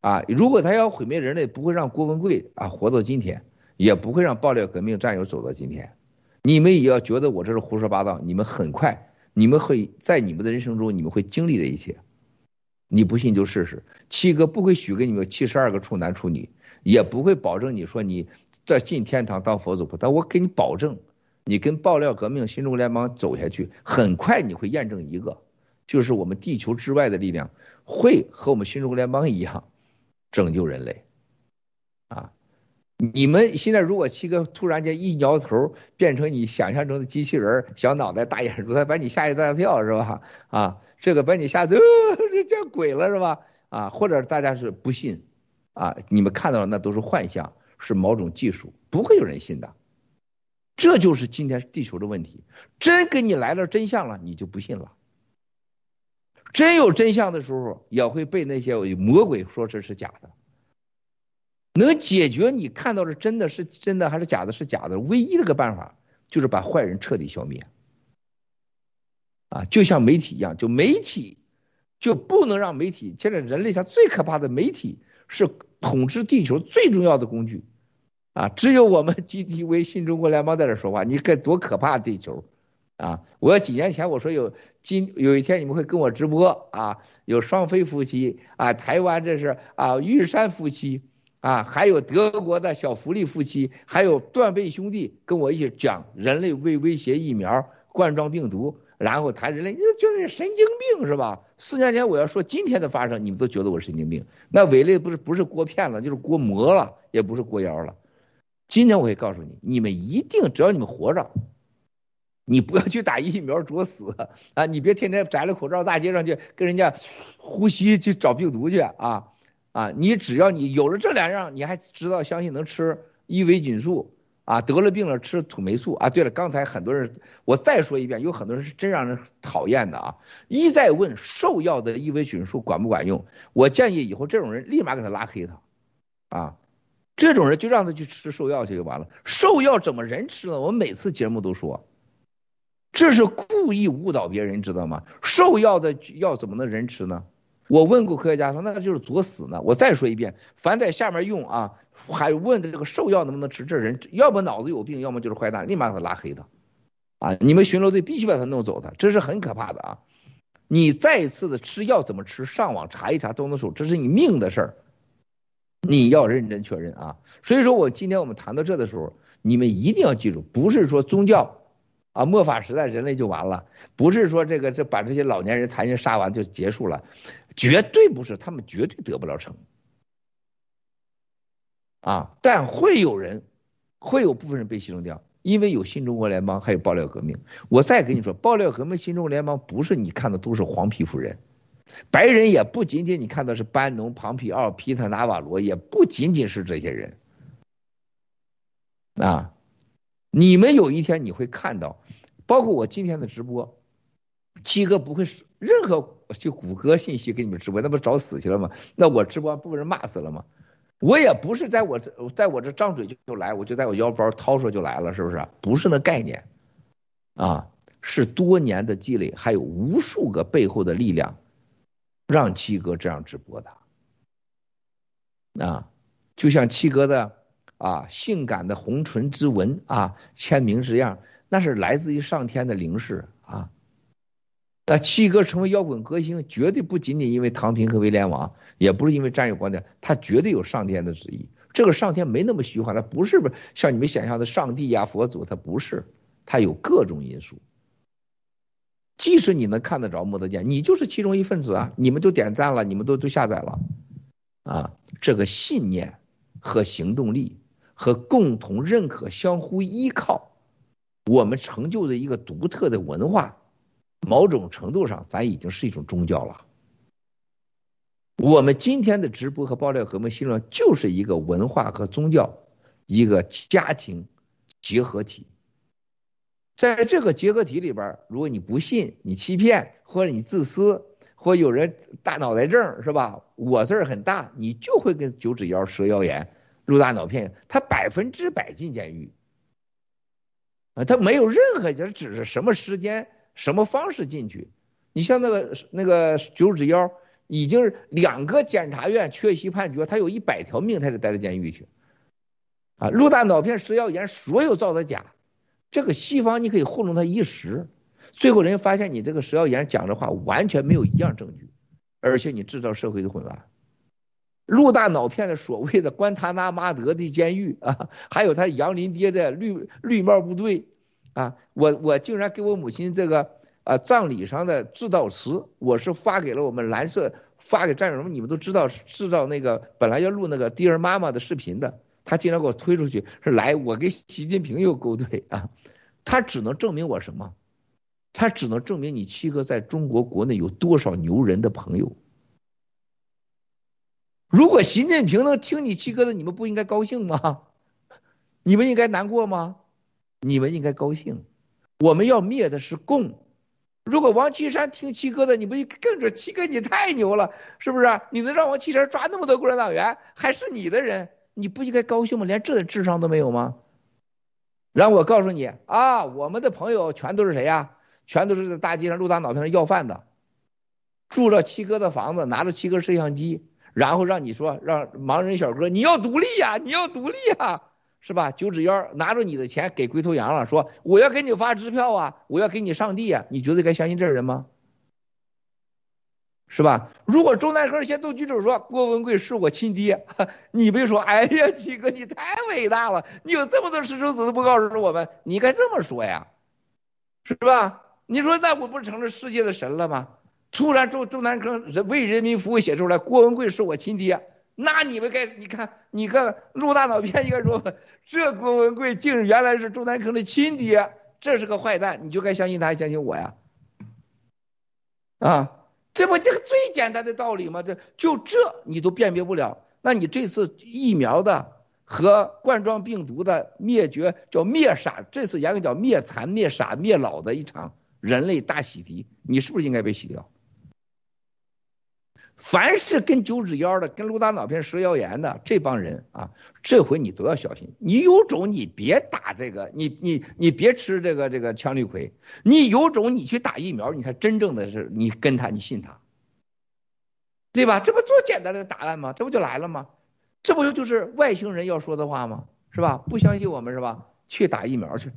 啊，如果他要毁灭人类，不会让郭文贵啊活到今天，也不会让爆料革命战友走到今天。你们也要觉得我这是胡说八道，你们很快，你们会在你们的人生中，你们会经历这一切。你不信就试试，七哥不会许给你们七十二个处男处女，也不会保证你说你在进天堂当佛祖菩萨。我给你保证，你跟爆料革命新中国联邦走下去，很快你会验证一个，就是我们地球之外的力量会和我们新中国联邦一样。拯救人类，啊！你们现在如果七哥突然间一摇头，变成你想象中的机器人，小脑袋大眼珠，他把你吓一大跳是吧？啊，这个把你吓得这见鬼了是吧？啊，或者大家是不信啊？你们看到的那都是幻象，是某种技术，不会有人信的。这就是今天地球的问题。真给你来了真相了，你就不信了。真有真相的时候，也会被那些魔鬼说这是假的。能解决你看到的真的是真的还是假的，是假的，唯一的个办法就是把坏人彻底消灭。啊，就像媒体一样，就媒体就不能让媒体。现在人类上最可怕的媒体是统治地球最重要的工具。啊，只有我们 [LAUGHS] GTV 新中国联邦在这说话，你该多可怕地球！啊！我要几年前我说有今有一天你们会跟我直播啊，有双飞夫妻啊，台湾这是啊玉山夫妻啊，还有德国的小福利夫妻，还有断背兄弟跟我一起讲人类为威胁疫苗冠状病毒，然后谈人类，你觉得神经病是吧？四年前我要说今天的发生，你们都觉得我神经病，那伟类不是不是锅片了，就是锅磨了，也不是锅窑了。今天我会告诉你，你们一定只要你们活着。你不要去打疫苗作死啊！你别天天摘了口罩大街上去跟人家呼吸去找病毒去啊啊！你只要你有了这两样，你还知道相信能吃伊维菌素啊？得了病了吃土霉素啊？对了，刚才很多人我再说一遍，有很多人是真让人讨厌的啊！一再问兽药的伊维菌素管不管用？我建议以后这种人立马给他拉黑他啊！这种人就让他去吃兽药去就完了。兽药怎么人吃呢？我们每次节目都说。这是故意误导别人，知道吗？兽药的药怎么能人吃呢？我问过科学家说，那就是作死呢。我再说一遍，凡在下面用啊，还问的这个兽药能不能吃，这人要么脑子有病，要么就是坏蛋，立马给他拉黑他。啊，你们巡逻队必须把他弄走的，这是很可怕的啊！你再一次的吃药怎么吃，上网查一查都能说，这是你命的事儿，你要认真确认啊。所以说我今天我们谈到这的时候，你们一定要记住，不是说宗教。啊，末法时代人类就完了，不是说这个这把这些老年人残疾杀完就结束了，绝对不是，他们绝对得不了成。啊，但会有人，会有部分人被牺牲掉，因为有新中国联邦，还有爆料革命。我再跟你说，爆料革命、新中国联邦不是你看的都是黄皮肤人，白人也不仅仅你看到是班农、庞皮奥、皮特纳瓦罗，也不仅仅是这些人，啊。你们有一天你会看到，包括我今天的直播，七哥不会任何就谷歌信息给你们直播，那不找死去了吗？那我直播不被人骂死了吗？我也不是在我这在我这张嘴就就来，我就在我腰包掏出就来了，是不是？不是那概念，啊，是多年的积累，还有无数个背后的力量，让七哥这样直播的，啊，就像七哥的。啊，性感的红唇之吻啊，签名之样，那是来自于上天的灵视啊。那七哥成为摇滚歌星，绝对不仅仅因为唐平和威廉王，也不是因为战友观点，他绝对有上天的旨意。这个上天没那么虚幻，他不是像你们想象的上帝呀、佛祖，他不是，他有各种因素。即使你能看得着、摸得见，你就是其中一份子啊。你们都点赞了，你们都都下载了啊。这个信念和行动力。和共同认可、相互依靠，我们成就的一个独特的文化，某种程度上，咱已经是一种宗教了。我们今天的直播和爆料革命新论就是一个文化和宗教一个家庭结合体。在这个结合体里边，如果你不信，你欺骗，或者你自私，或有人大脑袋症是吧？我字儿很大，你就会跟九指妖蛇妖炎、入大脑片，他百分之百进监狱啊！他没有任何，就是只是什么时间、什么方式进去。你像那个那个九指妖，已经两个检察院缺席判决，他有一百条命，他得待在监狱去啊！入大脑片、蛇妖炎，所有造的假。这个西方你可以糊弄他一时，最后人家发现你这个蛇妖炎讲的话完全没有一样证据，而且你制造社会的混乱。陆大脑片的所谓的关塔那马德的监狱 [LAUGHS] 啊，还有他杨林爹的绿绿帽部队啊，我我竟然给我母亲这个啊葬礼上的致悼词，我是发给了我们蓝色，发给战友们，你们都知道制造那个本来要录那个 Dear 妈妈的视频的。他竟然给我推出去，说来我跟习近平又勾兑啊！他只能证明我什么？他只能证明你七哥在中国国内有多少牛人的朋友。如果习近平能听你七哥的，你们不应该高兴吗？你们应该难过吗？你们应该高兴。我们要灭的是共。如果王岐山听七哥的，你不更说七哥你太牛了，是不是？你能让王岐山抓那么多共产党员，还是你的人？你不应该高兴吗？连这点智商都没有吗？然后我告诉你啊，我们的朋友全都是谁呀？全都是在大街上、路大脑袋上要饭的，住着七哥的房子，拿着七哥摄像机，然后让你说让盲人小哥你要独立呀，你要独立呀，是吧？九指妖拿着你的钱给龟头羊了，说我要给你发支票啊，我要给你上帝啊，你觉得该相信这人吗？是吧？如果中南河先都举手说郭文贵是我亲爹，你别说，哎呀，七哥你太伟大了，你有这么多私生子都不告诉我们，你该这么说呀，是吧？你说那我不成了世界的神了吗？突然中中南坑为人民服务写出来郭文贵是我亲爹，那你们该你看你看陆大脑片应该说这郭文贵竟原来是中南坑的亲爹，这是个坏蛋，你就该相信他，相信我呀，啊。这不这个最简单的道理吗？这就这你都辨别不了，那你这次疫苗的和冠状病毒的灭绝叫灭傻，这次严格叫灭残、灭傻、灭老的一场人类大洗涤，你是不是应该被洗掉？凡是跟九指妖的、跟陆大脑片、蛇妖炎的这帮人啊，这回你都要小心。你有种你别打这个，你你你别吃这个这个羟氯喹。你有种你去打疫苗，你才真正的是你跟他，你信他，对吧？这不多简单的答案吗？这不就来了吗？这不就是外星人要说的话吗？是吧？不相信我们是吧？去打疫苗去，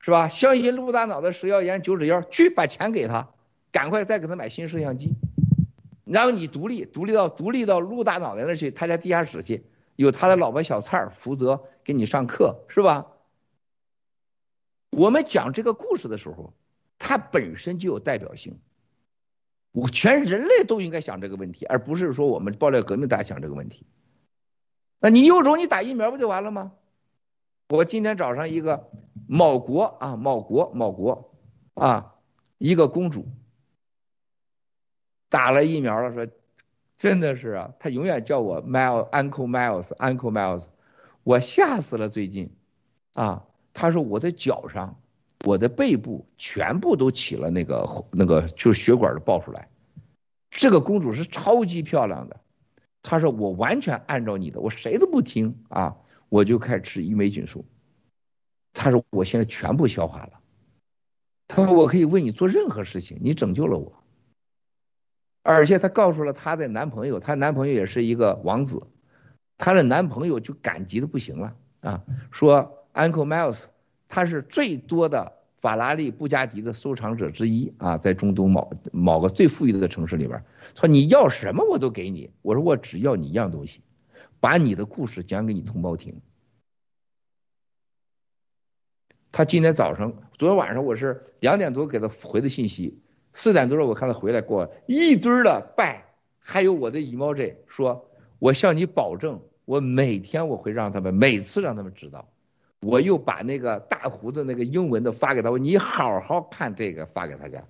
是吧？相信陆大脑的蛇妖炎、九指妖，去把钱给他，赶快再给他买新摄像机。然后你独立，独立到独立到陆大脑袋那去，他家地下室去，有他的老婆小蔡负责给你上课，是吧？我们讲这个故事的时候，它本身就有代表性，我全人类都应该想这个问题，而不是说我们爆料革命大家想这个问题。那你有种你打疫苗不就完了吗？我今天早上一个某国啊，某国某国啊，一个公主。打了疫苗了，说真的是啊，他永远叫我 Miles Uncle Miles Uncle Miles，我吓死了最近啊，他说我的脚上、我的背部全部都起了那个那个就是血管都爆出来。这个公主是超级漂亮的，他说我完全按照你的，我谁都不听啊，我就开始吃伊美菌素。他说我现在全部消化了，他说我可以为你做任何事情，你拯救了我。而且她告诉了她的男朋友，她男朋友也是一个王子，她的男朋友就感激的不行了啊，说 Uncle Miles 他是最多的法拉利、布加迪的收藏者之一啊，在中东某某个最富裕的城市里边，说你要什么我都给你，我说我只要你一样东西，把你的故事讲给你同胞听。他今天早上、昨天晚上我是两点多给他回的信息。四点多了，我看他回来，给我一堆的拜，还有我的 emoji，说我向你保证，我每天我会让他们，每次让他们知道。我又把那个大胡子那个英文的发给他，你好好看这个，发给大家，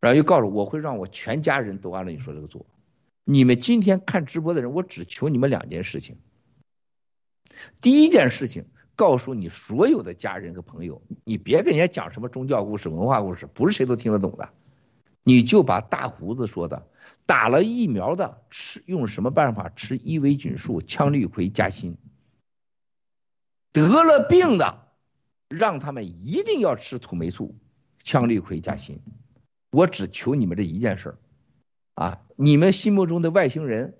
然后又告诉我会让我全家人都按照你说这个做。你们今天看直播的人，我只求你们两件事情。第一件事情，告诉你所有的家人和朋友，你别跟人家讲什么宗教故事、文化故事，不是谁都听得懂的。你就把大胡子说的，打了疫苗的吃用什么办法吃伊维菌素、羟氯喹加锌，得了病的让他们一定要吃土霉素、羟氯喹加锌。我只求你们这一件事儿，啊，你们心目中的外星人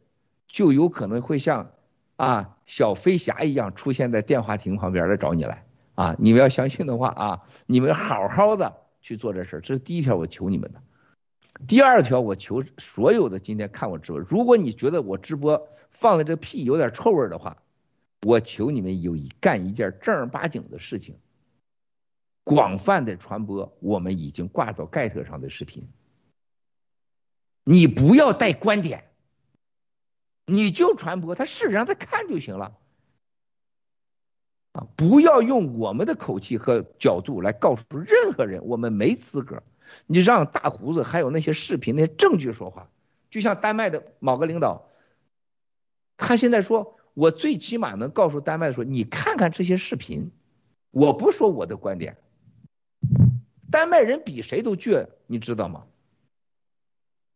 就有可能会像啊小飞侠一样出现在电话亭旁边来找你来啊！你们要相信的话啊，你们好好的去做这事儿，这是第一条我求你们的。第二条我求所有的今天看我直播，如果你觉得我直播放的这屁有点臭味的话，我求你们有一干一件正儿八经的事情。广泛的传播，我们已经挂到盖特上的视频。你不要带观点，你就传播，他试着让他看就行了。啊，不要用我们的口气和角度来告诉任何人，我们没资格。你让大胡子还有那些视频、那些证据说话，就像丹麦的某个领导，他现在说，我最起码能告诉丹麦说，你看看这些视频，我不说我的观点。丹麦人比谁都倔，你知道吗？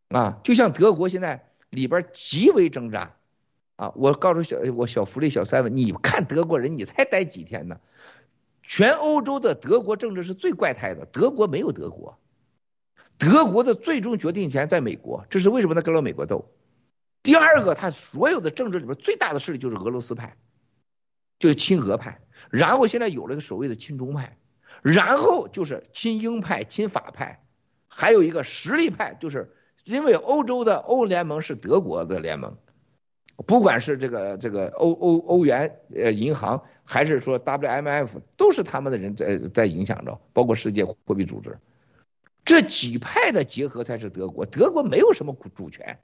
啊，就像德国现在里边极为挣扎啊！我告诉小我小福利小三们，你看德国人，你才待几天呢？全欧洲的德国政治是最怪胎的，德国没有德国，德国的最终决定权在美国，这是为什么他跟了美国斗？第二个，他所有的政治里边最大的势力就是俄罗斯派，就是亲俄派，然后现在有了个所谓的亲中派。然后就是亲英派、亲法派，还有一个实力派，就是因为欧洲的欧联盟是德国的联盟，不管是这个这个欧欧欧元呃银行，还是说 WMF，都是他们的人在在影响着，包括世界货币组织，这几派的结合才是德国，德国没有什么主权，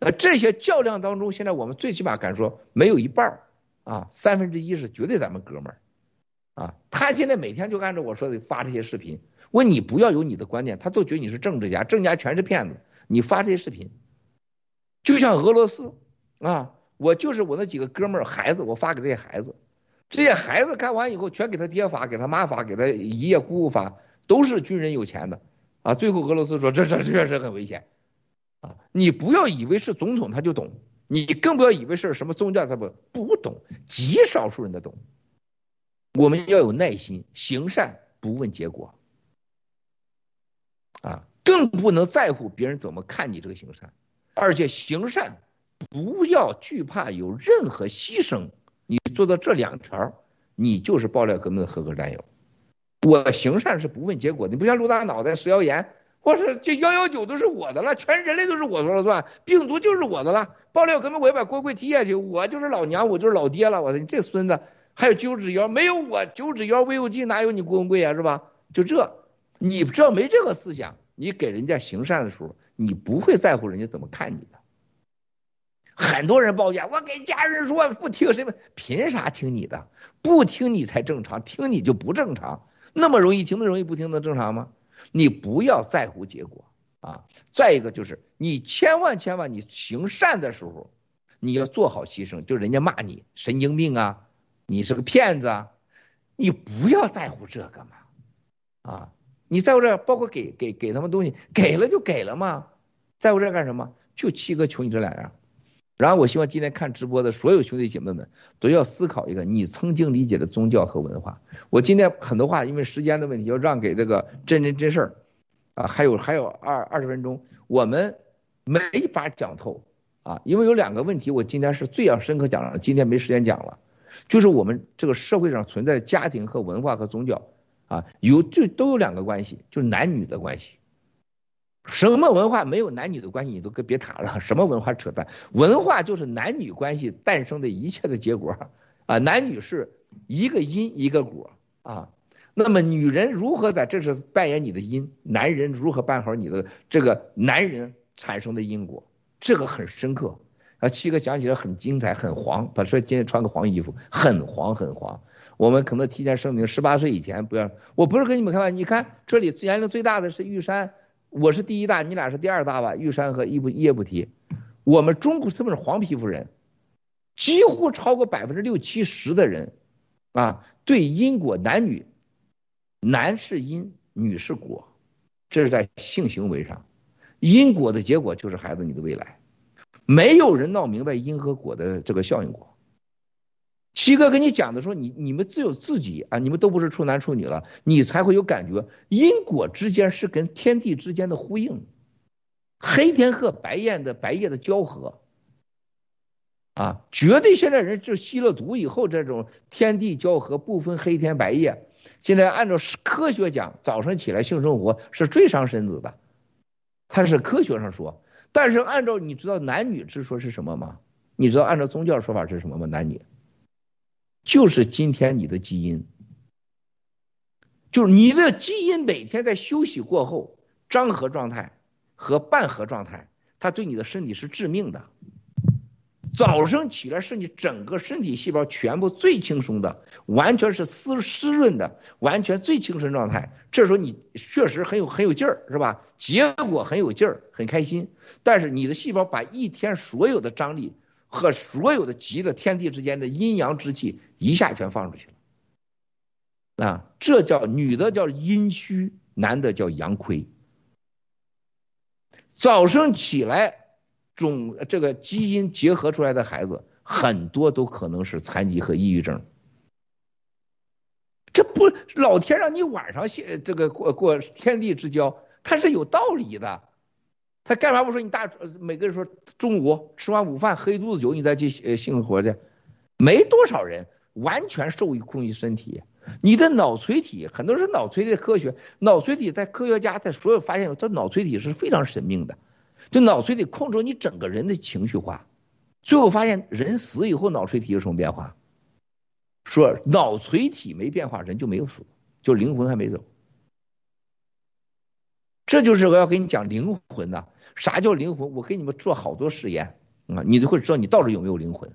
那这些较量当中，现在我们最起码敢说没有一半啊，三分之一是绝对咱们哥们儿。啊，他现在每天就按照我说的发这些视频，问你不要有你的观点，他都觉得你是政治家，政治家全是骗子。你发这些视频，就像俄罗斯啊，我就是我那几个哥们儿孩子，我发给这些孩子，这些孩子看完以后全给他爹发，给他妈发，给他爷爷姑姑发，都是军人有钱的啊。最后俄罗斯说这这确实很危险啊，你不要以为是总统他就懂，你更不要以为是什么宗教他不不懂，极少数人的懂。我们要有耐心，行善不问结果，啊，更不能在乎别人怎么看你这个行善，而且行善不要惧怕有任何牺牲，你做到这两条，你就是爆料革命的合格战友。我行善是不问结果，你不像陆大脑袋食谣言，或是这幺幺九都是我的了，全人类都是我说了算，病毒就是我的了，爆料革命我要把郭贵踢下去，我就是老娘，我就是老爹了，我说你这孙子。还有九指妖，没有我九指妖魏有忌，哪有你郭文贵啊？是吧？就这，你只要没这个思想，你给人家行善的时候，你不会在乎人家怎么看你的。很多人抱怨，我给家人说不听谁们，凭啥听你的？不听你才正常，听你就不正常。那么容易听的容易，不听的正常吗？你不要在乎结果啊！再一个就是，你千万千万，你行善的时候，你要做好牺牲，就人家骂你神经病啊。你是个骗子啊！你不要在乎这个嘛，啊，你在乎这，包括给给给他们东西，给了就给了嘛，在乎这干什么？就七哥求你这两样。然后我希望今天看直播的所有兄弟姐妹们都要思考一个你曾经理解的宗教和文化。我今天很多话因为时间的问题要让给这个真人真事儿啊，还有还有二二十分钟，我们没法讲透啊，因为有两个问题我今天是最要深刻讲的，今天没时间讲了。就是我们这个社会上存在的家庭和文化和宗教啊，有就都有两个关系，就是男女的关系。什么文化没有男女的关系，你都跟别谈了。[LAUGHS] 什么文化扯淡？文化就是男女关系诞生的一切的结果啊，男女是一个因一个果啊。那么女人如何在这是扮演你的因，男人如何办好你的这个男人产生的因果，这个很深刻。啊，七哥讲起来很精彩，很黄。他说今天穿个黄衣服，很黄很黄。我们可能提前声明，十八岁以前不要。我不是跟你们开玩笑，你看这里年龄最大的是玉山，我是第一大，你俩是第二大吧？玉山和叶不叶不提。我们中国特别是黄皮肤人，几乎超过百分之六七十的人啊，对因果男女，男是因，女是果，这是在性行为上，因果的结果就是孩子你的未来，没有人闹明白因和果的这个效应果。七哥跟你讲的说，你你们只有自己啊，你们都不是处男处女了，你才会有感觉，因果之间是跟天地之间的呼应，黑天和白夜的白夜的交合，啊，绝对现在人就吸了毒以后，这种天地交合不分黑天白夜，现在按照科学讲，早上起来性生活是最伤身子的，他是科学上说，但是按照你知道男女之说是什么吗？你知道按照宗教说法是什么吗？男女？就是今天你的基因，就是你的基因每天在休息过后，张合状态和半合状态，它对你的身体是致命的。早上起来是你整个身体细胞全部最轻松的，完全是湿湿润的，完全最精神状态。这时候你确实很有很有劲儿，是吧？结果很有劲儿，很开心。但是你的细胞把一天所有的张力。和所有的极的天地之间的阴阳之气一下全放出去了，啊，这叫女的叫阴虚，男的叫阳亏。早上起来，种这个基因结合出来的孩子，很多都可能是残疾和抑郁症。这不，老天让你晚上现这个过过天地之交，它是有道理的。他干嘛不说你大每个人说中午吃完午饭喝一肚子酒你再去呃性活去，没多少人完全受控制身体。你的脑垂体很多人脑垂体的科学，脑垂体在科学家在所有发现，这脑垂体是非常神秘的，就脑垂体控制你整个人的情绪化。最后发现人死以后脑垂体有什么变化？说脑垂体没变化，人就没有死，就灵魂还没走。这就是我要跟你讲灵魂呐。啥叫灵魂？我给你们做好多实验啊，你就会知道你到底有没有灵魂。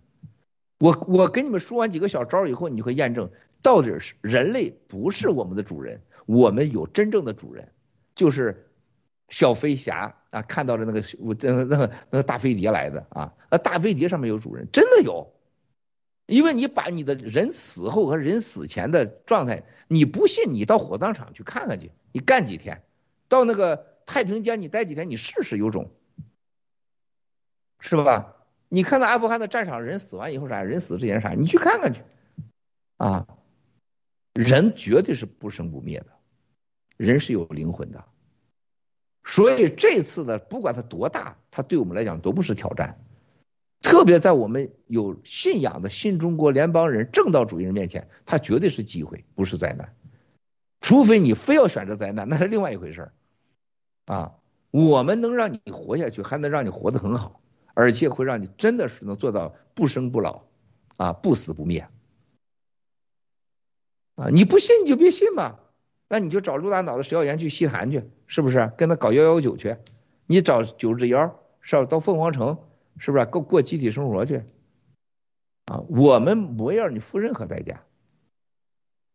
我我跟你们说完几个小招以后，你会验证到底是人类不是我们的主人，我们有真正的主人，就是小飞侠啊，看到了那个我那个那个那个大飞碟来的啊，那大飞碟上面有主人，真的有。因为你把你的人死后和人死前的状态，你不信你到火葬场去看看去，你干几天，到那个。太平间你待几天，你试试有种，是吧？你看到阿富汗的战场，人死完以后啥？人死之前啥？你去看看去，啊，人绝对是不生不灭的，人是有灵魂的，所以这次的不管它多大，它对我们来讲都不是挑战，特别在我们有信仰的新中国联邦人、正道主义人面前，它绝对是机会，不是灾难。除非你非要选择灾难，那是另外一回事儿。啊，我们能让你活下去，还能让你活得很好，而且会让你真的是能做到不生不老，啊，不死不灭。啊，你不信你就别信嘛，那你就找陆大脑的石耀岩去西坛去，是不是？跟他搞幺幺九去，你找九只妖，是吧？到凤凰城，是不是？过过集体生活去。啊，我们不要你付任何代价。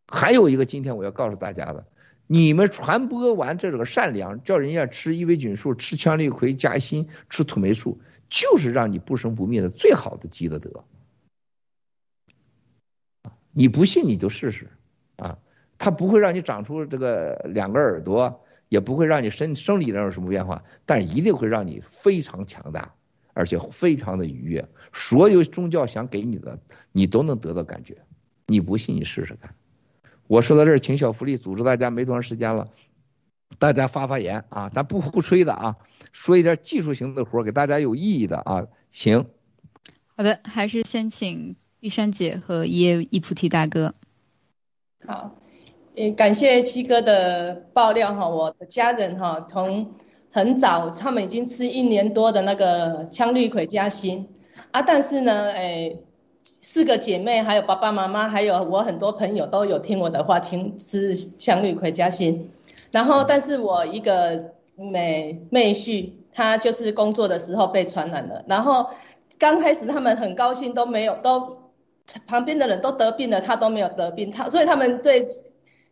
还有一个，今天我要告诉大家的。你们传播完这个善良，叫人家吃伊维菌素、吃羟氯喹加锌、吃土霉素，就是让你不生不灭的最好的积的德。你不信你就试试啊，它不会让你长出这个两个耳朵，也不会让你生生理上有什么变化，但一定会让你非常强大，而且非常的愉悦。所有宗教想给你的，你都能得到感觉。你不信你试试看。我说到这儿，请小福利组织大家没多长时间了，大家发发言啊，咱不胡吹的啊，说一点技术型的活给大家有意义的啊，行。好的，还是先请玉山姐和叶一菩提大哥。好，呃，感谢七哥的爆料哈，我的家人哈，从很早他们已经吃一年多的那个羟氯喹加锌啊，但是呢，哎。四个姐妹，还有爸爸妈妈，还有我很多朋友都有听我的话，听吃羟氯喹加锌。然后，但是我一个妹妹婿，他就是工作的时候被传染了。然后刚开始他们很高兴，都没有都旁边的人都得病了，他都没有得病，他所以他们对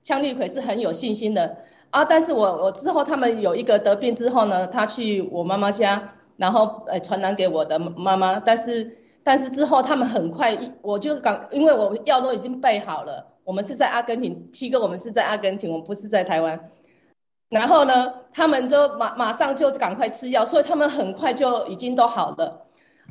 羟氯喹是很有信心的啊。但是我我之后他们有一个得病之后呢，他去我妈妈家。然后呃传染给我的妈妈，但是但是之后他们很快，我就赶，因为我药都已经备好了，我们是在阿根廷，七哥我们是在阿根廷，我们不是在台湾。然后呢，他们就马马上就赶快吃药，所以他们很快就已经都好了。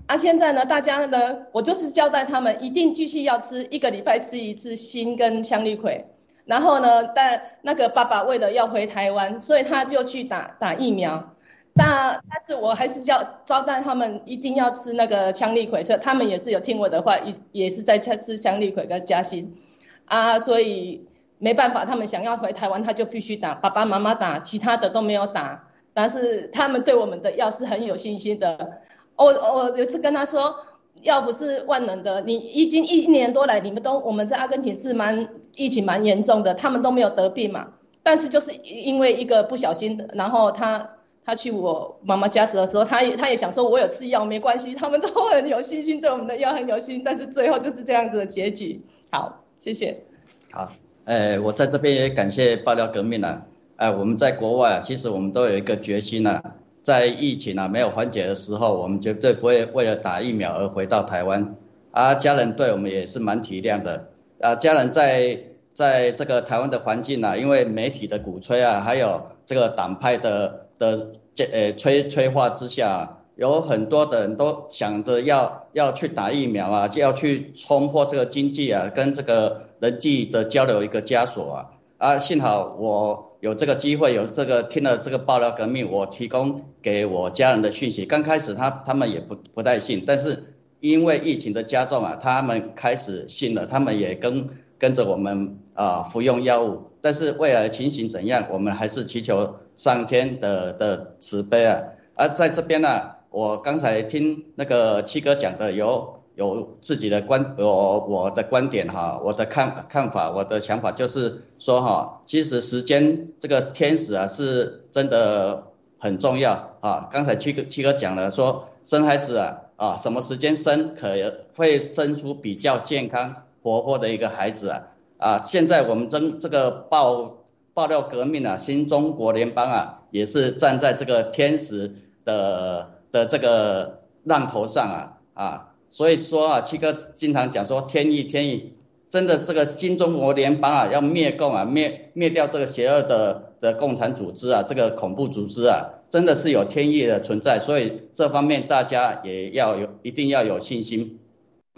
啊，现在呢，大家呢，我就是交代他们一定继续要吃，一个礼拜吃一次锌跟羟氯喹。然后呢，但那个爸爸为了要回台湾，所以他就去打打疫苗。但但是我还是叫招待他们一定要吃那个羟氯喹，所以他们也是有听我的话，也也是在吃吃羟氯喹跟加薪。啊，所以。没办法，他们想要回台湾，他就必须打。爸爸妈妈打，其他的都没有打。但是他们对我们的药是很有信心的。我我有次跟他说，药不是万能的。你已经一年多来，你们都我们在阿根廷是蛮疫情蛮严重的，他们都没有得病嘛。但是就是因为一个不小心，然后他他去我妈妈家时的时候，他也他也想说我有吃药没关系，他们都很有信心，对我们的药很有信心。但是最后就是这样子的结局。好，谢谢。好。哎，我在这边也感谢爆料革命了。哎，我们在国外啊，其实我们都有一个决心呐，在疫情啊没有缓解的时候，我们绝对不会为了打疫苗而回到台湾。啊，家人对我们也是蛮体谅的。啊，家人在在这个台湾的环境啊，因为媒体的鼓吹啊，还有这个党派的的这呃催催化之下。有很多的人都想着要要去打疫苗啊，就要去冲破这个经济啊，跟这个人际的交流一个枷锁啊啊！幸好我有这个机会，有这个听了这个爆料革命，我提供给我家人的讯息。刚开始他他们也不不太信，但是因为疫情的加重啊，他们开始信了，他们也跟跟着我们啊服用药物。但是未来情形怎样，我们还是祈求上天的的慈悲啊！而在这边呢。我刚才听那个七哥讲的，有有自己的观，我我的观点哈，我的看看法，我的想法就是说哈，其实时间这个天使啊是真的很重要啊。刚才七哥七哥讲了，说生孩子啊啊什么时间生可会生出比较健康活泼的一个孩子啊啊。现在我们真这个爆爆料革命啊，新中国联邦啊也是站在这个天使的。的这个浪头上啊啊，所以说啊，七哥经常讲说天意天意，真的这个新中国联邦啊要灭共啊灭灭掉这个邪恶的的共产组织啊这个恐怖组织啊，真的是有天意的存在，所以这方面大家也要有一定要有信心。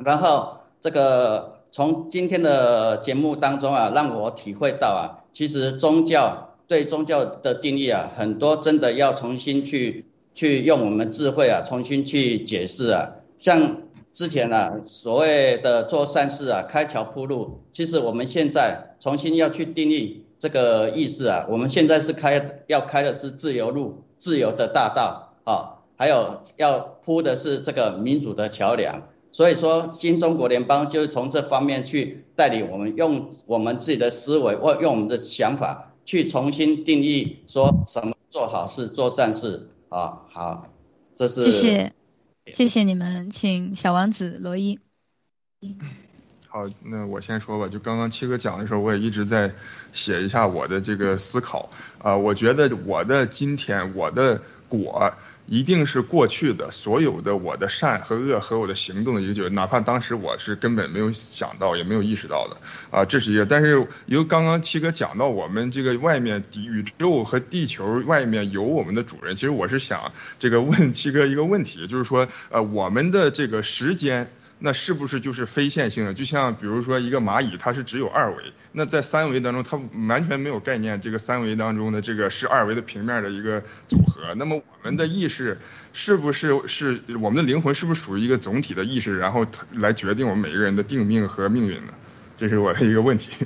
然后这个从今天的节目当中啊，让我体会到啊，其实宗教对宗教的定义啊，很多真的要重新去。去用我们智慧啊，重新去解释啊，像之前啊所谓的做善事啊，开桥铺路，其实我们现在重新要去定义这个意思啊，我们现在是开要开的是自由路，自由的大道啊，还有要铺的是这个民主的桥梁，所以说新中国联邦就是从这方面去带领我们，用我们自己的思维或用我们的想法去重新定义说什么做好事做善事。啊，好，这是谢谢，谢谢你们，请小王子罗伊。好，那我先说吧。就刚刚七哥讲的时候，我也一直在写一下我的这个思考啊。我觉得我的今天，我的果。一定是过去的所有的我的善和恶和我的行动的一个，哪怕当时我是根本没有想到也没有意识到的啊，这是一个。但是由刚刚七哥讲到我们这个外面宇宙和地球外面有我们的主人，其实我是想这个问七哥一个问题，就是说呃我们的这个时间。那是不是就是非线性的？就像比如说一个蚂蚁，它是只有二维，那在三维当中，它完全没有概念，这个三维当中的这个是二维的平面的一个组合。那么我们的意识是不是是我们的灵魂是不是属于一个总体的意识，然后来决定我们每个人的定命和命运呢？这是我的一个问题。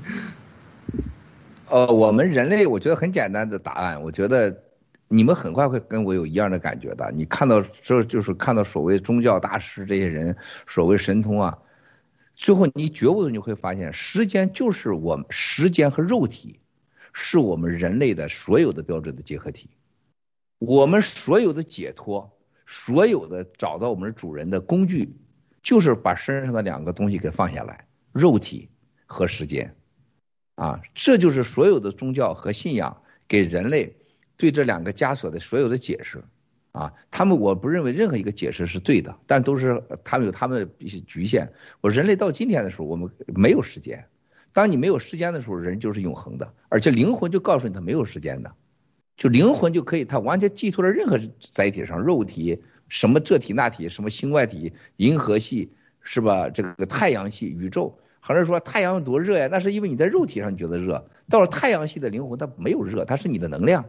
呃，我们人类，我觉得很简单的答案，我觉得。你们很快会跟我有一样的感觉的。你看到这就是看到所谓宗教大师这些人，所谓神通啊，最后你觉悟了，你会发现，时间就是我们时间和肉体，是我们人类的所有的标准的结合体。我们所有的解脱，所有的找到我们主人的工具，就是把身上的两个东西给放下来，肉体和时间。啊，这就是所有的宗教和信仰给人类。对这两个枷锁的所有的解释，啊。他们我不认为任何一个解释是对的，但都是他们有他们的一些局限。我人类到今天的时候，我们没有时间。当你没有时间的时候，人就是永恒的，而且灵魂就告诉你他没有时间的，就灵魂就可以，他完全寄托在任何载体上，肉体什么这体那体，什么星外体、银河系是吧？这个太阳系、宇宙，很多人说太阳多热呀？那是因为你在肉体上你觉得热，到了太阳系的灵魂它没有热，它是你的能量。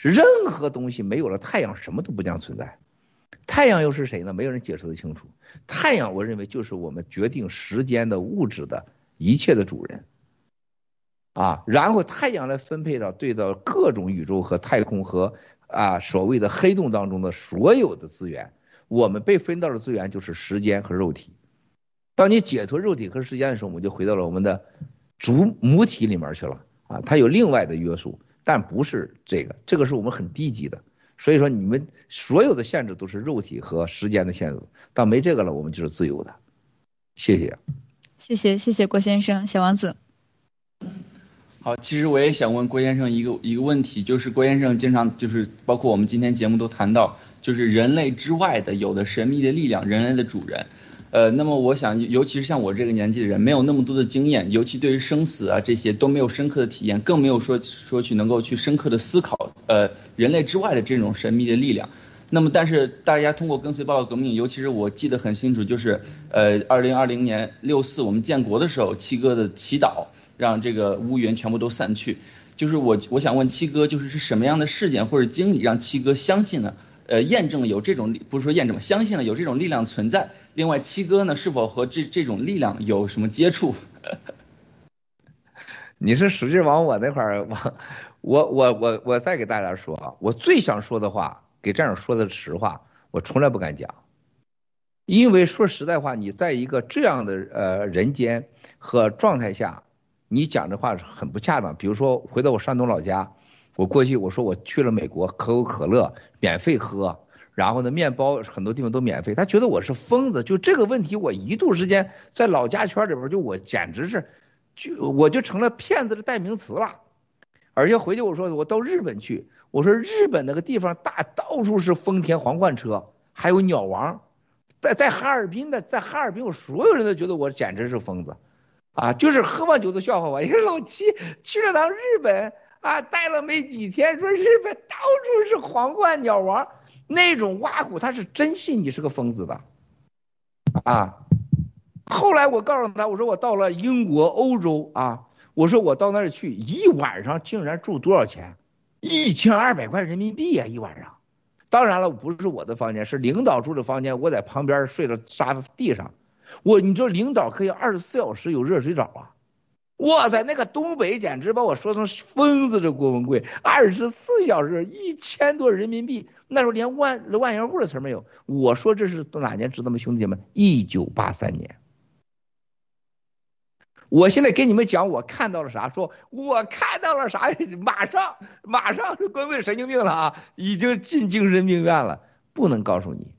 任何东西没有了太阳，什么都不将存在。太阳又是谁呢？没有人解释得清楚。太阳，我认为就是我们决定时间的物质的一切的主人。啊，然后太阳来分配到对到各种宇宙和太空和啊所谓的黑洞当中的所有的资源。我们被分到的资源就是时间和肉体。当你解脱肉体和时间的时候，我们就回到了我们的主母体里面去了。啊，它有另外的约束。但不是这个，这个是我们很低级的，所以说你们所有的限制都是肉体和时间的限制，但没这个了，我们就是自由的。谢谢，谢谢谢谢郭先生，小王子。好，其实我也想问郭先生一个一个问题，就是郭先生经常就是包括我们今天节目都谈到，就是人类之外的有的神秘的力量，人类的主人。呃，那么我想，尤其是像我这个年纪的人，没有那么多的经验，尤其对于生死啊这些都没有深刻的体验，更没有说说去能够去深刻的思考，呃，人类之外的这种神秘的力量。那么，但是大家通过跟随报告革命，尤其是我记得很清楚，就是呃，二零二零年六四我们建国的时候，七哥的祈祷让这个乌云全部都散去。就是我我想问七哥，就是是什么样的事件或者经历让七哥相信呢？呃，验证有这种不是说验证，相信了有这种力量存在。另外，七哥呢，是否和这这种力量有什么接触？[LAUGHS] 你是使劲往我那块儿往，我我我我再给大家说啊，我最想说的话，给战友说的实话，我从来不敢讲，因为说实在话，你在一个这样的呃人间和状态下，你讲这话是很不恰当。比如说，回到我山东老家，我过去我说我去了美国，可口可乐免费喝。然后呢，面包很多地方都免费，他觉得我是疯子。就这个问题，我一度时间在老家圈里边，就我简直是，就我就成了骗子的代名词了。而且回去我说我到日本去，我说日本那个地方大，到处是丰田皇冠车，还有鸟王。在在哈尔滨的，在哈尔滨，我所有人都觉得我简直是疯子，啊，就是喝完酒都笑话我。你说老七去了趟日本啊，待了没几天，说日本到处是皇冠鸟王。那种挖苦，他是真信你是个疯子的，啊！后来我告诉他，我说我到了英国、欧洲啊，我说我到那儿去一晚上，竟然住多少钱？一千二百块人民币呀，一晚上。当然了，不是我的房间，是领导住的房间，我在旁边睡到沙发地上。我，你说领导可以二十四小时有热水澡啊？哇塞，那个东北简直把我说成疯子！这郭文贵，二十四小时一千多人民币，那时候连万万元户的词没有。我说这是哪年知道吗，兄弟们？一九八三年。我现在给你们讲，我看到了啥？说我看到了啥？马上马上是郭文贵神经病了啊！已经进精神病院了，不能告诉你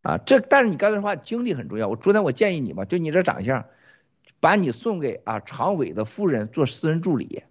啊。这但是你刚才说话经历很重要。我昨天我建议你嘛，就你这长相。把你送给啊常委的夫人做私人助理，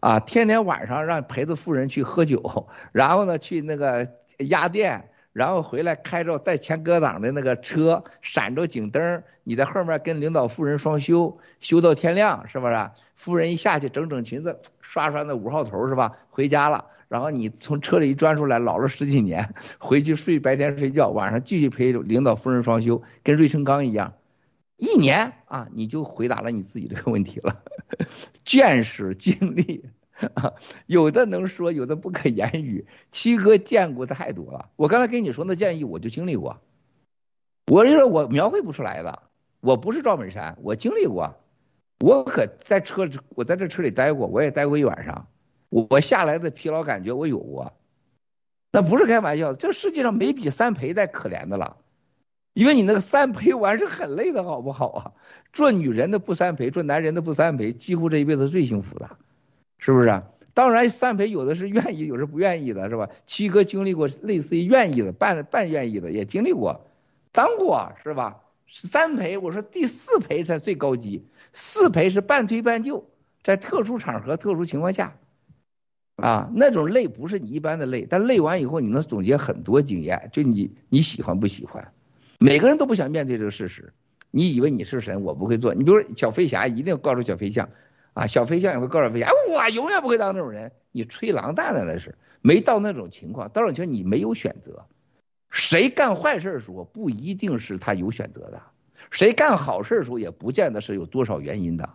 啊，天天晚上让陪着夫人去喝酒，[LAUGHS] 然后呢去那个压店，然后回来开着带前格挡的那个车，闪着警灯，你在后面跟领导夫人双休，休到天亮，是不是？夫人一下去整整裙子，刷刷那五号头是吧？回家了，然后你从车里一钻出来，老了十几年，回去睡白天睡觉，晚上继续陪领导夫人双休，跟芮成钢一样。一年啊，你就回答了你自己这个问题了，[LAUGHS] 见识经历啊，有的能说，有的不可言语。七哥见过太多了，我刚才跟你说那建议，我就经历过。我就说我描绘不出来的，我不是赵本山，我经历过。我可在车里，我在这车里待过，我也待过一晚上。我下来的疲劳感觉我有过，那不是开玩笑，这世界上没比三陪再可怜的了。因为你那个三陪玩是很累的，好不好啊？做女人的不三陪，做男人的不三陪，几乎这一辈子最幸福的，是不是啊？当然三陪有的是愿意，有的不愿意的，是吧？七哥经历过类似于愿意的、半半愿意的，也经历过，当过，是吧？三陪，我说第四陪才最高级，四陪是半推半就，在特殊场合、特殊情况下，啊，那种累不是你一般的累，但累完以后你能总结很多经验，就你你喜欢不喜欢？每个人都不想面对这个事实。你以为你是神，我不会做。你比如小飞侠，一定告诉小飞象，啊，小飞象也会告诉飞侠，我永远不会当那种人。你吹狼蛋的那是，没到那种情况，到那种情况你没有选择。谁干坏事的时候不一定是他有选择的，谁干好事的时候也不见得是有多少原因的。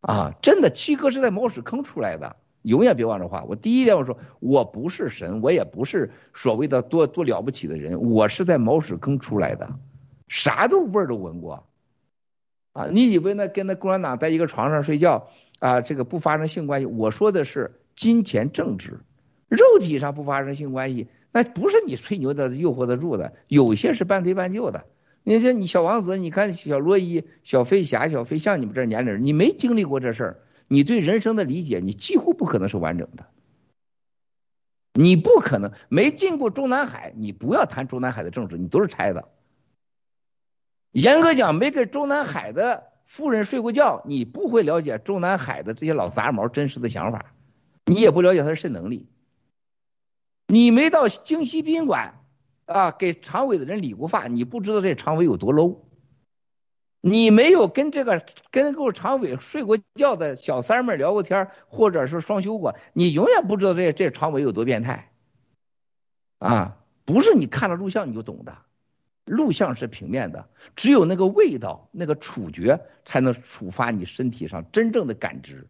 啊，真的，七哥是在猫屎坑出来的。永远别忘这话。我第一点我说，我不是神，我也不是所谓的多多了不起的人，我是在茅屎坑出来的，啥都味儿都闻过。啊，你以为那跟那共产党在一个床上睡觉啊，这个不发生性关系？我说的是金钱政治，肉体上不发生性关系，那不是你吹牛的诱惑得住的。有些是半推半就的。你说你小王子，你看小罗伊、小飞侠、小飞象，你们这年龄，你没经历过这事儿。你对人生的理解，你几乎不可能是完整的。你不可能没进过中南海，你不要谈中南海的政治，你都是猜的。严格讲，没跟中南海的富人睡过觉，你不会了解中南海的这些老杂毛真实的想法，你也不了解他的肾能力。你没到京西宾馆啊，给常委的人理过发，你不知道这常委有多 low。你没有跟这个跟够常委睡过觉的小三儿们聊过天，或者是双休过，你永远不知道这这常委有多变态，啊，不是你看了录像你就懂的，录像是平面的，只有那个味道、那个触觉才能触发你身体上真正的感知，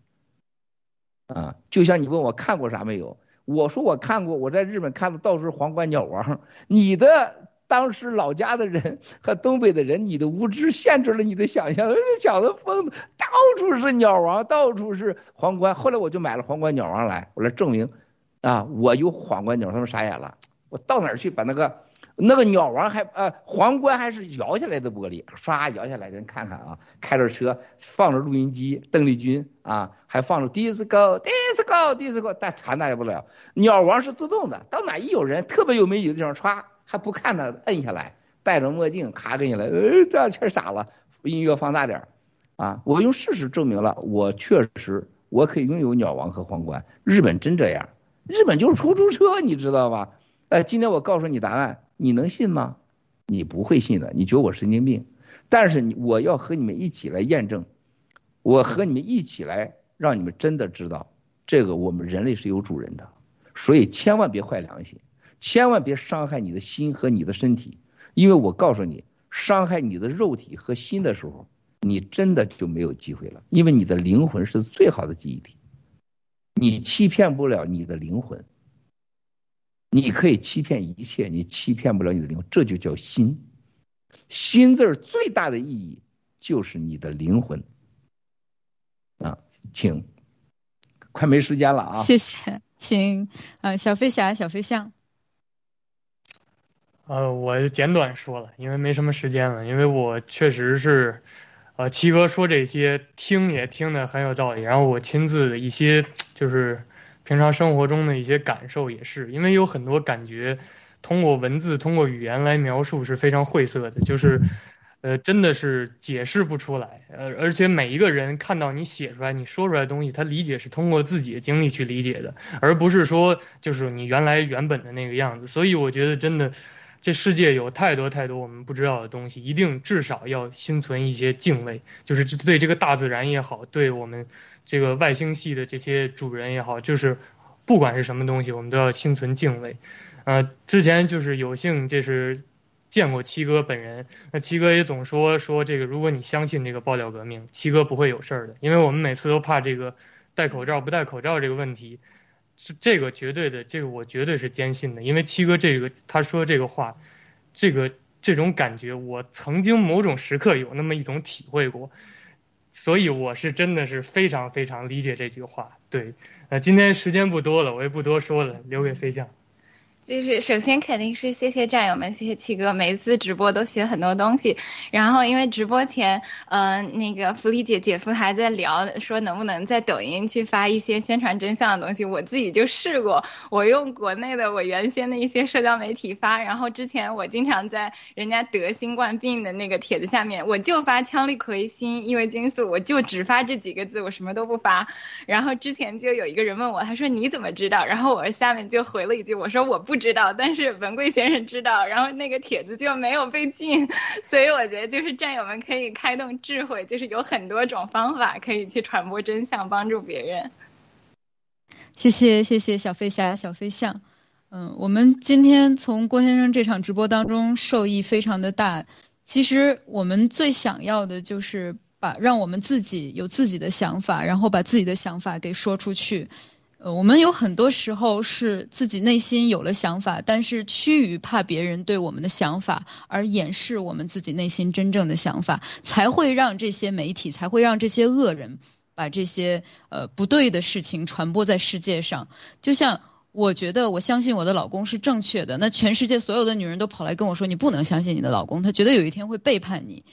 啊，就像你问我看过啥没有，我说我看过，我在日本看的到处是皇冠鸟王，你的。当时老家的人和东北的人，你的无知限制了你的想象。这小子疯，到处是鸟王，到处是皇冠。后来我就买了皇冠鸟王来，我来证明啊，我有皇冠鸟。他们傻眼了，我到哪儿去把那个那个鸟王还呃皇冠还是摇下来的玻璃，唰摇下来，人看看啊，开着车放着录音机，邓丽君啊，还放着 disco disco disco，但传达也不了。鸟王是自动的，到哪一有人特别有美女的地方，歘。还不看他摁下来，戴着墨镜，咔给你来，呃，这全傻了。音乐放大点啊！我用事实证明了，我确实我可以拥有鸟王和皇冠。日本真这样，日本就是出租车，你知道吧？哎，今天我告诉你答案，你能信吗？你不会信的，你觉得我神经病。但是你我要和你们一起来验证，我和你们一起来让你们真的知道，这个我们人类是有主人的，所以千万别坏良心。千万别伤害你的心和你的身体，因为我告诉你，伤害你的肉体和心的时候，你真的就没有机会了。因为你的灵魂是最好的记忆体，你欺骗不了你的灵魂。你可以欺骗一切，你欺骗不了你的灵魂，这就叫心。心字儿最大的意义就是你的灵魂。啊，请，快没时间了啊！谢谢，请呃小飞侠、小飞象。呃，我简短说了，因为没什么时间了。因为我确实是，呃，七哥说这些听也听得很有道理，然后我亲自的一些就是平常生活中的一些感受也是，因为有很多感觉通过文字、通过语言来描述是非常晦涩的，就是呃，真的是解释不出来。呃，而且每一个人看到你写出来、你说出来的东西，他理解是通过自己的经历去理解的，而不是说就是你原来原本的那个样子。所以我觉得真的。这世界有太多太多我们不知道的东西，一定至少要心存一些敬畏，就是对这个大自然也好，对我们这个外星系的这些主人也好，就是不管是什么东西，我们都要心存敬畏。呃，之前就是有幸就是见过七哥本人，那七哥也总说说这个，如果你相信这个爆料革命，七哥不会有事儿的，因为我们每次都怕这个戴口罩不戴口罩这个问题。是这个绝对的，这个我绝对是坚信的，因为七哥这个他说这个话，这个这种感觉，我曾经某种时刻有那么一种体会过，所以我是真的是非常非常理解这句话。对，呃，今天时间不多了，我也不多说了，留给飞将。就是首先肯定是谢谢战友们，谢谢七哥，每一次直播都学很多东西。然后因为直播前，呃，那个福利姐姐夫还在聊，说能不能在抖音去发一些宣传真相的东西。我自己就试过，我用国内的我原先的一些社交媒体发。然后之前我经常在人家得新冠病的那个帖子下面，我就发羟氯喹锌异位菌素，我就只发这几个字，我什么都不发。然后之前就有一个人问我，他说你怎么知道？然后我下面就回了一句，我说我不。知道，但是文贵先生知道，然后那个帖子就没有被禁，[LAUGHS] 所以我觉得就是战友们可以开动智慧，就是有很多种方法可以去传播真相，帮助别人。谢谢谢谢小飞侠小飞象，嗯，我们今天从郭先生这场直播当中受益非常的大。其实我们最想要的就是把让我们自己有自己的想法，然后把自己的想法给说出去。呃，我们有很多时候是自己内心有了想法，但是趋于怕别人对我们的想法而掩饰我们自己内心真正的想法，才会让这些媒体，才会让这些恶人把这些呃不对的事情传播在世界上。就像我觉得我相信我的老公是正确的，那全世界所有的女人都跑来跟我说你不能相信你的老公，他觉得有一天会背叛你。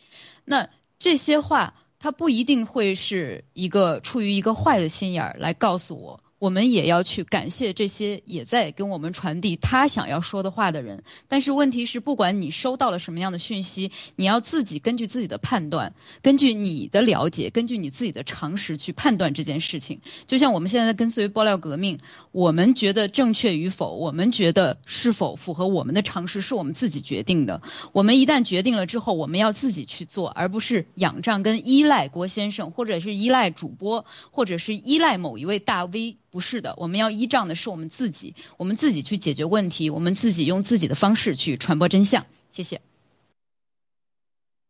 那这些话他不一定会是一个出于一个坏的心眼儿来告诉我。我们也要去感谢这些也在跟我们传递他想要说的话的人，但是问题是，不管你收到了什么样的讯息，你要自己根据自己的判断，根据你的了解，根据你自己的常识去判断这件事情。就像我们现在跟随爆料革命，我们觉得正确与否，我们觉得是否符合我们的常识，是我们自己决定的。我们一旦决定了之后，我们要自己去做，而不是仰仗跟依赖郭先生，或者是依赖主播，或者是依赖某一位大 V。不是的，我们要依仗的是我们自己，我们自己去解决问题，我们自己用自己的方式去传播真相。谢谢。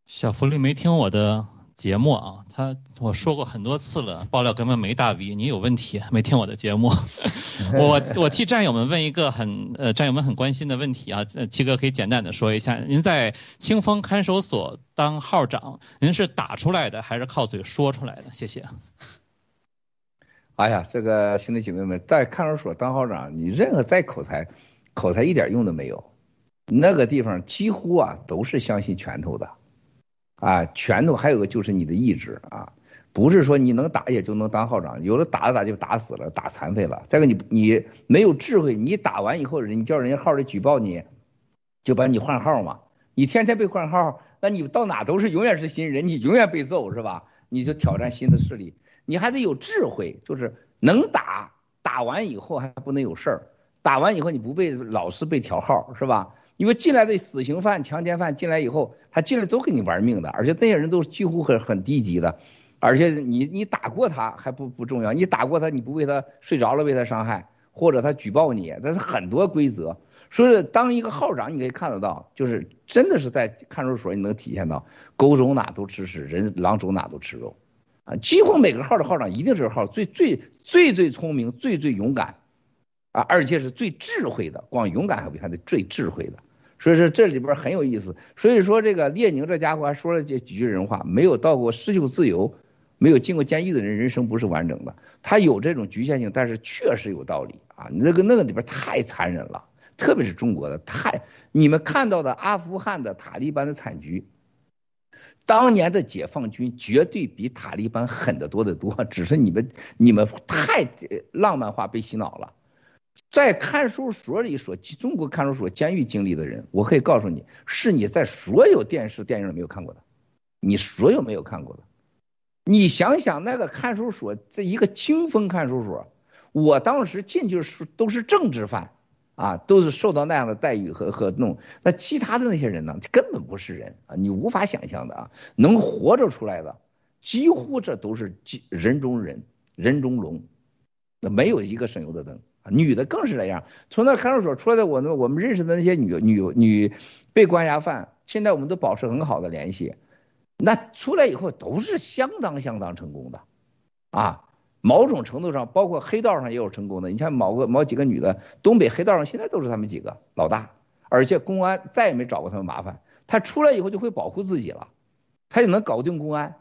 小福利没听我的节目啊，他我说过很多次了，爆料根本没大 V，你有问题，没听我的节目。[LAUGHS] 我我替战友们问一个很呃战友们很关心的问题啊，七哥可以简单的说一下，您在清风看守所当号长，您是打出来的还是靠嘴说出来的？谢谢。哎呀，这个兄弟姐妹们，在看守所当号长，你任何再口才，口才一点用都没有。那个地方几乎啊都是相信拳头的，啊，拳头还有个就是你的意志啊，不是说你能打也就能当号长，有的打着打就打死了，打残废了。再个你你没有智慧，你打完以后，人你叫人家号里举报你，就把你换号嘛。你天天被换号，那你到哪都是永远是新人，你永远被揍是吧？你就挑战新的势力。你还得有智慧，就是能打，打完以后还不能有事儿，打完以后你不被老是被调号是吧？因为进来的死刑犯、强奸犯进来以后，他进来都跟你玩命的，而且那些人都几乎很很低级的，而且你你打过他还不不重要，你打过他你不为他睡着了为他伤害，或者他举报你，这是很多规则。所以当一个号长你可以看得到，就是真的是在看守所你能体现到，狗走哪都吃屎，人狼走哪都吃肉。啊，几乎每个号的号长一定是号最最最最聪明、最最勇敢，啊，而且是最智慧的。光勇敢还不行，还得最智慧的。所以说这里边很有意思。所以说这个列宁这家伙还说了这几句人话：没有到过失去自由、没有进过监狱的人，人生不是完整的。他有这种局限性，但是确实有道理啊。那个那个里边太残忍了，特别是中国的太，你们看到的阿富汗的塔利班的惨局。当年的解放军绝对比塔利班狠得多得多，只是你们你们太浪漫化被洗脑了。在看守所里所中国看守所监狱经历的人，我可以告诉你，是你在所有电视电影里没有看过的，你所有没有看过的。你想想那个看守所，这一个清风看守所，我当时进去是都是政治犯。啊，都是受到那样的待遇和和弄，那其他的那些人呢，根本不是人啊，你无法想象的啊，能活着出来的，几乎这都是人中人，人中龙，那没有一个省油的灯啊，女的更是这样，从那看守所出来的，我们我们认识的那些女女女被关押犯，现在我们都保持很好的联系，那出来以后都是相当相当成功的，啊。某种程度上，包括黑道上也有成功的。你看某个某几个女的，东北黑道上现在都是他们几个老大，而且公安再也没找过他们麻烦。他出来以后就会保护自己了，他就能搞定公安。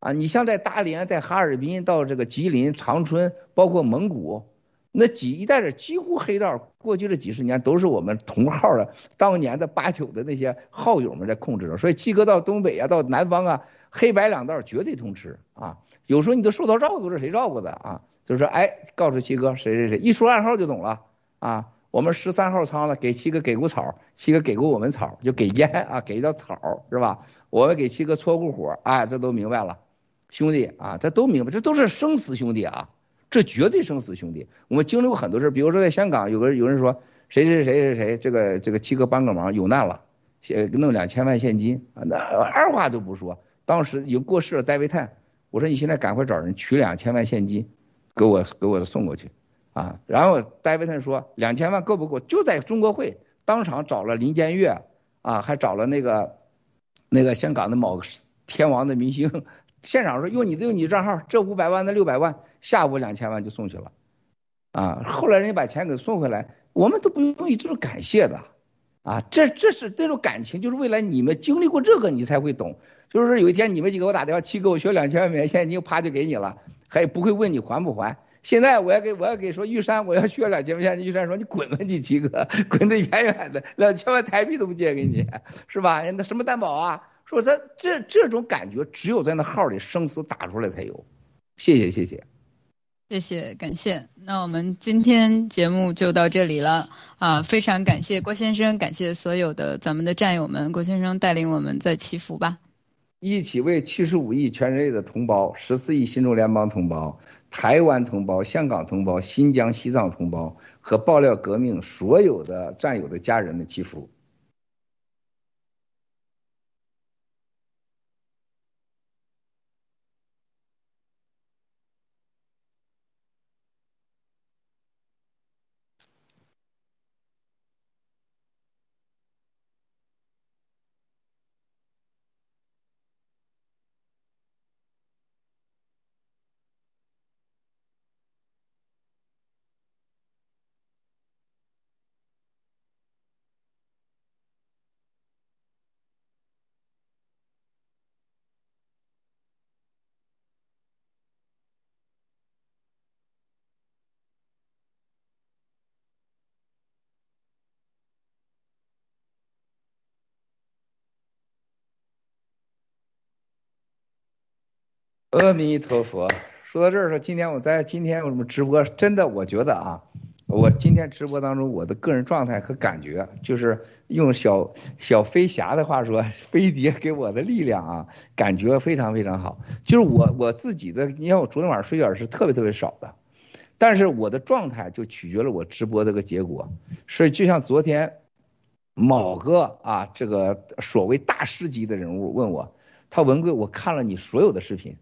啊，你像在大连、在哈尔滨、到这个吉林、长春，包括蒙古，那几一带的几乎黑道过去这几十年都是我们同号的当年的八九的那些号友们在控制着，所以七哥到东北啊，到南方啊，黑白两道绝对通吃啊。有时候你都受到照顾是谁照顾的啊？就是，哎，告诉七哥谁谁谁，一说暗号就懂了啊。我们十三号仓了，给七哥给过草，七哥给过我们草，就给烟啊，给一道草是吧？我们给七哥搓过火，哎，这都明白了，兄弟啊，这都明白，这都是生死兄弟啊。这绝对生死兄弟，我们经历过很多事，比如说在香港，有个有人说谁谁谁谁谁，这个这个七哥帮个忙，有难了，弄两千万现金啊，那二话都不说，当时有过世了，戴维泰，我说你现在赶快找人取两千万现金，给我给我送过去啊，然后戴维泰说两千万够不够？就在中国会当场找了林建岳啊，还找了那个那个香港的某天王的明星。现场说用你的用你账号，这五百万那六百万，下午两千万就送去了，啊，后来人家把钱给送回来，我们都不用以这种感谢的，啊，这这是这种感情，就是未来你们经历过这个，你才会懂，就是说有一天你们几个给我打电话，七哥我需要两千万美元现金，啪就给你了，还不会问你还不还。现在我要给我要给说玉山，我要需要两千万现金，玉山说你滚吧你七哥，滚得远远的，两千万台币都不借给你，是吧？那什么担保啊？说这这这种感觉，只有在那号里生死打出来才有。谢谢谢谢，谢谢感谢。那我们今天节目就到这里了啊！非常感谢郭先生，感谢所有的咱们的战友们，郭先生带领我们在祈福吧。一起为七十五亿全人类的同胞、十四亿新中联邦同胞、台湾同胞、香港同胞、新疆西藏同胞和爆料革命所有的战友的家人们祈福。阿弥陀佛，说到这儿说，今天我在今天我们直播，真的我觉得啊，我今天直播当中我的个人状态和感觉，就是用小小飞侠的话说，飞碟给我的力量啊，感觉非常非常好。就是我我自己的，你看我昨天晚上睡觉是特别特别少的，但是我的状态就取决了我直播这个结果。所以就像昨天某个啊这个所谓大师级的人物问我，他文贵，我看了你所有的视频。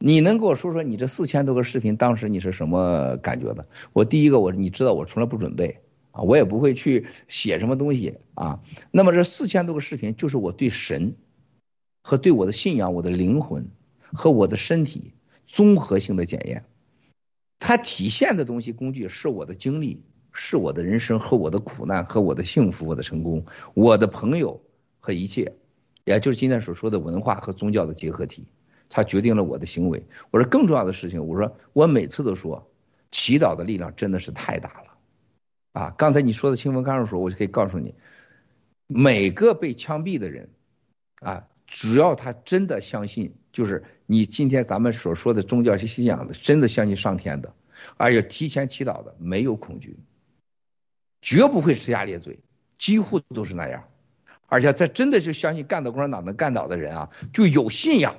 你能跟我说说你这四千多个视频当时你是什么感觉的？我第一个我你知道我从来不准备啊，我也不会去写什么东西啊。那么这四千多个视频就是我对神和对我的信仰、我的灵魂和我的身体综合性的检验。它体现的东西工具是我的经历，是我的人生和我的苦难和我的幸福、我的成功、我的朋友和一切，也就是今天所说的文化和宗教的结合体。它决定了我的行为。我说更重要的事情，我说我每次都说，祈祷的力量真的是太大了啊！刚才你说的清风刚的时候，我就可以告诉你，每个被枪毙的人啊，只要他真的相信，就是你今天咱们所说的宗教信仰的，真的相信上天的，而且提前祈祷的，没有恐惧，绝不会呲牙咧嘴，几乎都是那样。而且他真的就相信干倒共产党能干倒的人啊，就有信仰。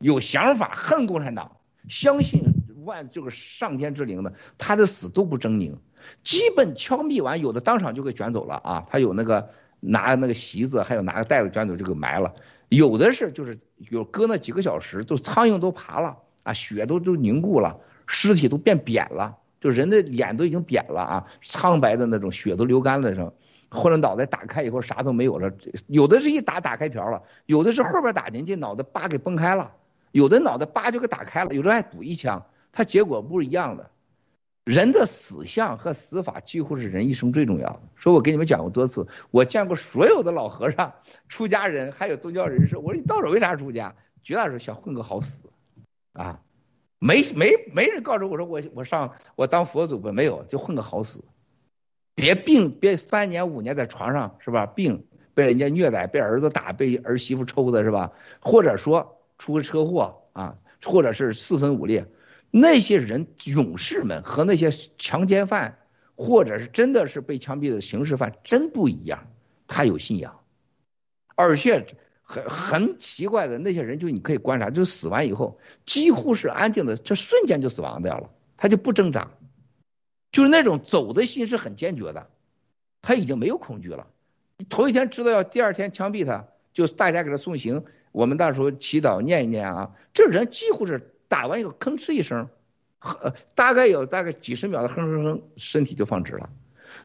有想法恨共产党，相信万这个上天之灵的，他的死都不狰狞。基本枪毙完，有的当场就给卷走了啊，他有那个拿那个席子，还有拿个袋子卷走就给埋了。有的是就是有搁那几个小时，都苍蝇都爬了啊，血都都凝固了，尸体都变扁了，就人的脸都已经扁了啊，苍白的那种血都流干了上，或者脑袋打开以后啥都没有了。有的是一打打开瓢了，有的是后边打进去脑袋叭给崩开了。有的脑袋叭就给打开了，有的还补一枪，他结果不是一样的。人的死相和死法几乎是人一生最重要的。说我给你们讲过多次，我见过所有的老和尚、出家人还有宗教人士，我说你到底为啥出家？绝大多数想混个好死啊。没没没人告诉我说我我上我当佛祖吧，没有就混个好死，别病别三年五年在床上是吧？病被人家虐待，被儿子打，被儿媳妇抽的是吧？或者说出个车祸啊，或者是四分五裂，那些人勇士们和那些强奸犯，或者是真的是被枪毙的刑事犯真不一样，他有信仰，而且。很很奇怪的那些人，就你可以观察，就死完以后几乎是安静的，这瞬间就死亡掉了，他就不挣扎，就是那种走的心是很坚决的，他已经没有恐惧了。头一天知道要第二天枪毙他，就大家给他送行，我们那时候祈祷念一念啊，这人几乎是打完以后吭哧一声，大概有大概几十秒的哼哼哼，身体就放直了。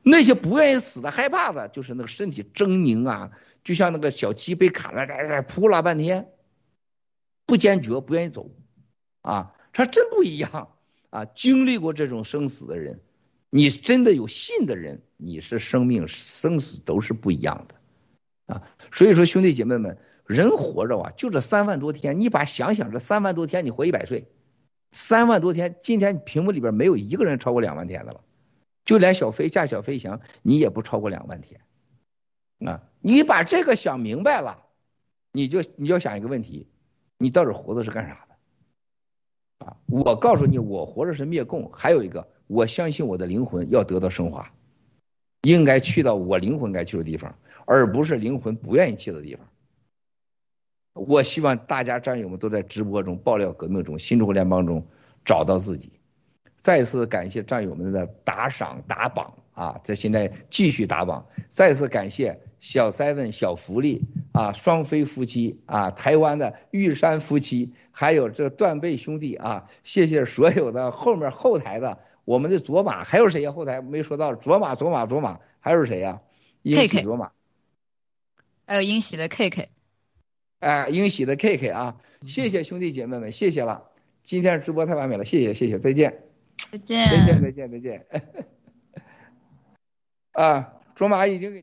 那些不愿意死的、害怕的，就是那个身体狰狞啊。就像那个小鸡被砍了，扑了半天，不坚决，不愿意走，啊，他真不一样啊！经历过这种生死的人，你真的有信的人，你是生命生死都是不一样的啊！所以说，兄弟姐妹们，人活着啊，就这三万多天，你把想想这三万多天，你活一百岁，三万多天，今天屏幕里边没有一个人超过两万天的了，就连小飞驾小飞翔，你也不超过两万天。啊，你把这个想明白了，你就你要想一个问题，你到底活着是干啥的？啊，我告诉你，我活着是灭共，还有一个，我相信我的灵魂要得到升华，应该去到我灵魂该去的地方，而不是灵魂不愿意去的地方。我希望大家战友们都在直播中、爆料革命中、新中国联邦中找到自己。再次感谢战友们的打赏打榜啊！这现在继续打榜。再次感谢小 seven 小福利啊，双飞夫妻啊，台湾的玉山夫妻，还有这断背兄弟啊！谢谢所有的后面后台的我们的卓玛，还有谁呀？后台没说到卓玛，卓玛，卓玛，还有谁呀？英喜卓玛，还有英喜的 K K，哎，英喜的 K K 啊！谢谢兄弟姐妹们，谢谢了，今天直播太完美了，谢谢谢谢，再见。再见，再见，再见，再见。啊，卓玛已经给。